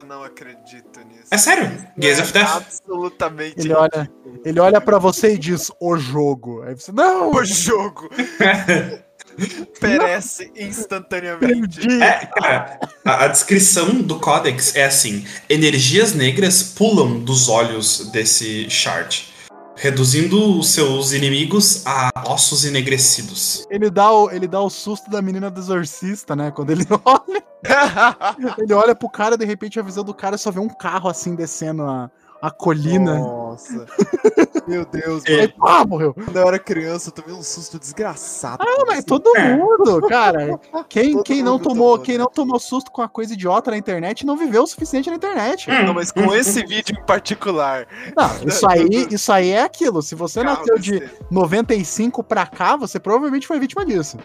Eu não acredito. É sério. Gaze É of Death. Absolutamente. Ele olha, ele olha pra você e diz, o jogo. Aí você, não! O jogo perece instantaneamente. É, cara, a, a descrição do Codex é assim: energias negras pulam dos olhos desse shard, reduzindo os seus inimigos a ossos enegrecidos. Ele dá, o, ele dá o susto da menina do exorcista, né? Quando ele olha, ele olha pro cara e de repente a visão do cara só vê um carro assim descendo a, a colina. Nossa. Meu Deus, É. Aí, pá, morreu. Quando eu era criança, eu tomei um susto desgraçado. Ah, mas todo mundo, cara. Quem, Todo quem, não tomou, tomou, quem né? não tomou susto com a coisa idiota na internet não viveu o suficiente na internet. Não, mas com esse vídeo em particular. Não, isso aí, isso aí é aquilo. Se você Calma, nasceu de você- 95 pra cá, você provavelmente foi vítima disso.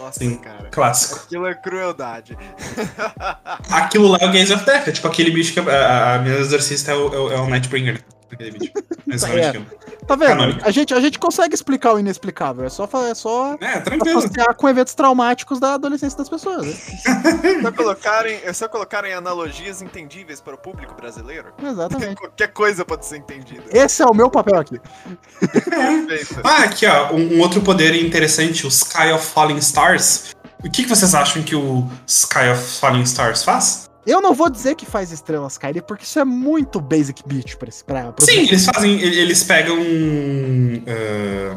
Nossa, Sim. cara. Clássico. Aquilo é crueldade. Aquilo lá é o Gaze of Death, é tipo aquele bicho que a, a, a minha exorcista é é o, é o Nightbringer. Não É. é. Tá vendo? A gente, a gente consegue explicar o inexplicável. É só, é só É, tranquilo. associar com eventos traumáticos da adolescência das pessoas. né? Só colocarem, é só colocarem analogias entendíveis para o público brasileiro. Exatamente. Qualquer coisa pode ser entendida. Esse é o meu papel aqui. Perfeito. Ah, aqui ó, um, um outro poder interessante, o Sky of Falling Stars. O que, que vocês acham que o Sky of Falling Stars faz? Eu não vou dizer que faz estrelas caírem, porque isso é muito basic beat pra, esse- pra, pro- Sim, eles fazem. Eles pegam.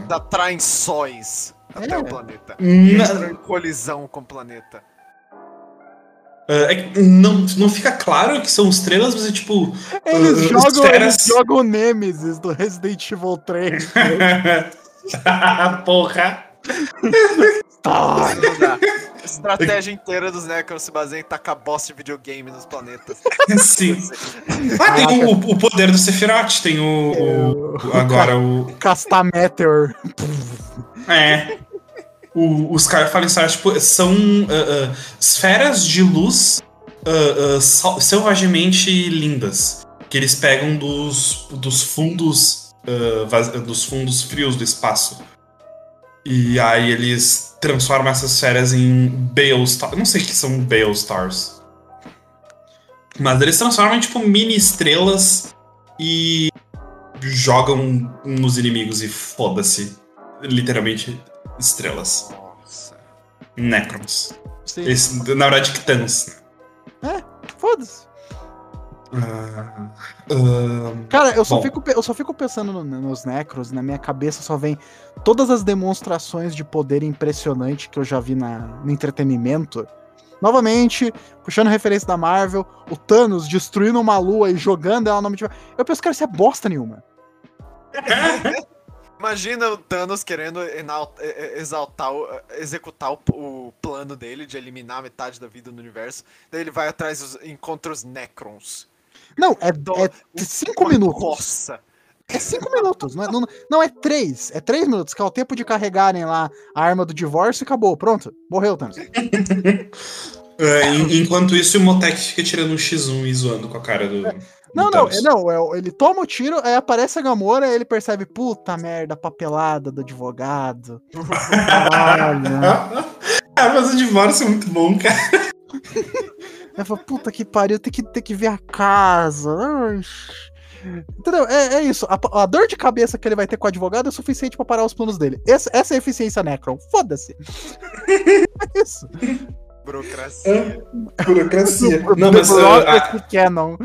ah, Atraem sóis até É. o planeta. E na- entram em colisão com o planeta. ah, é que não, não fica claro que são estrelas, mas é tipo. Eles, uh, jogam, esferas. eles jogam o Nemesis do Resident Evil 3. Porra! Tá. Não dá. A estratégia inteira dos Necrons se baseia em tacar bosta de videogame nos planetas. Sim. Ah, tem o, o poder do Sephiroth, tem o. o- agora o. Castar Meteor. É. O- os caras Fallen Stars, tipo, são ah, ah, esferas de luz ah, sal- selvagemente lindas. Que eles pegam dos, dos fundos. vaz- dos fundos frios do espaço. E aí eles transformam essas esferas em Bale Stars. Não sei o que são Bale Stars. Mas eles transformam em, tipo, mini estrelas e jogam nos inimigos e foda-se. Literalmente, estrelas. Nossa. Necrons. Esse, na verdade, Titãs. Foda-se. Ah, ah, Cara, eu só, Bom. fico, eu só fico pensando no- nos Necros, na minha cabeça só vem todas as demonstrações de poder impressionante que eu já vi na, no entretenimento. Novamente, puxando referência da Marvel, o Thanos destruindo uma lua e jogando ela no meio. Eu penso, cara, isso é bosta nenhuma. Imagina o Thanos querendo exaltar, executar o, plano dele de eliminar metade da vida no universo. Daí ele vai atrás dos encontra os Necrons. Não, é, Do- é cinco Uma minutos. Coça. É cinco minutos. Não é, não, não é três. É três minutos, que é o tempo de carregarem lá a arma do divórcio e acabou. Pronto. Morreu, Thanos. en- enquanto isso, o Motek fica tirando um X1 e zoando com a cara do. Não, do não, é- não, é ele toma o tiro, aí aparece a Gamora, aí ele percebe, puta merda, papelada do advogado. Caralho. Ah, mas o divórcio é muito bom, cara. Aí fala, puta que pariu, tem que, tem que ver a casa. Ai. Entendeu? É, é isso. A, a dor de cabeça que ele vai ter com o advogado é suficiente pra parar os planos dele. Essa, essa é a eficiência Necron. Foda-se. É isso. Burocracia. Burocracia. The Não, mas, ah, Bureaucracy Canon.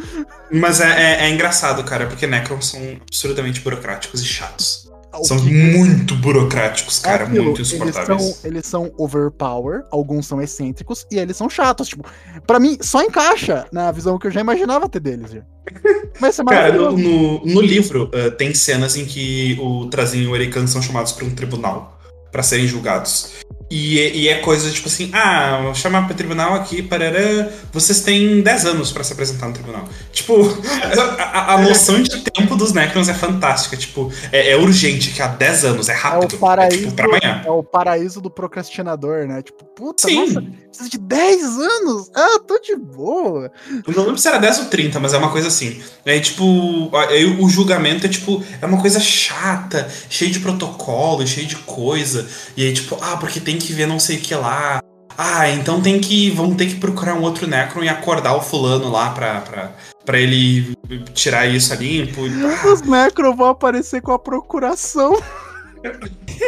mas é, é- é engraçado, cara, porque Necrons são absurdamente burocráticos e chatos. São que- muito burocráticos, cara, aquilo, muito eles insuportáveis. são, eles são overpower, alguns são excêntricos e eles são chatos. Tipo, pra mim, só encaixa na visão que eu já imaginava ter deles. já. Mas é Cara, no, no, no livro uh, tem cenas em que o Trazinho e o Erican são chamados para um tribunal para serem julgados. E, é- e é coisa tipo assim: ah, vou chamar pro tribunal aqui, parará, vocês têm 10 anos para se apresentar no tribunal. Tipo, a, a- noção de tempo dos Necrons é fantástica. Tipo, é, é urgente, que há 10 anos, é É rápido. o paraíso, tipo, pra amanhã. é o paraíso do procrastinador, né? Tipo, puta, Sim. nossa, precisa de 10 anos? Ah, tô de boa. Eu não lembro se era 10 ou 30, mas é uma coisa assim. Aí, tipo, aí o julgamento é tipo, é uma coisa chata, cheio de protocolo, cheio de coisa. E aí, tipo, ah, porque tem que ver não sei o que lá. Ah, então tem que. Vamos ter que procurar um outro Necron e acordar o fulano lá pra, pra, pra ele tirar isso a limpo. Ah, Os Necro vão aparecer com a procuração.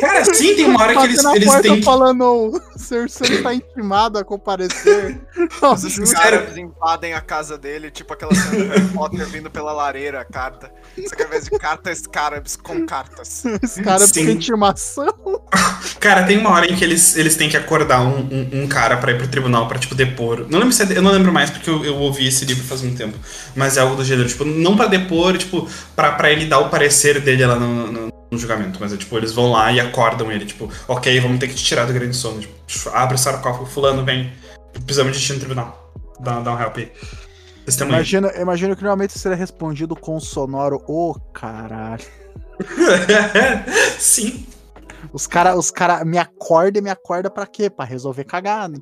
cara, sim, tem uma hora que eles, eles têm que. falando, o Cersei está intimado a comparecer. Os caras invadem a casa dele, tipo aquela cena do Harry Potter vindo pela lareira, a carta. Só que ao invés de carta, Scarabs com cartas. Sim. tem intimação. Cara, tem uma hora em que eles, eles têm que acordar um, um, um cara pra ir pro tribunal pra, tipo, depor. Não lembro se é, eu não lembro mais porque eu, eu ouvi esse livro faz um tempo. Mas é algo do gênero, tipo, não pra depor, tipo, pra, pra ele dar o parecer dele lá no, no, no julgamento. Mas é tipo, eles vão lá e acordam ele, tipo, ok, vamos ter que te tirar do grande sono. Tipo, abre o sarcófago, fulano, vem. Precisamos de ti no tribunal. Dá, dá um help aí. Imagina, imagina que normalmente seria respondido com sonoro, ô caralho. Sim. Os cara, os cara me acorda e me acorda pra quê? Pra resolver cagada.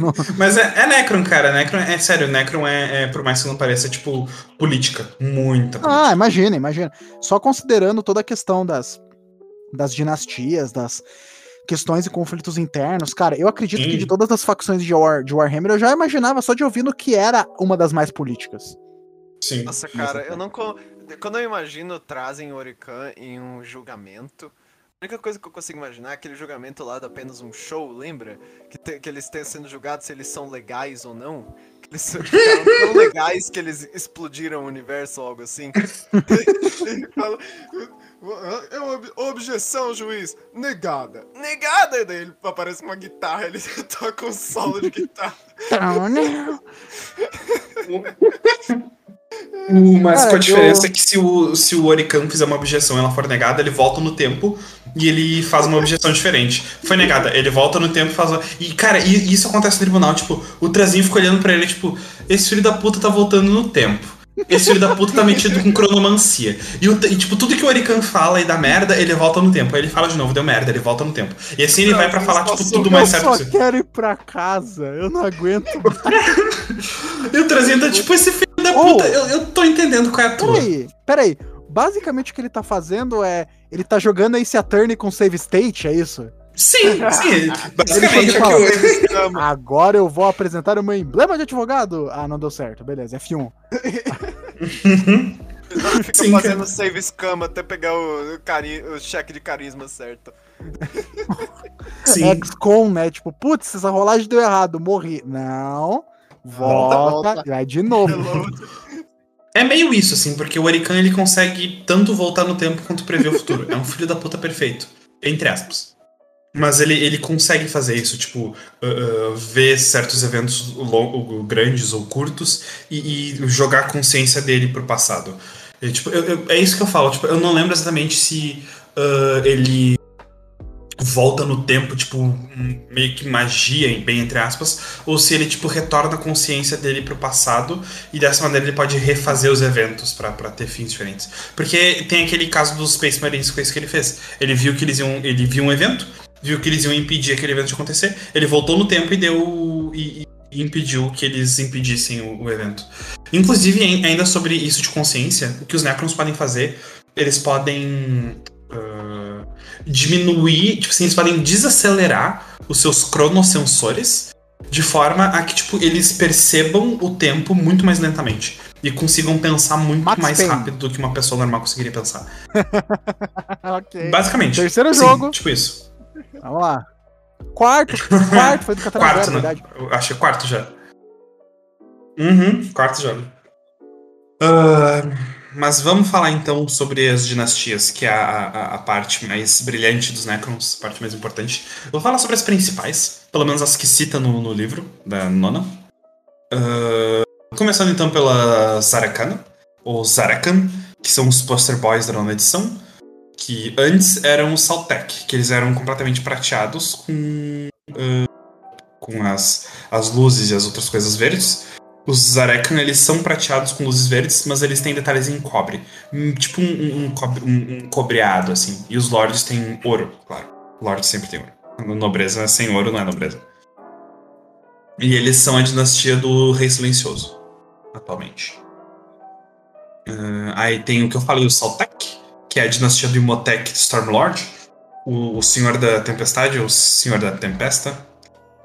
Mas é, é Necron, cara. Necron, é sério, Necron é, é, por mais que não pareça, tipo, política. Muita política. Ah, imagina, imagina. Só considerando toda a questão das, das dinastias, das questões e conflitos internos, cara, eu acredito que Sim. de todas as facções de, War, de Warhammer, eu já imaginava só de ouvindo que era uma das mais políticas. Sim. Nossa, cara, eu não. Quando eu imagino trazem Orican em um julgamento. A única coisa que eu consigo imaginar é aquele julgamento lá de apenas um show, lembra? Que, te- que eles estão sendo julgados se eles são legais ou não. Que eles são- tão legais que eles explodiram o universo ou algo assim. Ele fala. É uma ob- objeção, juiz. Negada. Negada! E daí ele aparece uma guitarra, ele toca um solo de guitarra. O- Mas Cara, com a diferença eu- é que se o, se o Orican fizer uma objeção e ela for negada, ele volta no tempo e ele faz uma objeção diferente. Foi negada, ele volta no tempo e faz uma... E, cara, e- isso acontece no tribunal, tipo, o Trazinho fica olhando pra ele, tipo, esse filho da puta tá voltando no tempo. Esse filho da puta tá metido com cronomancia. E, o, e, tipo, tudo que o Orican fala e dá merda, ele volta no tempo. Aí ele fala de novo, deu merda, ele volta no tempo. E assim ele Não, vai pra mas falar, tipo, tudo Eu mais certo só possível. quero ir pra casa. Eu não aguento. E o trazendo, tipo, esse filho da Oh. puta, eu, eu tô entendendo qual é a tua. Peraí, peraí. Basicamente o que ele tá fazendo é. Ele tá jogando Ace Attorney com save state, é isso? Sim, sim. Basicamente é fala- que eu... Agora eu vou apresentar o meu emblema de advogado. Ah, não deu certo. Beleza, F1. Fica Sim, fazendo save scam até pegar o, cari o cheque de carisma certo. Sim. XCOM, né? Tipo, putz, essa rolagem deu errado, morri. Não. Volta, volta. vai de novo. É meio isso, assim, porque o Orican ele consegue tanto voltar no tempo quanto prever o futuro. É um filho da puta perfeito. Entre aspas. Mas ele, ele consegue fazer isso, tipo, uh, uh, ver certos eventos lo- grandes ou curtos e, e jogar a consciência dele pro passado. E, tipo, eu- eu- é isso que eu falo, tipo, eu não lembro exatamente se uh, ele volta no tempo, tipo, meio que magia, bem entre aspas, ou se ele, tipo, retorna a consciência dele pro passado e dessa maneira ele pode refazer os eventos pra ter fins diferentes. Porque tem aquele caso dos Space Marines com isso que ele fez. Ele viu que eles iam. Ele viu um evento, viu que eles iam impedir aquele evento de acontecer, ele voltou no tempo e deu. e, e impediu que eles impedissem o, o evento. Inclusive, ai- ainda sobre isso de consciência, o que os Necrons podem fazer, eles podem. Diminuir, tipo assim, eles podem desacelerar os seus cronossensores de forma a que, tipo, eles percebam o tempo muito mais lentamente. E consigam pensar muito Max mais Payne. rápido do que uma pessoa normal conseguiria pensar. ok. Basicamente. Terceiro Sim, jogo. Tipo isso. Vamos lá. Quarto. Quarto foi do Catarina Quarto, é né? Eu que é quarto já. Uhum, quarto jogo. Ah, mas vamos falar então sobre as dinastias, que é a, a, a parte mais brilhante dos Necrons, a parte mais importante. Vou falar sobre as principais, pelo menos as que cita no, no livro da nona. Ah, começando então pela Zarakana, ou Zarakan, que são os poster boys da nona edição, que antes eram os Saltec, que eles eram completamente prateados com com as, as luzes e as outras coisas verdes. Os Zarekan, eles são prateados com luzes verdes, mas eles têm detalhes em cobre. Hum, Tipo um, um, cobre- um- um cobreado, assim. E os Lords têm ouro, claro. Lords sempre tem ouro. Nobreza sem ouro não é nobreza. E eles são a dinastia do Rei Silencioso, atualmente. Ah, aí tem o que eu falei, o Saltek, que é a dinastia do Imhotep Stormlord. O, o Senhor da Tempestade, o Senhor da Tempesta.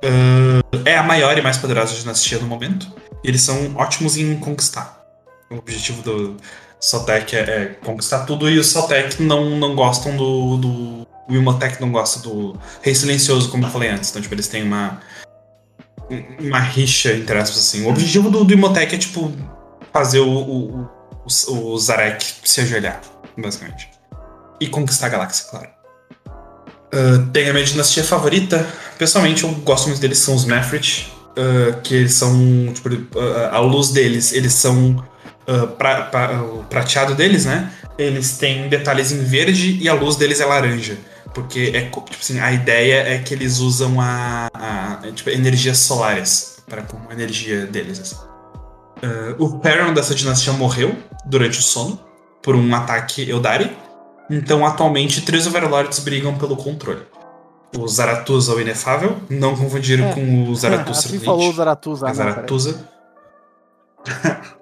Ah, é a maior e mais poderosa dinastia no momento. Eles são ótimos em conquistar. O objetivo do Saltek é, é conquistar tudo e os Saltek não, não gostam do, do. O Imhotep não gosta do Rei Silencioso, como eu falei antes. Então, tipo, eles têm uma. Uma rixa, entre aspas, assim. O objetivo do, do Imhotep é, tipo, fazer o, o, o, o Zarek se ajoelhar, basicamente. E conquistar a galáxia, claro. Ah, tem a minha dinastia favorita. Pessoalmente, eu gosto muito deles, são os Mefrit. Ah, que eles são, tipo, ah, a luz deles, eles são. ah, pra- pra- o prateado deles, né? Eles têm detalhes em verde e a luz deles é laranja. Porque é, tipo assim, a ideia é que eles usam a, a- tipo, energias solares para como energia deles. assim. Ah, o Perron dessa dinastia morreu durante o sono por um ataque Eldari. Então, atualmente, três Overlords brigam pelo controle. O Zaratuza, o Inefável, não confundir É. com o Zaratuza assim Serpente. falou o Zaratuza. É. Zaratuza.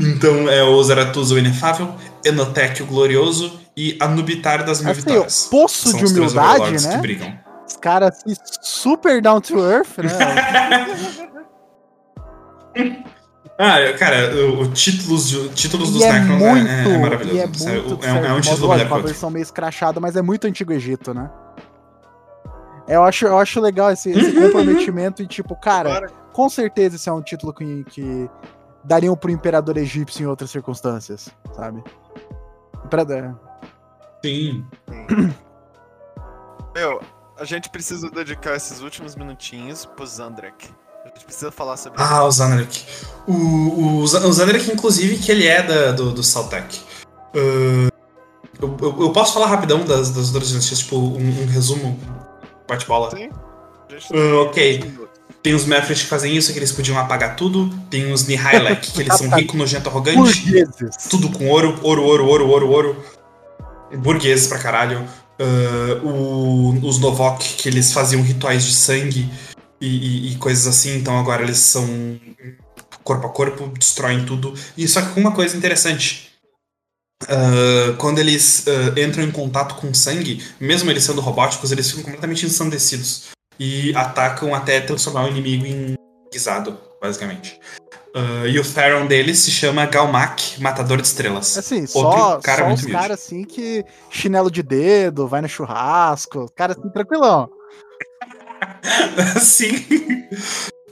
então é o Zaratuza o Inefável, Enotec o Glorioso e Anubitar das Mil Assim, Vitórias. poço São de humildade, né? que brigam. Os caras assim, super down to earth, né? Ah, cara, o, títulos, títulos dos e é Necrons muito, é, é maravilhoso. é muito é, um- é um certo. título Lógico, melhor que uma versão meio escrachada, mas é muito antigo Egito, né? Eu acho, eu acho legal esse, esse Uhum, comprometimento e, tipo, cara, Agora, com certeza esse é um título que, que dariam pro imperador egípcio em outras circunstâncias, sabe? Imperador. Sim. meu, a gente precisa dedicar esses últimos minutinhos pro Zandrek. A gente precisa falar sobre Ah, o Zanarek. O, o, o Zanarek, inclusive, que ele é da, do, do Saltec. Ah, eu, eu- eu posso falar rapidão das, das outras dinastias, tipo, um, um resumo, bate-bola? Sim. Ah, ok. tem os Mefret que fazem isso, que eles podiam apagar tudo. Tem os Nihailek, que eles são rico, nojento, arrogante. Burgueses. Tudo com ouro, ouro, ouro, ouro, ouro, ouro. Burgueses pra caralho. Ah, o- os Novok, que eles faziam rituais de sangue e, e- e coisas assim, então agora eles são corpo a corpo, destroem tudo. E só que uma coisa interessante. ah, quando eles ah, entram em contato com sangue, mesmo eles sendo robóticos, eles ficam completamente ensandecidos. E atacam até transformar o inimigo em guisado, basicamente. Ah, e o Theron deles se chama Galmak, Matador de Estrelas. Assim, só, Outro cara só muito os caras assim que chinelo de dedo, vai no churrasco, cara assim, tranquilão. Sim.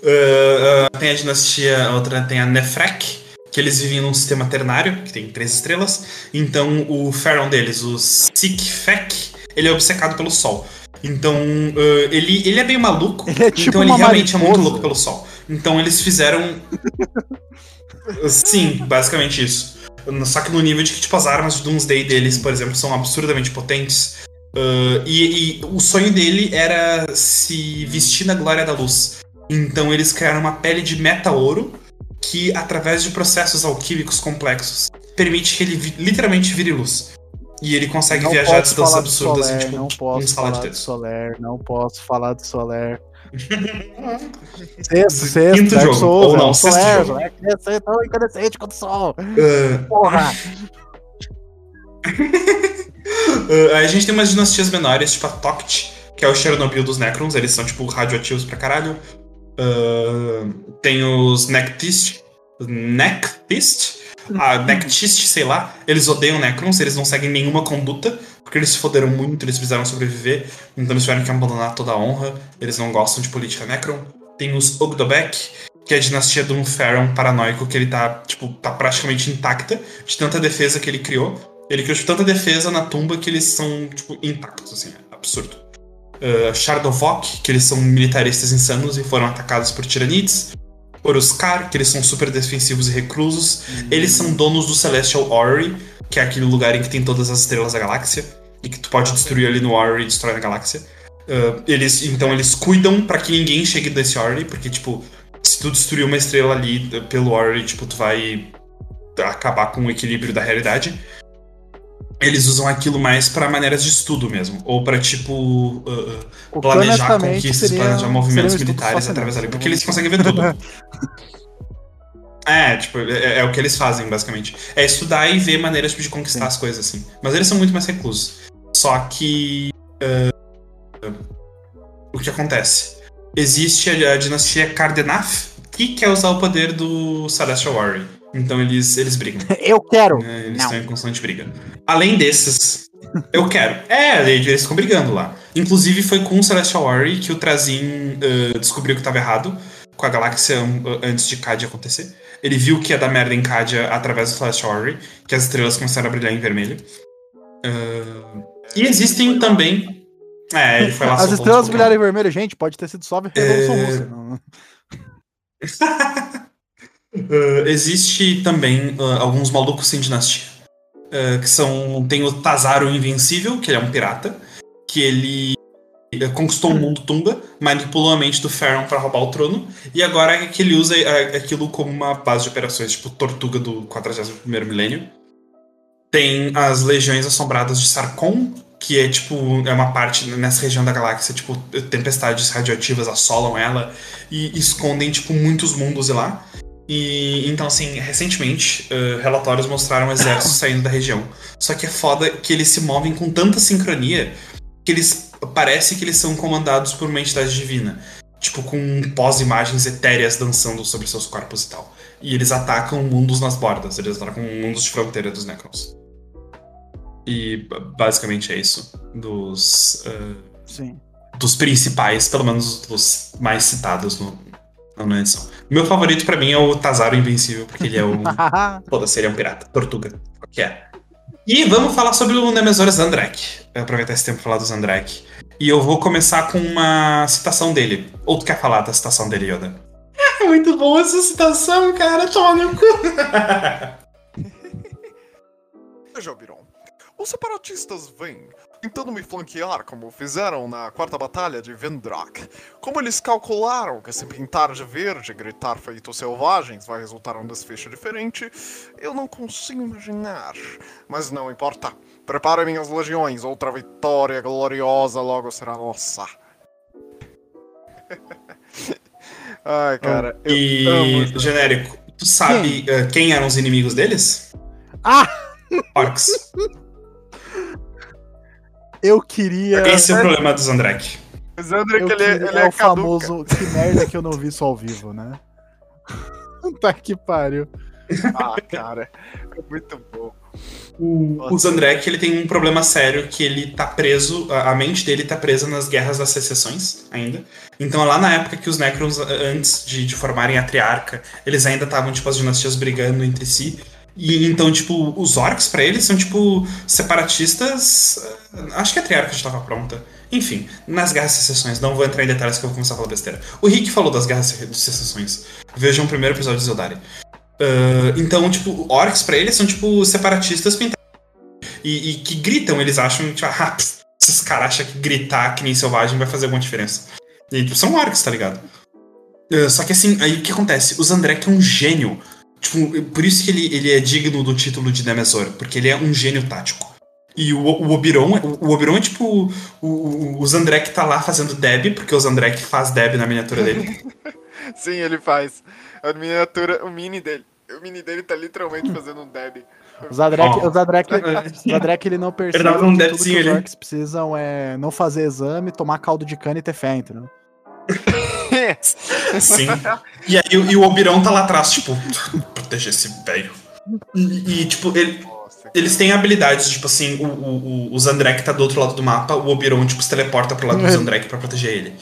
Uh, uh, tem a dinastia, a outra tem a Nefrek, que eles vivem num sistema ternário, que tem três estrelas. Então o Pharaon deles, o Sikfek, ele é obcecado pelo sol. Então uh, ele, ele é meio maluco, Ele é tipo então ele realmente é muito mariposa. louco pelo sol. Então eles fizeram. Sim, basicamente isso. Só que no nível de que, tipo, as armas de Doomsday deles, por exemplo, são absurdamente potentes. Uh, e, e o sonho dele era se vestir na glória da luz. Então eles criaram uma pele de meta-ouro que, através de processos alquímicos complexos, permite que ele vi- literalmente vire luz. E ele consegue Não viajar a distâncias falar absurdas Soler, em tipo não um posso sala de falar do. Soler, não posso falar do Soler. Sexto, sexto, Quinto Dark jogo, Souls, ou não, não, sexto Soler, jogo. Ser tão incandescente quanto o sol. Uh, Porra! Uh, aí a gente tem umas dinastias menores, tipo a Toct, que é o Chernobyl dos Necrons, eles são, tipo, radioativos pra caralho. Uh, tem os Nectist. Nectist? A Nectist, sei lá. Eles odeiam Necrons, eles não seguem nenhuma conduta, porque eles se foderam muito, eles precisaram sobreviver, então eles tiveram que abandonar toda a honra, eles não gostam de política Necron. Tem os Ogdobek, que é a dinastia de um Pharaon paranoico, que ele tá, tipo, tá praticamente intacta, de tanta defesa que ele criou. Ele criou tipo, tanta defesa na tumba que eles são, tipo, intactos, assim, é absurdo. Uh, Shardovok, que eles são militaristas insanos e foram atacados por tiranides. Oruskar, que eles são super defensivos e reclusos. Eles são donos do Celestial Orrery, que é aquele lugar em que tem todas as estrelas da galáxia. E que tu pode destruir ali no Orrery e destrói a galáxia. Uh, eles, então eles cuidam pra que ninguém chegue desse Orrery, porque, tipo, se tu destruir uma estrela ali pelo Orrery, tipo, tu vai acabar com o equilíbrio da realidade eles usam aquilo mais pra maneiras de estudo mesmo. Ou pra, tipo, uh, uh, planejar conquistas, seria- planejar movimentos militares através dali. seria Porque eles conseguem ver tudo. É, tipo, é, é o que eles fazem, basicamente. É estudar e ver maneiras tipo, de conquistar Sim. as coisas, assim. Mas eles são muito mais reclusos. Só que. uh, o que acontece? Existe a, a dinastia Cardenaf, que quer usar o poder do Celestial Warrior. Então eles, eles brigam. Eu quero! né? Eles Não. estão em constante briga. Além desses, eu quero. É, eles ficam brigando lá. Inclusive, foi com o Celestial Warrior que o Trazin uh, descobriu que estava errado com a galáxia uh, antes de Cadia acontecer. Ele viu que ia dar merda em Cadia através do Celestial Warrior, que as estrelas começaram a brilhar em vermelho. Uh, e existem também. É, ele foi lá As estrelas Pokémon. brilharem vermelho, gente, pode ter sido só a Revolução É. Russa. Uh, existe também uh, alguns malucos sem dinastia. Uh, que são. Tem o Tazaro Invencível, que ele é um pirata. Que ele conquistou o mundo Tumba, manipulou a mente do Pharaoh para roubar o trono. E agora é que ele usa aquilo como uma base de operações, tipo Tortuga do 41 milênio. Tem as Legiões Assombradas de Sarkon, que é tipo. É uma parte nessa região da galáxia, tipo, tempestades radioativas assolam ela e escondem, tipo, muitos mundos lá. E então, assim, recentemente, uh, relatórios mostraram exércitos saindo da região. Só que é foda que eles se movem com tanta sincronia que eles. Parece que eles são comandados por uma entidade divina. Tipo, com pós-imagens etéreas dançando sobre seus corpos e tal. E eles atacam mundos nas bordas, eles atacam mundos de fronteira dos Necrons. E ba- basicamente é isso. Dos. uh, Sim. dos principais, pelo menos dos mais citados no, na edição. Meu favorito pra mim é o Tazaro Invencível, porque ele é o. Foda-se, ele é um pirata. Tortuga. Qual que é? E vamos falar sobre o Nemesor Zandrak. Vou aproveitar esse tempo pra falar do Zandrak. E eu vou começar com uma citação dele. Ou tu quer falar da citação dele, Yoda? É muito boa essa citação, cara. Toma no cu. Os separatistas vêm tentando me flanquear como fizeram na quarta batalha de Vendrak. Como eles calcularam que se pintar de verde e gritar feitos selvagens vai resultar um desfecho diferente, eu não consigo imaginar. Mas não importa. Preparem minhas legiões, outra vitória gloriosa logo será nossa. Ai, cara, eu amo E, esse- genérico, tu sabe eh, quem eram os inimigos deles? Ah! Orcs. Eu queria. Esse é o problema dos Andrek. O que ele, queria ele é é o famoso. Que merda que eu não vi isso ao vivo, né? tá que pariu. Ah, cara, é muito bom. O, o Zandrek, ele tem um problema sério que ele tá preso, a mente dele tá presa nas guerras das secessões ainda. Então lá na época que os Necrons, antes de, de formarem a Triarca, eles ainda estavam, tipo, as dinastias brigando entre si. E então, tipo, os orcs pra eles são, tipo, separatistas. ah, Acho que a Triarca já tava pronta. Enfim, nas guerras de secessões, não vou entrar em detalhes que eu vou começar a falar besteira. O Rick falou das guerras de secessões. Vejam o primeiro episódio de Zeldari. Ah, então, tipo, orcs pra eles são, tipo, separatistas pintados e, e que gritam, eles acham, tipo, ah, pss, esses caras acham que gritar que nem selvagem vai fazer alguma diferença. E tipo, são orcs, tá ligado? Uh, só que assim, aí o que acontece? O Zandrek é um gênio. Tipo, por isso que ele, ele é digno do título de Nemesor, porque ele é um gênio tático. E o, o Oberon, o, o Oberon é tipo. O, o, o Zandrek tá lá fazendo Deb, porque o Zandrek faz Deb na miniatura dele. Sim, ele faz. A miniatura, o mini dele. O mini dele tá literalmente fazendo um deb. O Zadrek, Ó. o Zadrek, o Zadrek ele não percebe dava um que tudo que os orcs precisam é não fazer exame, tomar caldo de cana e ter fé, entendeu? Sim. E aí o- e o Oberon tá lá atrás, tipo, proteger esse velho. E, e, tipo, ele, Nossa, Eles têm habilidades, tipo assim, o, o, o- Zandrek tá do outro lado do mapa, o Oberon, tipo, se teleporta pro lado do Zandrek pra proteger ele.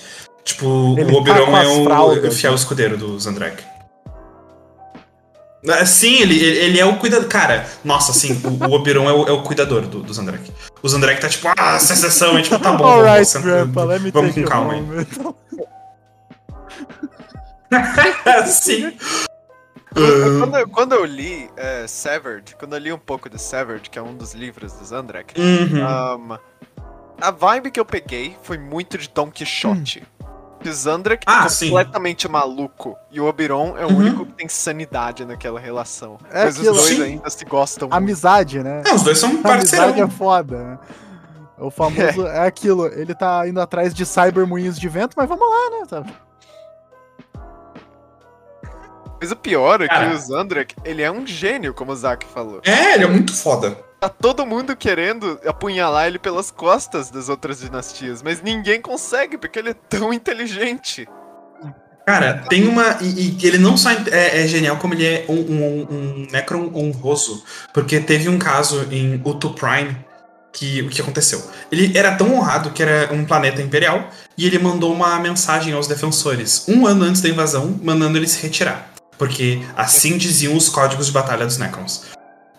Tipo, Ele o Oberon tá com é as o fraldas, fiel né? escudeiro do Zandrek. Ah, Sim, ele, ele é o cuidador. Cara, nossa, assim, o, o Oberon é o, é o cuidador do, do Zandrek. O Zandrek tá tipo, ah, secessão, e tipo, tá bom, vamos, Alright, senta- grandpa, let me vamos take com calma aí. Sim. Quando, eu- quando eu li é, Severed, quando eu li um pouco de Severed, que é um dos livros do Zandrak, Uhum. um, a vibe que eu peguei foi muito de Don Quixote. O Zandrak Ah, é sim. completamente maluco. E o Oberon é o Uhum. único que tem sanidade naquela relação. É Mas aquilo, os dois sim. ainda se gostam muito. Amizade, né? É, os dois são A amizade é foda, né? O famoso é aquilo, ele tá indo atrás de cyber moinhos de vento, mas vamos lá, né? Mas o pior é que Cara. o Zandrak, ele é um gênio, como o Zack falou. É, ele é muito foda. Tá todo mundo querendo apunhalar ele pelas costas das outras dinastias, mas ninguém consegue, porque ele é tão inteligente. Cara, tem uma. E, e ele não só é, é genial, como ele é um, um, um Necron honroso. Porque teve um caso em Utu Prime que o que aconteceu? Ele era tão honrado que era um planeta imperial e ele mandou uma mensagem aos defensores, um ano antes da invasão, mandando eles se retirar. Porque assim diziam os códigos de batalha dos Necrons.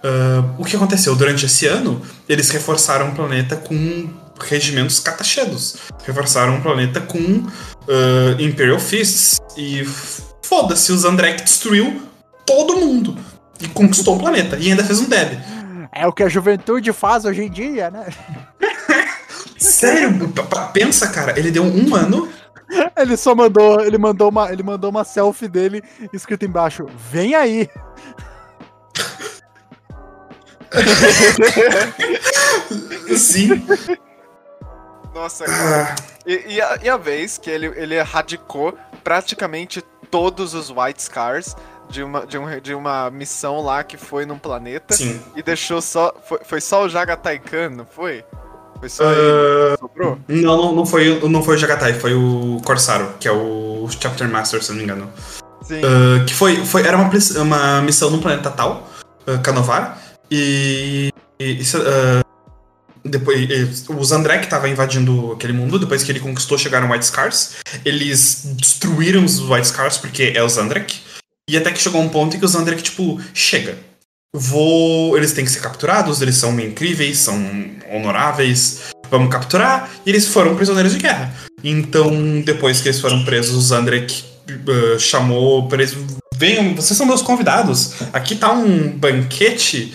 Ah, o que aconteceu? Durante esse ano, eles reforçaram o planeta com regimentos catachedos. Reforçaram o planeta com ah, Imperial Fists. E foda-se, o Zandrek destruiu todo mundo. E conquistou o planeta. E ainda fez um deb. É o que a juventude faz hoje em dia, né? Sério, pensa, cara, ele deu um ano. Ele só mandou, ele mandou uma, ele mandou uma selfie dele escrito embaixo: "Vem aí". Sim. Nossa, cara. E, e a, e a vez que ele, ele erradicou praticamente todos os White Scars de uma, de, um, de uma missão lá que foi num planeta sim. e deixou só. Foi, foi só o Jagatai Khan, não foi? Foi só ele que sobrou? Não, não, foi, não foi o Jagatai, foi o Corsaro, que é o Chapter Master, se não me engano. Sim. Ah, que foi, foi era uma, uma missão no planeta tal, uh, Canovar, e, e ah, depois e- o Zandrek estava invadindo aquele mundo, depois que ele conquistou, chegaram White Scars, eles destruíram os White Scars porque é o Zandrek, e até que chegou um ponto em que o Zandrek, tipo, chega. Vou. Eles têm que ser capturados, eles são incríveis, são honoráveis. Vamos capturar. E eles foram prisioneiros de guerra. Então, depois que eles foram presos, o Zandrek uh, chamou eles venham, vocês são meus convidados. Aqui tá um banquete.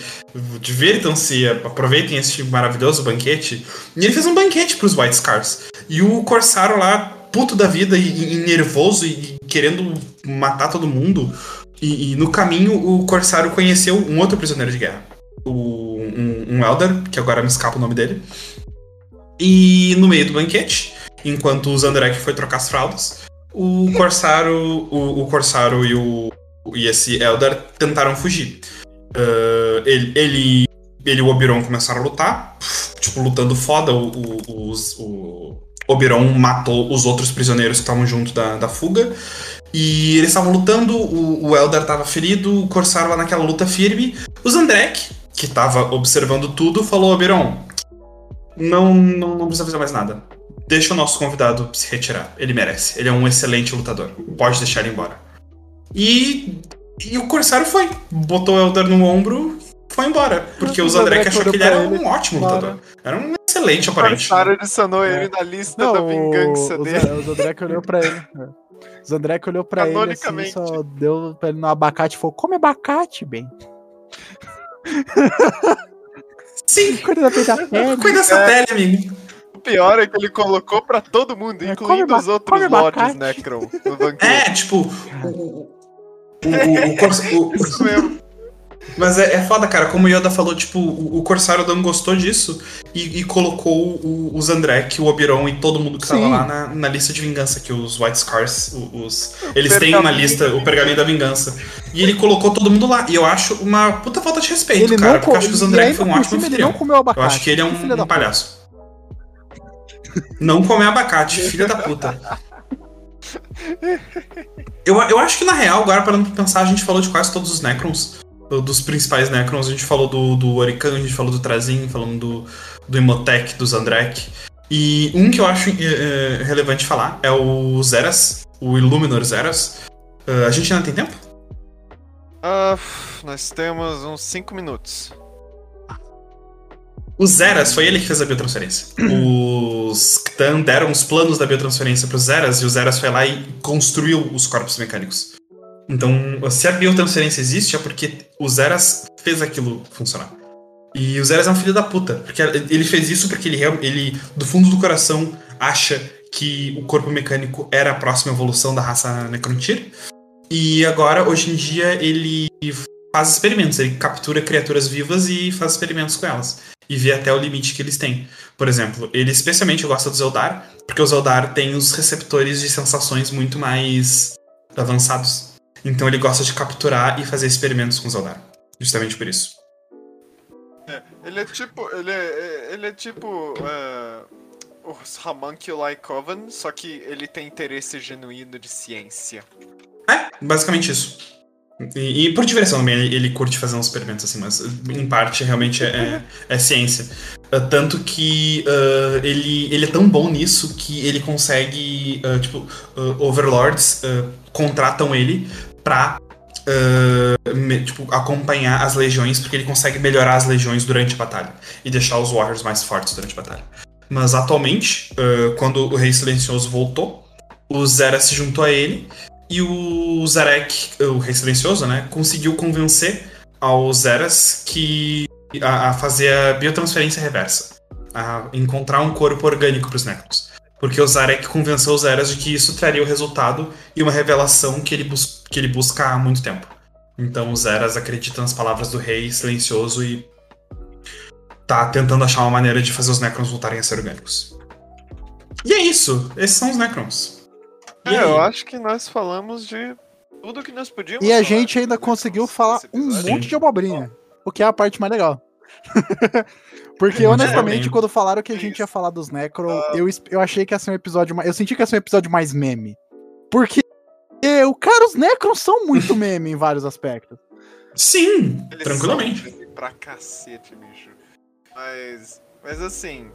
Divirtam-se, aproveitem este maravilhoso banquete. E ele fez um banquete pros White Scars. E o Corsaro lá, puto da vida e, e nervoso e, querendo matar todo mundo. E, e, no caminho, o Corsaro conheceu um outro prisioneiro de guerra. O, um, um Elder, que agora me escapa o nome dele. E no meio do banquete, enquanto o Zandrek foi trocar as fraldas, o Corsaro, o, o Corsaro e, o, e esse Eldar tentaram fugir. Uh, ele, ele, ele e o Oberon começaram a lutar, tipo, lutando foda. O, o, o Oberon matou os outros prisioneiros que estavam junto da, da fuga. E eles estavam lutando, o, o Eldar estava ferido, o Corsaro lá naquela luta firme. O Zandrek, que estava observando tudo, falou: Oberon, não, não, não precisa fazer mais nada. Deixa o nosso convidado se retirar. Ele merece. Ele é um excelente lutador. Pode deixar ele embora. E, e o Corsário foi. Botou o Elder no ombro foi embora. Porque o Zandrek achou que ele era um ótimo claro. lutador. Era um excelente aparente. O Corsário adicionou é. ele na lista não, da vingança o, dele. O Zandrek olhou pra ele. O Zandrek olhou pra ele assim, só deu pra ele no abacate e falou: Come abacate, bem. Sim. Cuida da pele. Cuida dessa é. pele, amigo. O pior é que ele colocou pra todo mundo, é, incluindo os outros lords Necron no banquete. É, tipo. O, o, o, o, Isso mesmo. Mas é, é foda, cara. Como o Yoda falou, tipo, o, o Corsário não gostou disso e, e colocou o, o Zandrek, o Oberon e todo mundo que Sim. tava lá na, na, lista de vingança, que os White Scars, os, eles têm uma lista, o pergaminho da vingança. E ele colocou todo mundo lá. E eu acho uma puta falta de respeito, ele cara. Porque eu acho que o Zandrek foi um ótimo anfitrião. Eu acho que ele é um, um palhaço. Não comer abacate, filha da puta. Eu, eu acho que na real, agora parando pra pensar, a gente falou de quase todos os Necrons. Dos principais Necrons. A gente falou do, do Orican, a gente falou do Trazin, falando do, do Imotech, do Zandrek. E um que eu acho é, relevante falar é o Zeras, o Illuminor Zeras. Uh, a gente ainda tem tempo? Uh, nós temos uns 5 minutos. O Zeras, foi ele que fez a biotransferência. Os Ktan deram os planos da biotransferência pro Zeras e o Zeras foi lá e construiu os corpos mecânicos. Então, se a biotransferência existe, é porque o Zeras fez aquilo funcionar. E o Zeras é um filho da puta, porque ele fez isso porque ele, ele do fundo do coração, acha que o corpo mecânico era a próxima evolução da raça Necrontyr. E agora, hoje em dia, ele faz experimentos. Ele captura criaturas vivas e faz experimentos com elas e ver até o limite que eles têm. Por exemplo, ele especialmente gosta do Zeldar, porque o Zeldar tem os receptores de sensações muito mais avançados. Então ele gosta de capturar e fazer experimentos com o Zeldar. Justamente por isso. É, ele é tipo. Ele é, ele é tipo. Uh, os Homunculus Coven, só que ele tem interesse genuíno de ciência. É, basicamente isso. E, e, por diversão também, ele, ele, curte fazer uns experimentos assim, mas em parte realmente é, é, é ciência. Uh, tanto que uh, ele, ele é tão bom nisso que ele consegue. Uh, tipo, overlords contratam ele pra me, tipo, acompanhar as legiões, porque ele consegue melhorar as legiões durante a batalha e deixar os warriors mais fortes durante a batalha. Mas atualmente, quando o Rei Silencioso voltou, o Zera se juntou a ele e o Zarek, o Rei Silencioso, né, conseguiu convencer aos Zeras que a, a, fazer a biotransferência reversa, a encontrar um corpo orgânico para os Necrons. Porque o Zarek convenceu os Zeras de que isso traria o resultado e uma revelação que ele, que ele busca há muito tempo. Então os Zeras acreditam nas palavras do Rei Silencioso e tá tentando achar uma maneira de fazer os Necrons voltarem a ser orgânicos. E é isso. Esses são os Necrons. É, eu acho que nós falamos de tudo que nós podíamos. E a gente ainda conseguiu falar um monte de abobrinha, o que é a parte mais legal. Porque, é honestamente, quando falaram que a gente ia falar dos Necro, uh... eu, eu achei que ia ser um episódio mais. Eu senti que ia ser um episódio mais meme. Porque o cara, os Necrons são muito meme em vários aspectos. Sim, Eles tranquilamente. pra cacete, bicho. Mas. Mas assim.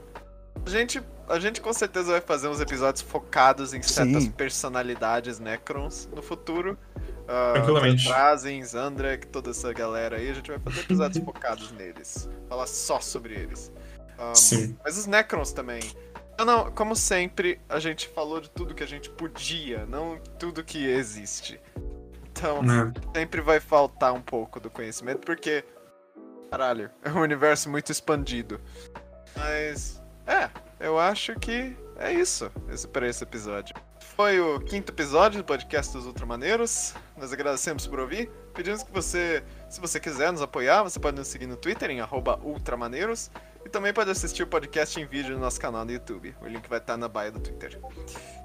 A gente a gente com certeza vai fazer uns episódios focados em certas Sim. personalidades Necrons no futuro. Uh, Tranquilamente. Trazem, Zandrak, toda essa galera aí, a gente vai fazer episódios focados neles. Falar só sobre eles. Um, Sim. Mas os Necrons também. Não, não, como sempre, a gente falou de tudo que a gente podia, não tudo que existe. Então, Né? sempre vai faltar um pouco do conhecimento, porque. Caralho, é um universo muito expandido. Mas. É, eu acho que é isso esse, para esse episódio. Foi o quinto episódio do podcast dos Ultramaneiros. Nós agradecemos por ouvir. Pedimos que você, se você quiser nos apoiar, você pode nos seguir no Twitter em Ultramaneiros. E também pode assistir o podcast em vídeo no nosso canal no YouTube. O link vai estar na bio do Twitter.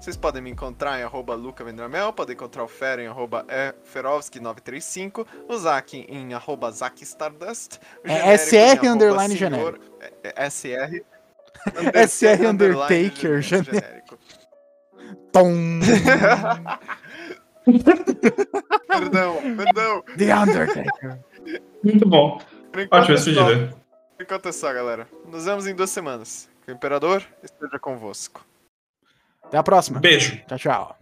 Vocês podem me encontrar em arroba Luca Vendramel, podem encontrar o Fera em arroba Ferovski935, o Zaki em arroba Zaki Stardust, o É SR underline senhor- é- é SR Undertaker, genérico. Tom. Perdão, perdão. The Undertaker. Muito bom. Enquanto Ótima é despedida. Por enquanto é só, galera. Nos vemos em duas semanas. Que o Imperador esteja convosco. Até a próxima. Beijo. Tchau, tchau.